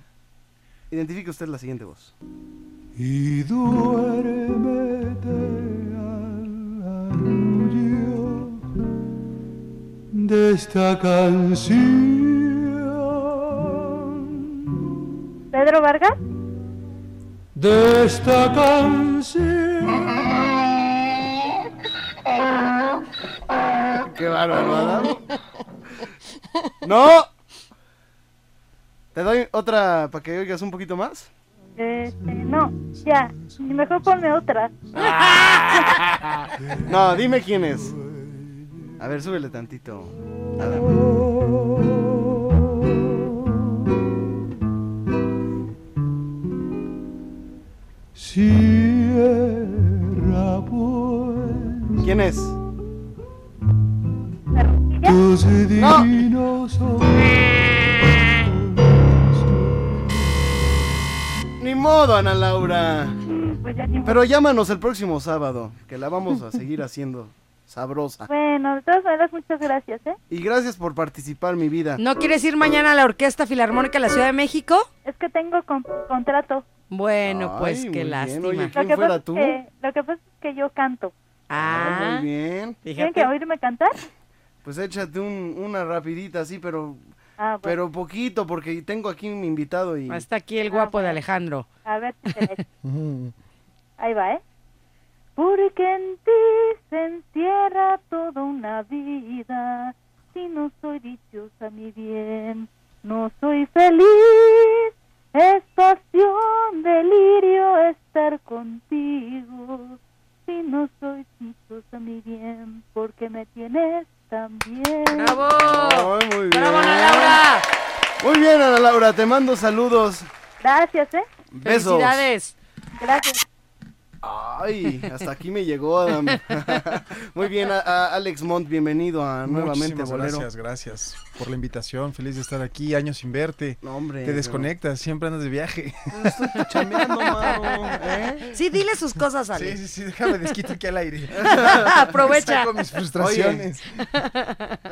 [SPEAKER 9] Identifique usted la siguiente voz.
[SPEAKER 19] Y duérmete al arrullo de esta canción.
[SPEAKER 27] ¿Pedro Vargas?
[SPEAKER 19] De esta canción.
[SPEAKER 9] Qué bárbaro. ¡No! ¿Te doy otra para que oigas un poquito más?
[SPEAKER 27] Este, no, ya, mejor ponme otra.
[SPEAKER 9] No, dime quién es. A ver, súbele tantito. Pues,
[SPEAKER 19] ¿Quién es? Tus no.
[SPEAKER 9] modo, Ana Laura.
[SPEAKER 27] Pues ya ni modo.
[SPEAKER 9] Pero llámanos el próximo sábado, que la vamos a seguir haciendo sabrosa.
[SPEAKER 27] Bueno, de todas maneras, muchas gracias, ¿eh?
[SPEAKER 9] Y gracias por participar, mi vida.
[SPEAKER 10] ¿No quieres ir mañana a la Orquesta Filarmónica de la Ciudad de México?
[SPEAKER 27] Es que tengo con- contrato.
[SPEAKER 10] Bueno,
[SPEAKER 9] Ay,
[SPEAKER 10] pues qué lástima.
[SPEAKER 9] Oye,
[SPEAKER 27] Lo
[SPEAKER 9] ¿Quién
[SPEAKER 27] que,
[SPEAKER 9] fuera
[SPEAKER 27] pasa es
[SPEAKER 9] tú?
[SPEAKER 27] que, lo que pasa es que yo canto.
[SPEAKER 10] Ah,
[SPEAKER 9] Muy bien.
[SPEAKER 27] ¿Tienen que oírme cantar?
[SPEAKER 9] Pues échate un- una rapidita así, pero
[SPEAKER 27] Ah, bueno.
[SPEAKER 9] pero poquito, porque tengo aquí un invitado y...
[SPEAKER 10] Está aquí el guapo de Alejandro.
[SPEAKER 27] A ver Ahí va, ¿eh? Porque en ti se encierra toda una vida. Si no soy dichosa, mi bien, no soy feliz. Es pasión, delirio estar contigo. Si no soy dichosa, mi bien, porque me tienes tan bien.
[SPEAKER 10] ¡Bravo!
[SPEAKER 9] Ay, muy bien.
[SPEAKER 10] ¡Bravo, Ana Laura!
[SPEAKER 9] Muy bien, Ana Laura, te mando saludos.
[SPEAKER 27] Gracias, ¿eh?
[SPEAKER 9] Besos.
[SPEAKER 10] Felicidades.
[SPEAKER 27] Gracias.
[SPEAKER 9] Ay, hasta aquí me llegó, Adam. Muy bien, a- a Alex Montt, bienvenido a Nuevamente
[SPEAKER 30] Muchísimas
[SPEAKER 9] Bolero.
[SPEAKER 30] Gracias, gracias por la invitación. Feliz de estar aquí, años sin verte.
[SPEAKER 9] No, hombre.
[SPEAKER 30] Te
[SPEAKER 9] pero-
[SPEAKER 30] desconectas, siempre andas de viaje.
[SPEAKER 9] Estoy chambeando, mano, ¿eh?
[SPEAKER 10] Sí, dile sus cosas, Ale.
[SPEAKER 30] Sí, sí, sí, déjame desquito aquí al aire.
[SPEAKER 10] Aprovecha.
[SPEAKER 30] Saco mis frustraciones.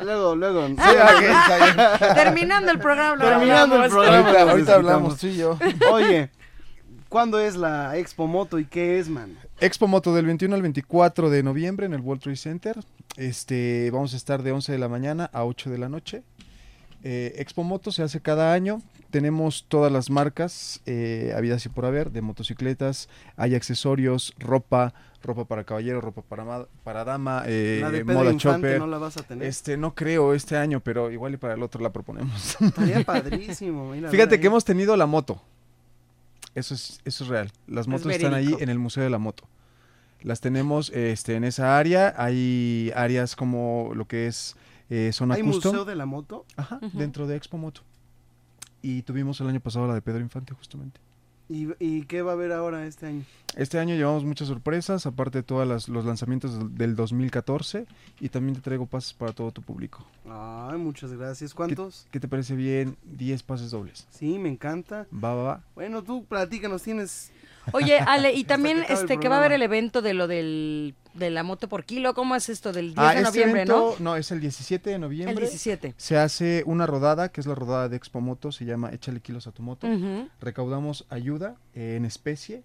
[SPEAKER 9] Luego, luego.
[SPEAKER 30] Sí, ok, está bien.
[SPEAKER 10] Terminando el programa.
[SPEAKER 9] Terminando el programa.
[SPEAKER 30] Ahorita- ahorita hablamos, tú y yo.
[SPEAKER 9] Oye, ¿cuándo es la Expo Moto y qué es, man?
[SPEAKER 30] Expo Moto del 21 al 24 de noviembre en el World Trade Center. Este, vamos a estar de 11 de la mañana a 8 de la noche. Eh, Expo Moto se hace cada año. Tenemos todas las marcas eh, habidas y por haber de motocicletas. Hay accesorios, ropa, ropa para caballero, ropa para, para dama, eh,
[SPEAKER 9] La de
[SPEAKER 30] moda
[SPEAKER 9] Infante
[SPEAKER 30] chopper.
[SPEAKER 9] no la vas a tener.
[SPEAKER 30] Este, no creo este año, pero igual y para el otro la proponemos.
[SPEAKER 9] Estaría padrísimo. mira,
[SPEAKER 30] Fíjate que hemos tenido la moto. Eso es, eso es real. Las
[SPEAKER 10] Es
[SPEAKER 30] motos están ahí en el Museo de la Moto. Las tenemos este, en esa área. Hay áreas como lo que es eh, zona
[SPEAKER 9] ¿Hay
[SPEAKER 30] custom.
[SPEAKER 9] museo de la moto?
[SPEAKER 30] Ajá, dentro de Expo Moto. Y tuvimos el año pasado la de Pedro Infante, justamente.
[SPEAKER 9] ¿Y, y qué va a haber ahora este año?
[SPEAKER 30] Este año llevamos muchas sorpresas, aparte de todos los lanzamientos del- del 2014. Y también te traigo pases para todo tu público.
[SPEAKER 9] Ay, muchas gracias.
[SPEAKER 30] ¿Qué,
[SPEAKER 9] ¿Cuántos?
[SPEAKER 30] qué te parece bien? 10 pases dobles.
[SPEAKER 9] Sí, me encanta.
[SPEAKER 30] Va, va, va.
[SPEAKER 9] Bueno, tú platícanos, tienes...
[SPEAKER 10] Oye, Ale, y también este que va a haber el evento de lo del de la moto por kilo, ¿cómo es esto del 10
[SPEAKER 30] Ah,
[SPEAKER 10] de
[SPEAKER 30] este
[SPEAKER 10] noviembre,
[SPEAKER 30] evento,
[SPEAKER 10] no?
[SPEAKER 30] es el 17 de noviembre.
[SPEAKER 10] El 17.
[SPEAKER 30] Se hace una rodada, que es la rodada de Expo Moto, se llama Échale kilos a tu moto. Recaudamos ayuda eh, en especie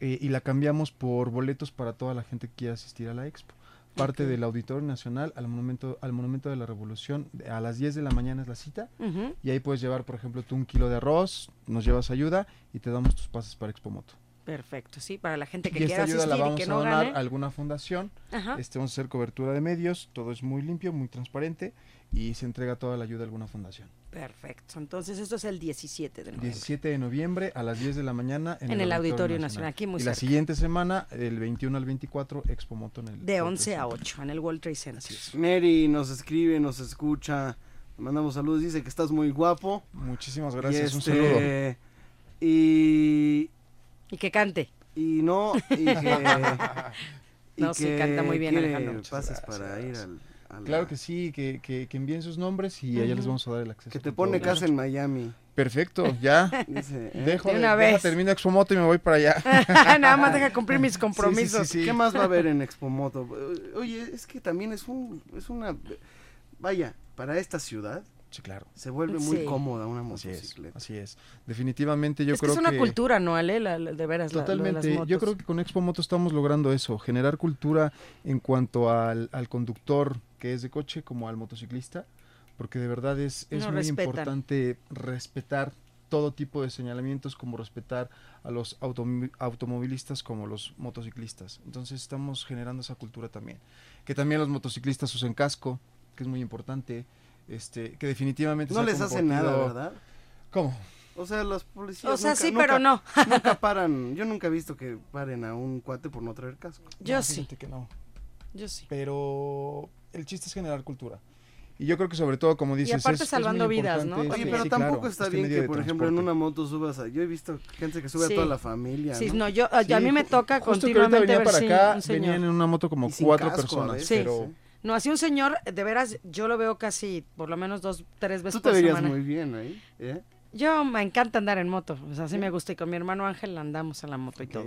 [SPEAKER 30] eh, y la cambiamos por boletos para toda la gente que quiera asistir a la Expo. Parte del Auditorio Nacional al Monumento, al Monumento de la Revolución, a las 10 de la mañana es la cita. Y ahí puedes llevar, por ejemplo, tú un kilo de arroz, nos llevas ayuda y te damos tus pases para Expo Moto.
[SPEAKER 10] Perfecto, sí, para la gente que
[SPEAKER 30] y esta
[SPEAKER 10] quiera
[SPEAKER 30] ayuda la
[SPEAKER 10] y
[SPEAKER 30] vamos
[SPEAKER 10] que
[SPEAKER 30] a
[SPEAKER 10] no
[SPEAKER 30] donar
[SPEAKER 10] gane.
[SPEAKER 30] a alguna fundación.
[SPEAKER 10] Ajá.
[SPEAKER 30] Este, vamos a hacer cobertura de medios, todo es muy limpio, muy transparente y se entrega toda la ayuda a alguna fundación.
[SPEAKER 10] Perfecto. Entonces esto es el 17 de noviembre.
[SPEAKER 30] 17 de noviembre a las 10 de la mañana en,
[SPEAKER 10] En el Auditorio Nacional, aquí muy
[SPEAKER 30] Y la siguiente semana, el 21 al 24, Expo Moto en el
[SPEAKER 10] De
[SPEAKER 30] World
[SPEAKER 10] 11
[SPEAKER 30] Trade
[SPEAKER 10] a
[SPEAKER 30] Center.
[SPEAKER 10] 8 en el World Trade Center.
[SPEAKER 9] Mary nos escribe, nos escucha, le mandamos saludos, dice que estás muy guapo.
[SPEAKER 30] Muchísimas
[SPEAKER 9] Y
[SPEAKER 30] gracias, un
[SPEAKER 9] este,
[SPEAKER 30] saludo.
[SPEAKER 9] Y,
[SPEAKER 10] Y que cante.
[SPEAKER 9] y no, y que... y
[SPEAKER 10] No, sí,
[SPEAKER 9] que
[SPEAKER 10] canta muy bien, Alejandro.
[SPEAKER 9] pases para ir al... la-
[SPEAKER 30] Claro que sí, que, que, que envíen sus nombres y allá les vamos a dar el acceso.
[SPEAKER 9] Que te pone
[SPEAKER 30] todo
[SPEAKER 9] casa en Miami.
[SPEAKER 30] Perfecto, ya.
[SPEAKER 9] Dice, ¿eh?
[SPEAKER 30] Dejo
[SPEAKER 10] De
[SPEAKER 30] de,
[SPEAKER 10] una
[SPEAKER 30] deja,
[SPEAKER 10] vez.
[SPEAKER 30] termino Expo Moto y me voy para allá.
[SPEAKER 10] Nada más deja cumplir mis compromisos.
[SPEAKER 30] Sí, sí, sí.
[SPEAKER 9] ¿Qué más va a haber en Expo Moto? Oye, es que también es un, es una, vaya, para esta ciudad
[SPEAKER 30] Sí, claro.
[SPEAKER 9] se vuelve muy
[SPEAKER 10] Sí.
[SPEAKER 9] cómoda una
[SPEAKER 30] Así es,
[SPEAKER 9] motocicleta.
[SPEAKER 30] así es. Definitivamente yo
[SPEAKER 10] es que
[SPEAKER 30] creo
[SPEAKER 10] es una
[SPEAKER 30] que...
[SPEAKER 10] cultura, ¿no, Ale? La- la- de veras, la- lo de las
[SPEAKER 30] Totalmente. Yo
[SPEAKER 10] motos.
[SPEAKER 30] creo que con Expo Moto estamos logrando eso, generar cultura en cuanto al, al conductor que es de coche como al motociclista, porque de verdad es, es
[SPEAKER 10] No,
[SPEAKER 30] muy
[SPEAKER 10] respetan.
[SPEAKER 30] importante respetar todo tipo de señalamientos, como respetar a los automi- automovilistas como los motociclistas. Entonces estamos generando esa cultura también. Que también los motociclistas usen casco, que es muy importante, este, que definitivamente
[SPEAKER 9] No les hace nada, ¿verdad?
[SPEAKER 30] ¿Cómo?
[SPEAKER 9] O sea, los policías
[SPEAKER 10] O sea,
[SPEAKER 9] nunca-
[SPEAKER 10] sí,
[SPEAKER 9] nunca-
[SPEAKER 10] pero no.
[SPEAKER 9] nunca paran, yo nunca he visto que paren a un cuate por no traer casco.
[SPEAKER 10] Yo
[SPEAKER 30] No,
[SPEAKER 10] sí.
[SPEAKER 30] que no.
[SPEAKER 10] Yo sí.
[SPEAKER 30] pero el chiste es generar cultura. Y yo creo que sobre todo, como dices,
[SPEAKER 10] aparte
[SPEAKER 30] es- es
[SPEAKER 10] salvando
[SPEAKER 30] muy
[SPEAKER 10] vidas, ¿no?
[SPEAKER 9] Oye,
[SPEAKER 10] Sí,
[SPEAKER 9] pero
[SPEAKER 30] sí,
[SPEAKER 9] tampoco
[SPEAKER 30] claro,
[SPEAKER 9] está
[SPEAKER 30] este
[SPEAKER 9] bien que, por ejemplo, en una moto subas a... Yo he visto gente que sube
[SPEAKER 10] Sí.
[SPEAKER 9] a toda la familia,
[SPEAKER 10] Sí,
[SPEAKER 9] ¿no?
[SPEAKER 10] no, yo, a- a mí me toca
[SPEAKER 30] justo que
[SPEAKER 10] continuamente
[SPEAKER 30] venía
[SPEAKER 10] ver
[SPEAKER 30] para acá, venían en una moto como
[SPEAKER 9] Y
[SPEAKER 30] cuatro
[SPEAKER 9] casco
[SPEAKER 30] personas, pero
[SPEAKER 9] ¿eh?
[SPEAKER 10] No, así un señor, de veras, yo lo veo casi, por lo menos dos, tres veces
[SPEAKER 9] Tú te
[SPEAKER 10] por
[SPEAKER 9] verías
[SPEAKER 10] semana.
[SPEAKER 9] muy bien ahí, ¿eh?
[SPEAKER 10] Yo me encanta andar en moto, o sea, sí me gusta y con mi hermano Ángel andamos en la moto y todo.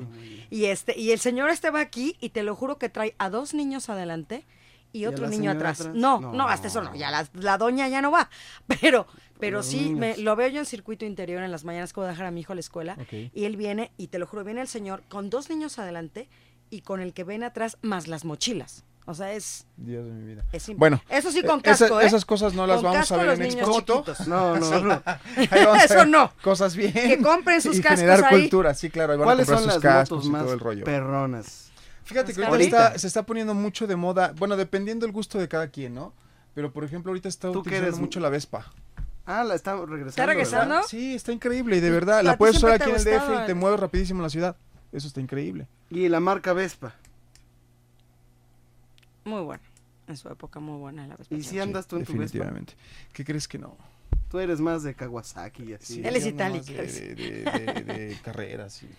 [SPEAKER 10] Y este y el señor estaba aquí y te lo juro que trae a dos niños adelante y
[SPEAKER 9] ¿Y a
[SPEAKER 10] otro niño atrás.
[SPEAKER 9] atrás?
[SPEAKER 10] No,
[SPEAKER 9] No.
[SPEAKER 10] no, hasta eso no, ya la, la doña ya no va. Pero pero
[SPEAKER 9] los
[SPEAKER 10] sí me, lo veo yo en circuito interior en las mañanas que voy a dejar a mi hijo a la escuela y él viene y te lo juro, viene el señor con dos niños adelante y con el que ven atrás más las mochilas. O sea, es
[SPEAKER 30] Dios de mi vida.
[SPEAKER 10] Es
[SPEAKER 30] bueno,
[SPEAKER 10] Eso sí con
[SPEAKER 30] eh, esa-
[SPEAKER 10] casco, ¿eh?
[SPEAKER 30] esas cosas no las
[SPEAKER 10] Con
[SPEAKER 30] vamos a ver en
[SPEAKER 10] niños
[SPEAKER 30] Expo Moto.
[SPEAKER 10] chiquitos.
[SPEAKER 9] No, no, no.
[SPEAKER 30] A
[SPEAKER 10] Eso no.
[SPEAKER 30] Cosas bien.
[SPEAKER 10] Que compren sus
[SPEAKER 30] y
[SPEAKER 10] cascos
[SPEAKER 30] generar
[SPEAKER 10] ahí.
[SPEAKER 30] cultura, sí, claro. ahí van a
[SPEAKER 9] ¿Cuáles
[SPEAKER 30] comprar
[SPEAKER 9] son
[SPEAKER 30] sus
[SPEAKER 9] las
[SPEAKER 30] cascos
[SPEAKER 9] motos
[SPEAKER 30] y
[SPEAKER 9] más
[SPEAKER 30] todo el rollo.
[SPEAKER 9] perronas?
[SPEAKER 30] Fíjate que ahorita
[SPEAKER 9] ahorita.
[SPEAKER 30] se está poniendo mucho de moda, bueno, dependiendo del gusto de cada quien, ¿no? Pero por ejemplo, ahorita está
[SPEAKER 9] ¿Tú qué
[SPEAKER 30] utilizando
[SPEAKER 9] eres?
[SPEAKER 30] mucho la Vespa.
[SPEAKER 9] Ah, la está regresando.
[SPEAKER 10] ¿Está regresando?
[SPEAKER 9] ¿verdad?
[SPEAKER 30] Sí, está increíble y de verdad,
[SPEAKER 10] a
[SPEAKER 30] la puedes usar aquí en el DF y te mueves rapidísimo en la ciudad. Eso está increíble.
[SPEAKER 9] Y la marca Vespa.
[SPEAKER 10] Muy buena. En su época muy buena la Vespa.
[SPEAKER 9] ¿Y si andas tú en tu Vespa?
[SPEAKER 30] Definitivamente. ¿Qué crees que no?
[SPEAKER 9] Tú eres más de Kawasaki y así.
[SPEAKER 30] Sí,
[SPEAKER 10] Él es
[SPEAKER 30] yo nomás
[SPEAKER 10] itálica.
[SPEAKER 30] De, de- de- de- de carreras y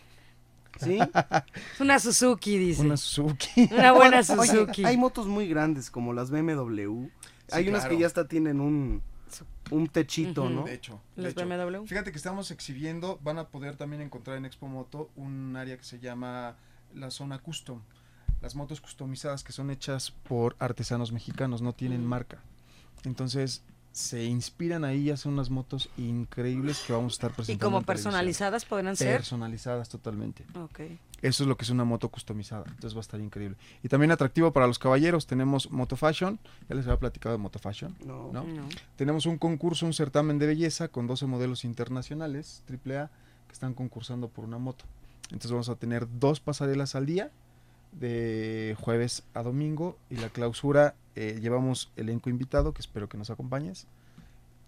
[SPEAKER 9] ¿Sí?
[SPEAKER 10] Es una Suzuki, dice.
[SPEAKER 30] una Suzuki.
[SPEAKER 10] Una buena
[SPEAKER 9] Oye,
[SPEAKER 10] Suzuki.
[SPEAKER 9] hay motos muy grandes como las BMW. hay unas
[SPEAKER 30] claro.
[SPEAKER 9] que ya hasta tienen un, un techito,
[SPEAKER 10] Ujú.
[SPEAKER 9] ¿no?
[SPEAKER 30] De hecho, de hecho.
[SPEAKER 10] BMW.
[SPEAKER 30] Fíjate que estamos exhibiendo, van a poder también encontrar en Expo Moto un área que se llama la zona custom. Las motos customizadas que son hechas por artesanos mexicanos, no tienen marca. Entonces se inspiran ahí y hacen unas motos increíbles que vamos a estar
[SPEAKER 10] Y
[SPEAKER 30] presentando.
[SPEAKER 10] como
[SPEAKER 30] en televisión.
[SPEAKER 10] personalizadas podrán ser.
[SPEAKER 30] Personalizadas totalmente.
[SPEAKER 10] Ok.
[SPEAKER 30] Eso es lo que es una moto customizada. Entonces va a estar increíble. Y también atractivo para los caballeros. Tenemos Moto Fashion. Ya les había platicado de Moto Fashion.
[SPEAKER 9] No.
[SPEAKER 30] ¿no?
[SPEAKER 10] No.
[SPEAKER 30] Tenemos un concurso, un certamen de belleza con 12 modelos internacionales, AAA, que están concursando por una moto. Entonces vamos a tener dos pasarelas al día, de jueves a domingo. Y la clausura, eh, llevamos elenco invitado, que espero que nos acompañes.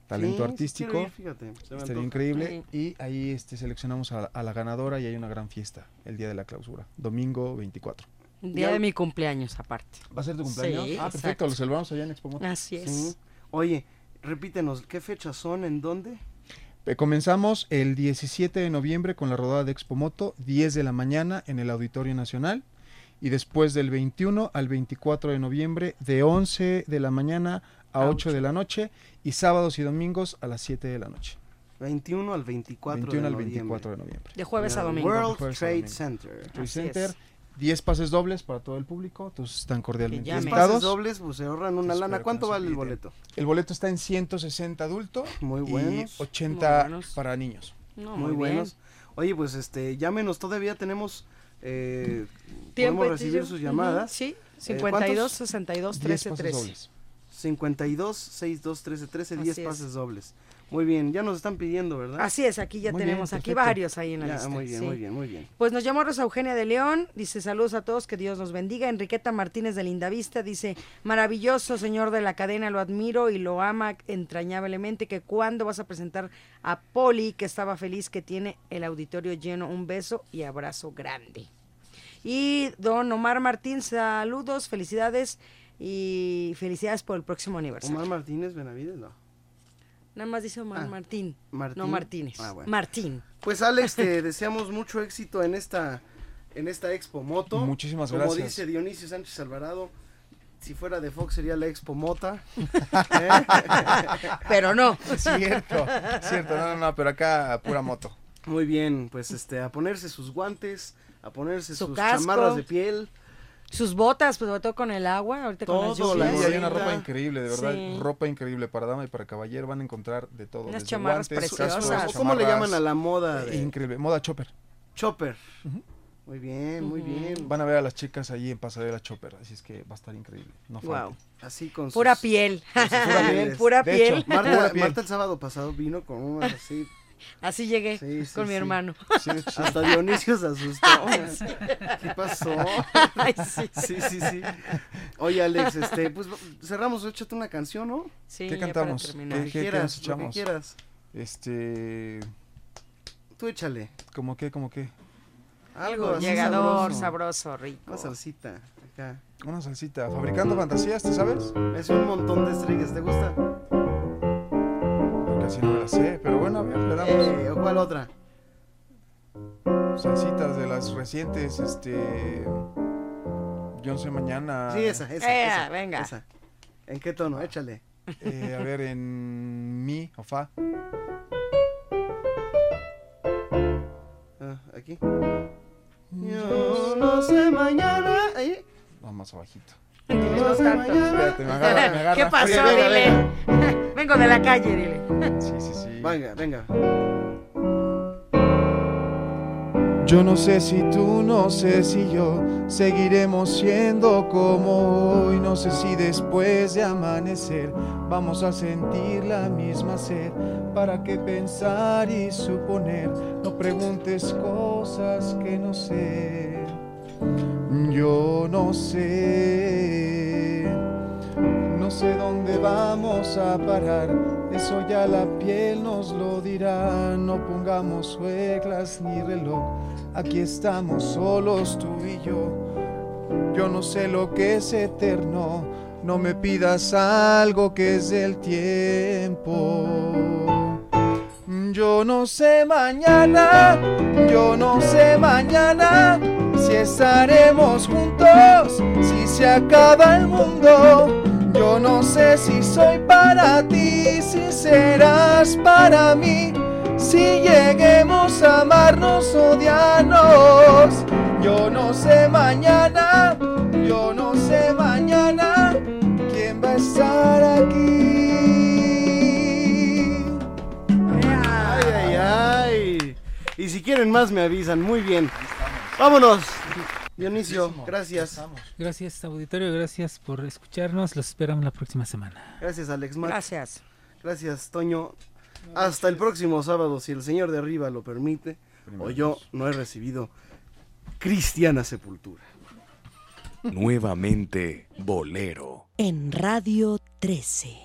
[SPEAKER 30] Talento
[SPEAKER 9] Sí,
[SPEAKER 30] artístico.
[SPEAKER 9] ir, fíjate,
[SPEAKER 30] Estaría increíble. Y ahí este, seleccionamos a, a la ganadora y hay una gran fiesta el día de la clausura, domingo 24.
[SPEAKER 10] Día de mi cumpleaños, aparte.
[SPEAKER 30] ¿Va a ser tu cumpleaños?
[SPEAKER 10] Sí,
[SPEAKER 30] ah, perfecto,
[SPEAKER 10] exacto.
[SPEAKER 30] lo celebramos allá en Expo Moto.
[SPEAKER 10] Así es.
[SPEAKER 9] Sí. Oye, repítenos, ¿qué fechas son? ¿En dónde?
[SPEAKER 30] Eh, Comenzamos el 17 de noviembre con la rodada de Expo Moto, 10 de la mañana en el Auditorio Nacional. Y después del 21 al 24 de noviembre, de 11 de la mañana a
[SPEAKER 9] A
[SPEAKER 30] 8 de la noche. Y sábados y domingos a las 7 de la noche.
[SPEAKER 9] 21 al 24
[SPEAKER 30] 21
[SPEAKER 9] de
[SPEAKER 30] al
[SPEAKER 9] noviembre.
[SPEAKER 30] 24 de noviembre.
[SPEAKER 10] De jueves a domingo.
[SPEAKER 9] World Trade
[SPEAKER 30] domingo.
[SPEAKER 9] Center.
[SPEAKER 30] Trade Center,
[SPEAKER 10] es.
[SPEAKER 30] 10 pases dobles para todo el público, entonces están cordialmente
[SPEAKER 10] llamen.
[SPEAKER 9] Los pases
[SPEAKER 30] invitados.
[SPEAKER 9] dobles, pues se ahorran una lana. ¿Cuánto vale el boleto?
[SPEAKER 30] El boleto está en 160 adulto
[SPEAKER 9] Muy
[SPEAKER 30] y
[SPEAKER 9] buenos.
[SPEAKER 30] 80
[SPEAKER 10] Muy buenos.
[SPEAKER 30] para niños.
[SPEAKER 10] No,
[SPEAKER 9] muy
[SPEAKER 10] muy,
[SPEAKER 9] buenos. Oye, pues este, llámenos, todavía tenemos, eh,
[SPEAKER 10] Tiempo
[SPEAKER 9] podemos recibir sus llamadas.
[SPEAKER 10] Sí,
[SPEAKER 9] Eh,
[SPEAKER 10] 52,
[SPEAKER 9] ¿cuántos?
[SPEAKER 10] 62,
[SPEAKER 30] 10
[SPEAKER 10] 13,
[SPEAKER 30] pases
[SPEAKER 10] 13.
[SPEAKER 30] dobles.
[SPEAKER 9] 52 62 13 13 10
[SPEAKER 10] Así es.
[SPEAKER 9] pases dobles. Muy bien, ya nos están pidiendo, ¿verdad?
[SPEAKER 10] Así es, aquí ya
[SPEAKER 30] Muy bien,
[SPEAKER 10] tenemos aquí varios ahí en la
[SPEAKER 9] Ya,
[SPEAKER 10] lista.
[SPEAKER 9] muy bien,
[SPEAKER 10] sí.
[SPEAKER 9] muy bien, muy bien.
[SPEAKER 10] Pues nos llama Rosa Eugenia de León, dice saludos a todos, que Dios nos bendiga. Enriqueta Martínez de Lindavista dice, maravilloso señor de la cadena, lo admiro y lo ama entrañablemente, que cuando vas a presentar a Poli, que estaba feliz que tiene el auditorio lleno, un beso y abrazo grande. Y don Omar Martín, saludos, felicidades y felicidades por el próximo aniversario.
[SPEAKER 9] Omar Martínez Benavides, no.
[SPEAKER 10] Nada más dice Omar
[SPEAKER 9] Ah,
[SPEAKER 10] Martín,
[SPEAKER 9] Martín.
[SPEAKER 10] no Martínez.
[SPEAKER 9] Ah, bueno.
[SPEAKER 10] Martín.
[SPEAKER 9] Pues Alex, te deseamos mucho éxito en esta en esta Expo Moto.
[SPEAKER 30] Muchísimas
[SPEAKER 9] Como
[SPEAKER 30] gracias.
[SPEAKER 9] dice Dionisio Sánchez Alvarado, si fuera de Fox sería la Expo Mota. ¿Eh?
[SPEAKER 10] Pero no.
[SPEAKER 30] Cierto, cierto, no, no, no, pero acá pura moto.
[SPEAKER 9] Muy bien, pues este a ponerse sus guantes, a ponerse
[SPEAKER 10] Su
[SPEAKER 9] sus
[SPEAKER 10] casco.
[SPEAKER 9] chamarras de piel.
[SPEAKER 10] Sus botas, pues sobre todo con el agua, ahorita con las
[SPEAKER 9] Todo,
[SPEAKER 30] Sí,
[SPEAKER 9] la
[SPEAKER 10] lluvias.
[SPEAKER 30] hay una ropa increíble, de verdad,
[SPEAKER 10] Sí.
[SPEAKER 30] ropa increíble para dama y para caballero, van a encontrar de todo.
[SPEAKER 10] Unas chamarras
[SPEAKER 30] guantes,
[SPEAKER 10] preciosas.
[SPEAKER 30] cascos,
[SPEAKER 9] ¿Cómo le
[SPEAKER 30] chamarras,
[SPEAKER 9] llaman a la moda? de-
[SPEAKER 30] Increíble, moda chopper.
[SPEAKER 9] Chopper. Muy bien, muy bien.
[SPEAKER 30] Van a ver a las chicas ahí en pasarela chopper, así es que va a estar increíble. No
[SPEAKER 10] Wow.
[SPEAKER 9] Así con
[SPEAKER 10] Pura
[SPEAKER 9] sus-
[SPEAKER 10] piel.
[SPEAKER 9] con sus
[SPEAKER 10] Pura, piel.
[SPEAKER 30] hecho,
[SPEAKER 9] Marta,
[SPEAKER 30] Pura piel.
[SPEAKER 9] Marta el sábado pasado vino con unas así.
[SPEAKER 10] Así llegué
[SPEAKER 9] Sí, sí,
[SPEAKER 10] con mi hermano.
[SPEAKER 30] Sí, sí.
[SPEAKER 9] Hasta Dionisio se asustó. ¿Qué pasó?
[SPEAKER 10] Ay, sí.
[SPEAKER 9] Sí, sí, sí. Oye, Alex, este, pues cerramos, échate una canción, ¿no?
[SPEAKER 10] Sí,
[SPEAKER 30] ¿Qué cantamos? ¿Qué- qué nos
[SPEAKER 9] quieras, lo que quieras.
[SPEAKER 30] Este,
[SPEAKER 9] Tú échale.
[SPEAKER 30] ¿cómo qué, cómo qué?
[SPEAKER 9] Algo así
[SPEAKER 10] Llegador,
[SPEAKER 9] sabroso.
[SPEAKER 10] sabroso, rico.
[SPEAKER 9] Una salsita acá.
[SPEAKER 30] Una salsita, fabricando fantasías, ¿te sabes?
[SPEAKER 9] Es un montón de estrellas, ¿te gusta?
[SPEAKER 30] casi no la sé, pero bueno, a ver, le damos.
[SPEAKER 9] Eh, ¿Cuál otra?
[SPEAKER 30] Salsitas de las recientes, este. Yo no sé mañana.
[SPEAKER 9] Sí, esa, esa.
[SPEAKER 10] Eh,
[SPEAKER 9] esa
[SPEAKER 10] venga.
[SPEAKER 9] ¿En qué tono? Échale.
[SPEAKER 30] Eh, a ver, en mi o fa.
[SPEAKER 9] Ah, aquí. Yo no sé mañana. Ahí.
[SPEAKER 30] No, más abajito.
[SPEAKER 10] No tanto.
[SPEAKER 30] Espérate, me agarra, me agarra
[SPEAKER 10] ¿Qué pasó?
[SPEAKER 30] Venga,
[SPEAKER 10] dile. Vengo de la calle, dile.
[SPEAKER 30] Sí, sí, sí.
[SPEAKER 9] Venga, venga.
[SPEAKER 30] Yo no sé si tú, no sé si yo seguiremos siendo como hoy. No sé si después de amanecer vamos a sentir la misma sed. ¿Para qué pensar y suponer? No preguntes cosas que no sé. Yo no sé. No sé dónde vamos a parar, eso ya la piel nos lo dirá. No pongamos reglas ni reloj, aquí estamos solos tú y yo. Yo no sé lo que es eterno, no me pidas algo que es del tiempo. Yo no sé mañana, yo no sé mañana si estaremos juntos, si se acaba el mundo. Yo no sé si soy para ti, si serás para mí, si lleguemos a amarnos, odiarnos. Yo no sé mañana, yo no sé mañana quién va a estar aquí.
[SPEAKER 9] Quieren más me avisan. Muy bien. Vámonos. Dionisio, gracias.
[SPEAKER 11] Gracias, auditorio. Gracias por escucharnos. Los esperamos la próxima semana.
[SPEAKER 9] Gracias, Alex Mac.
[SPEAKER 10] Gracias.
[SPEAKER 9] Gracias, Toño. Hasta el próximo sábado, si el señor de arriba lo permite, o yo no he recibido cristiana sepultura.
[SPEAKER 14] Nuevamente Bolero.
[SPEAKER 15] En Radio 13.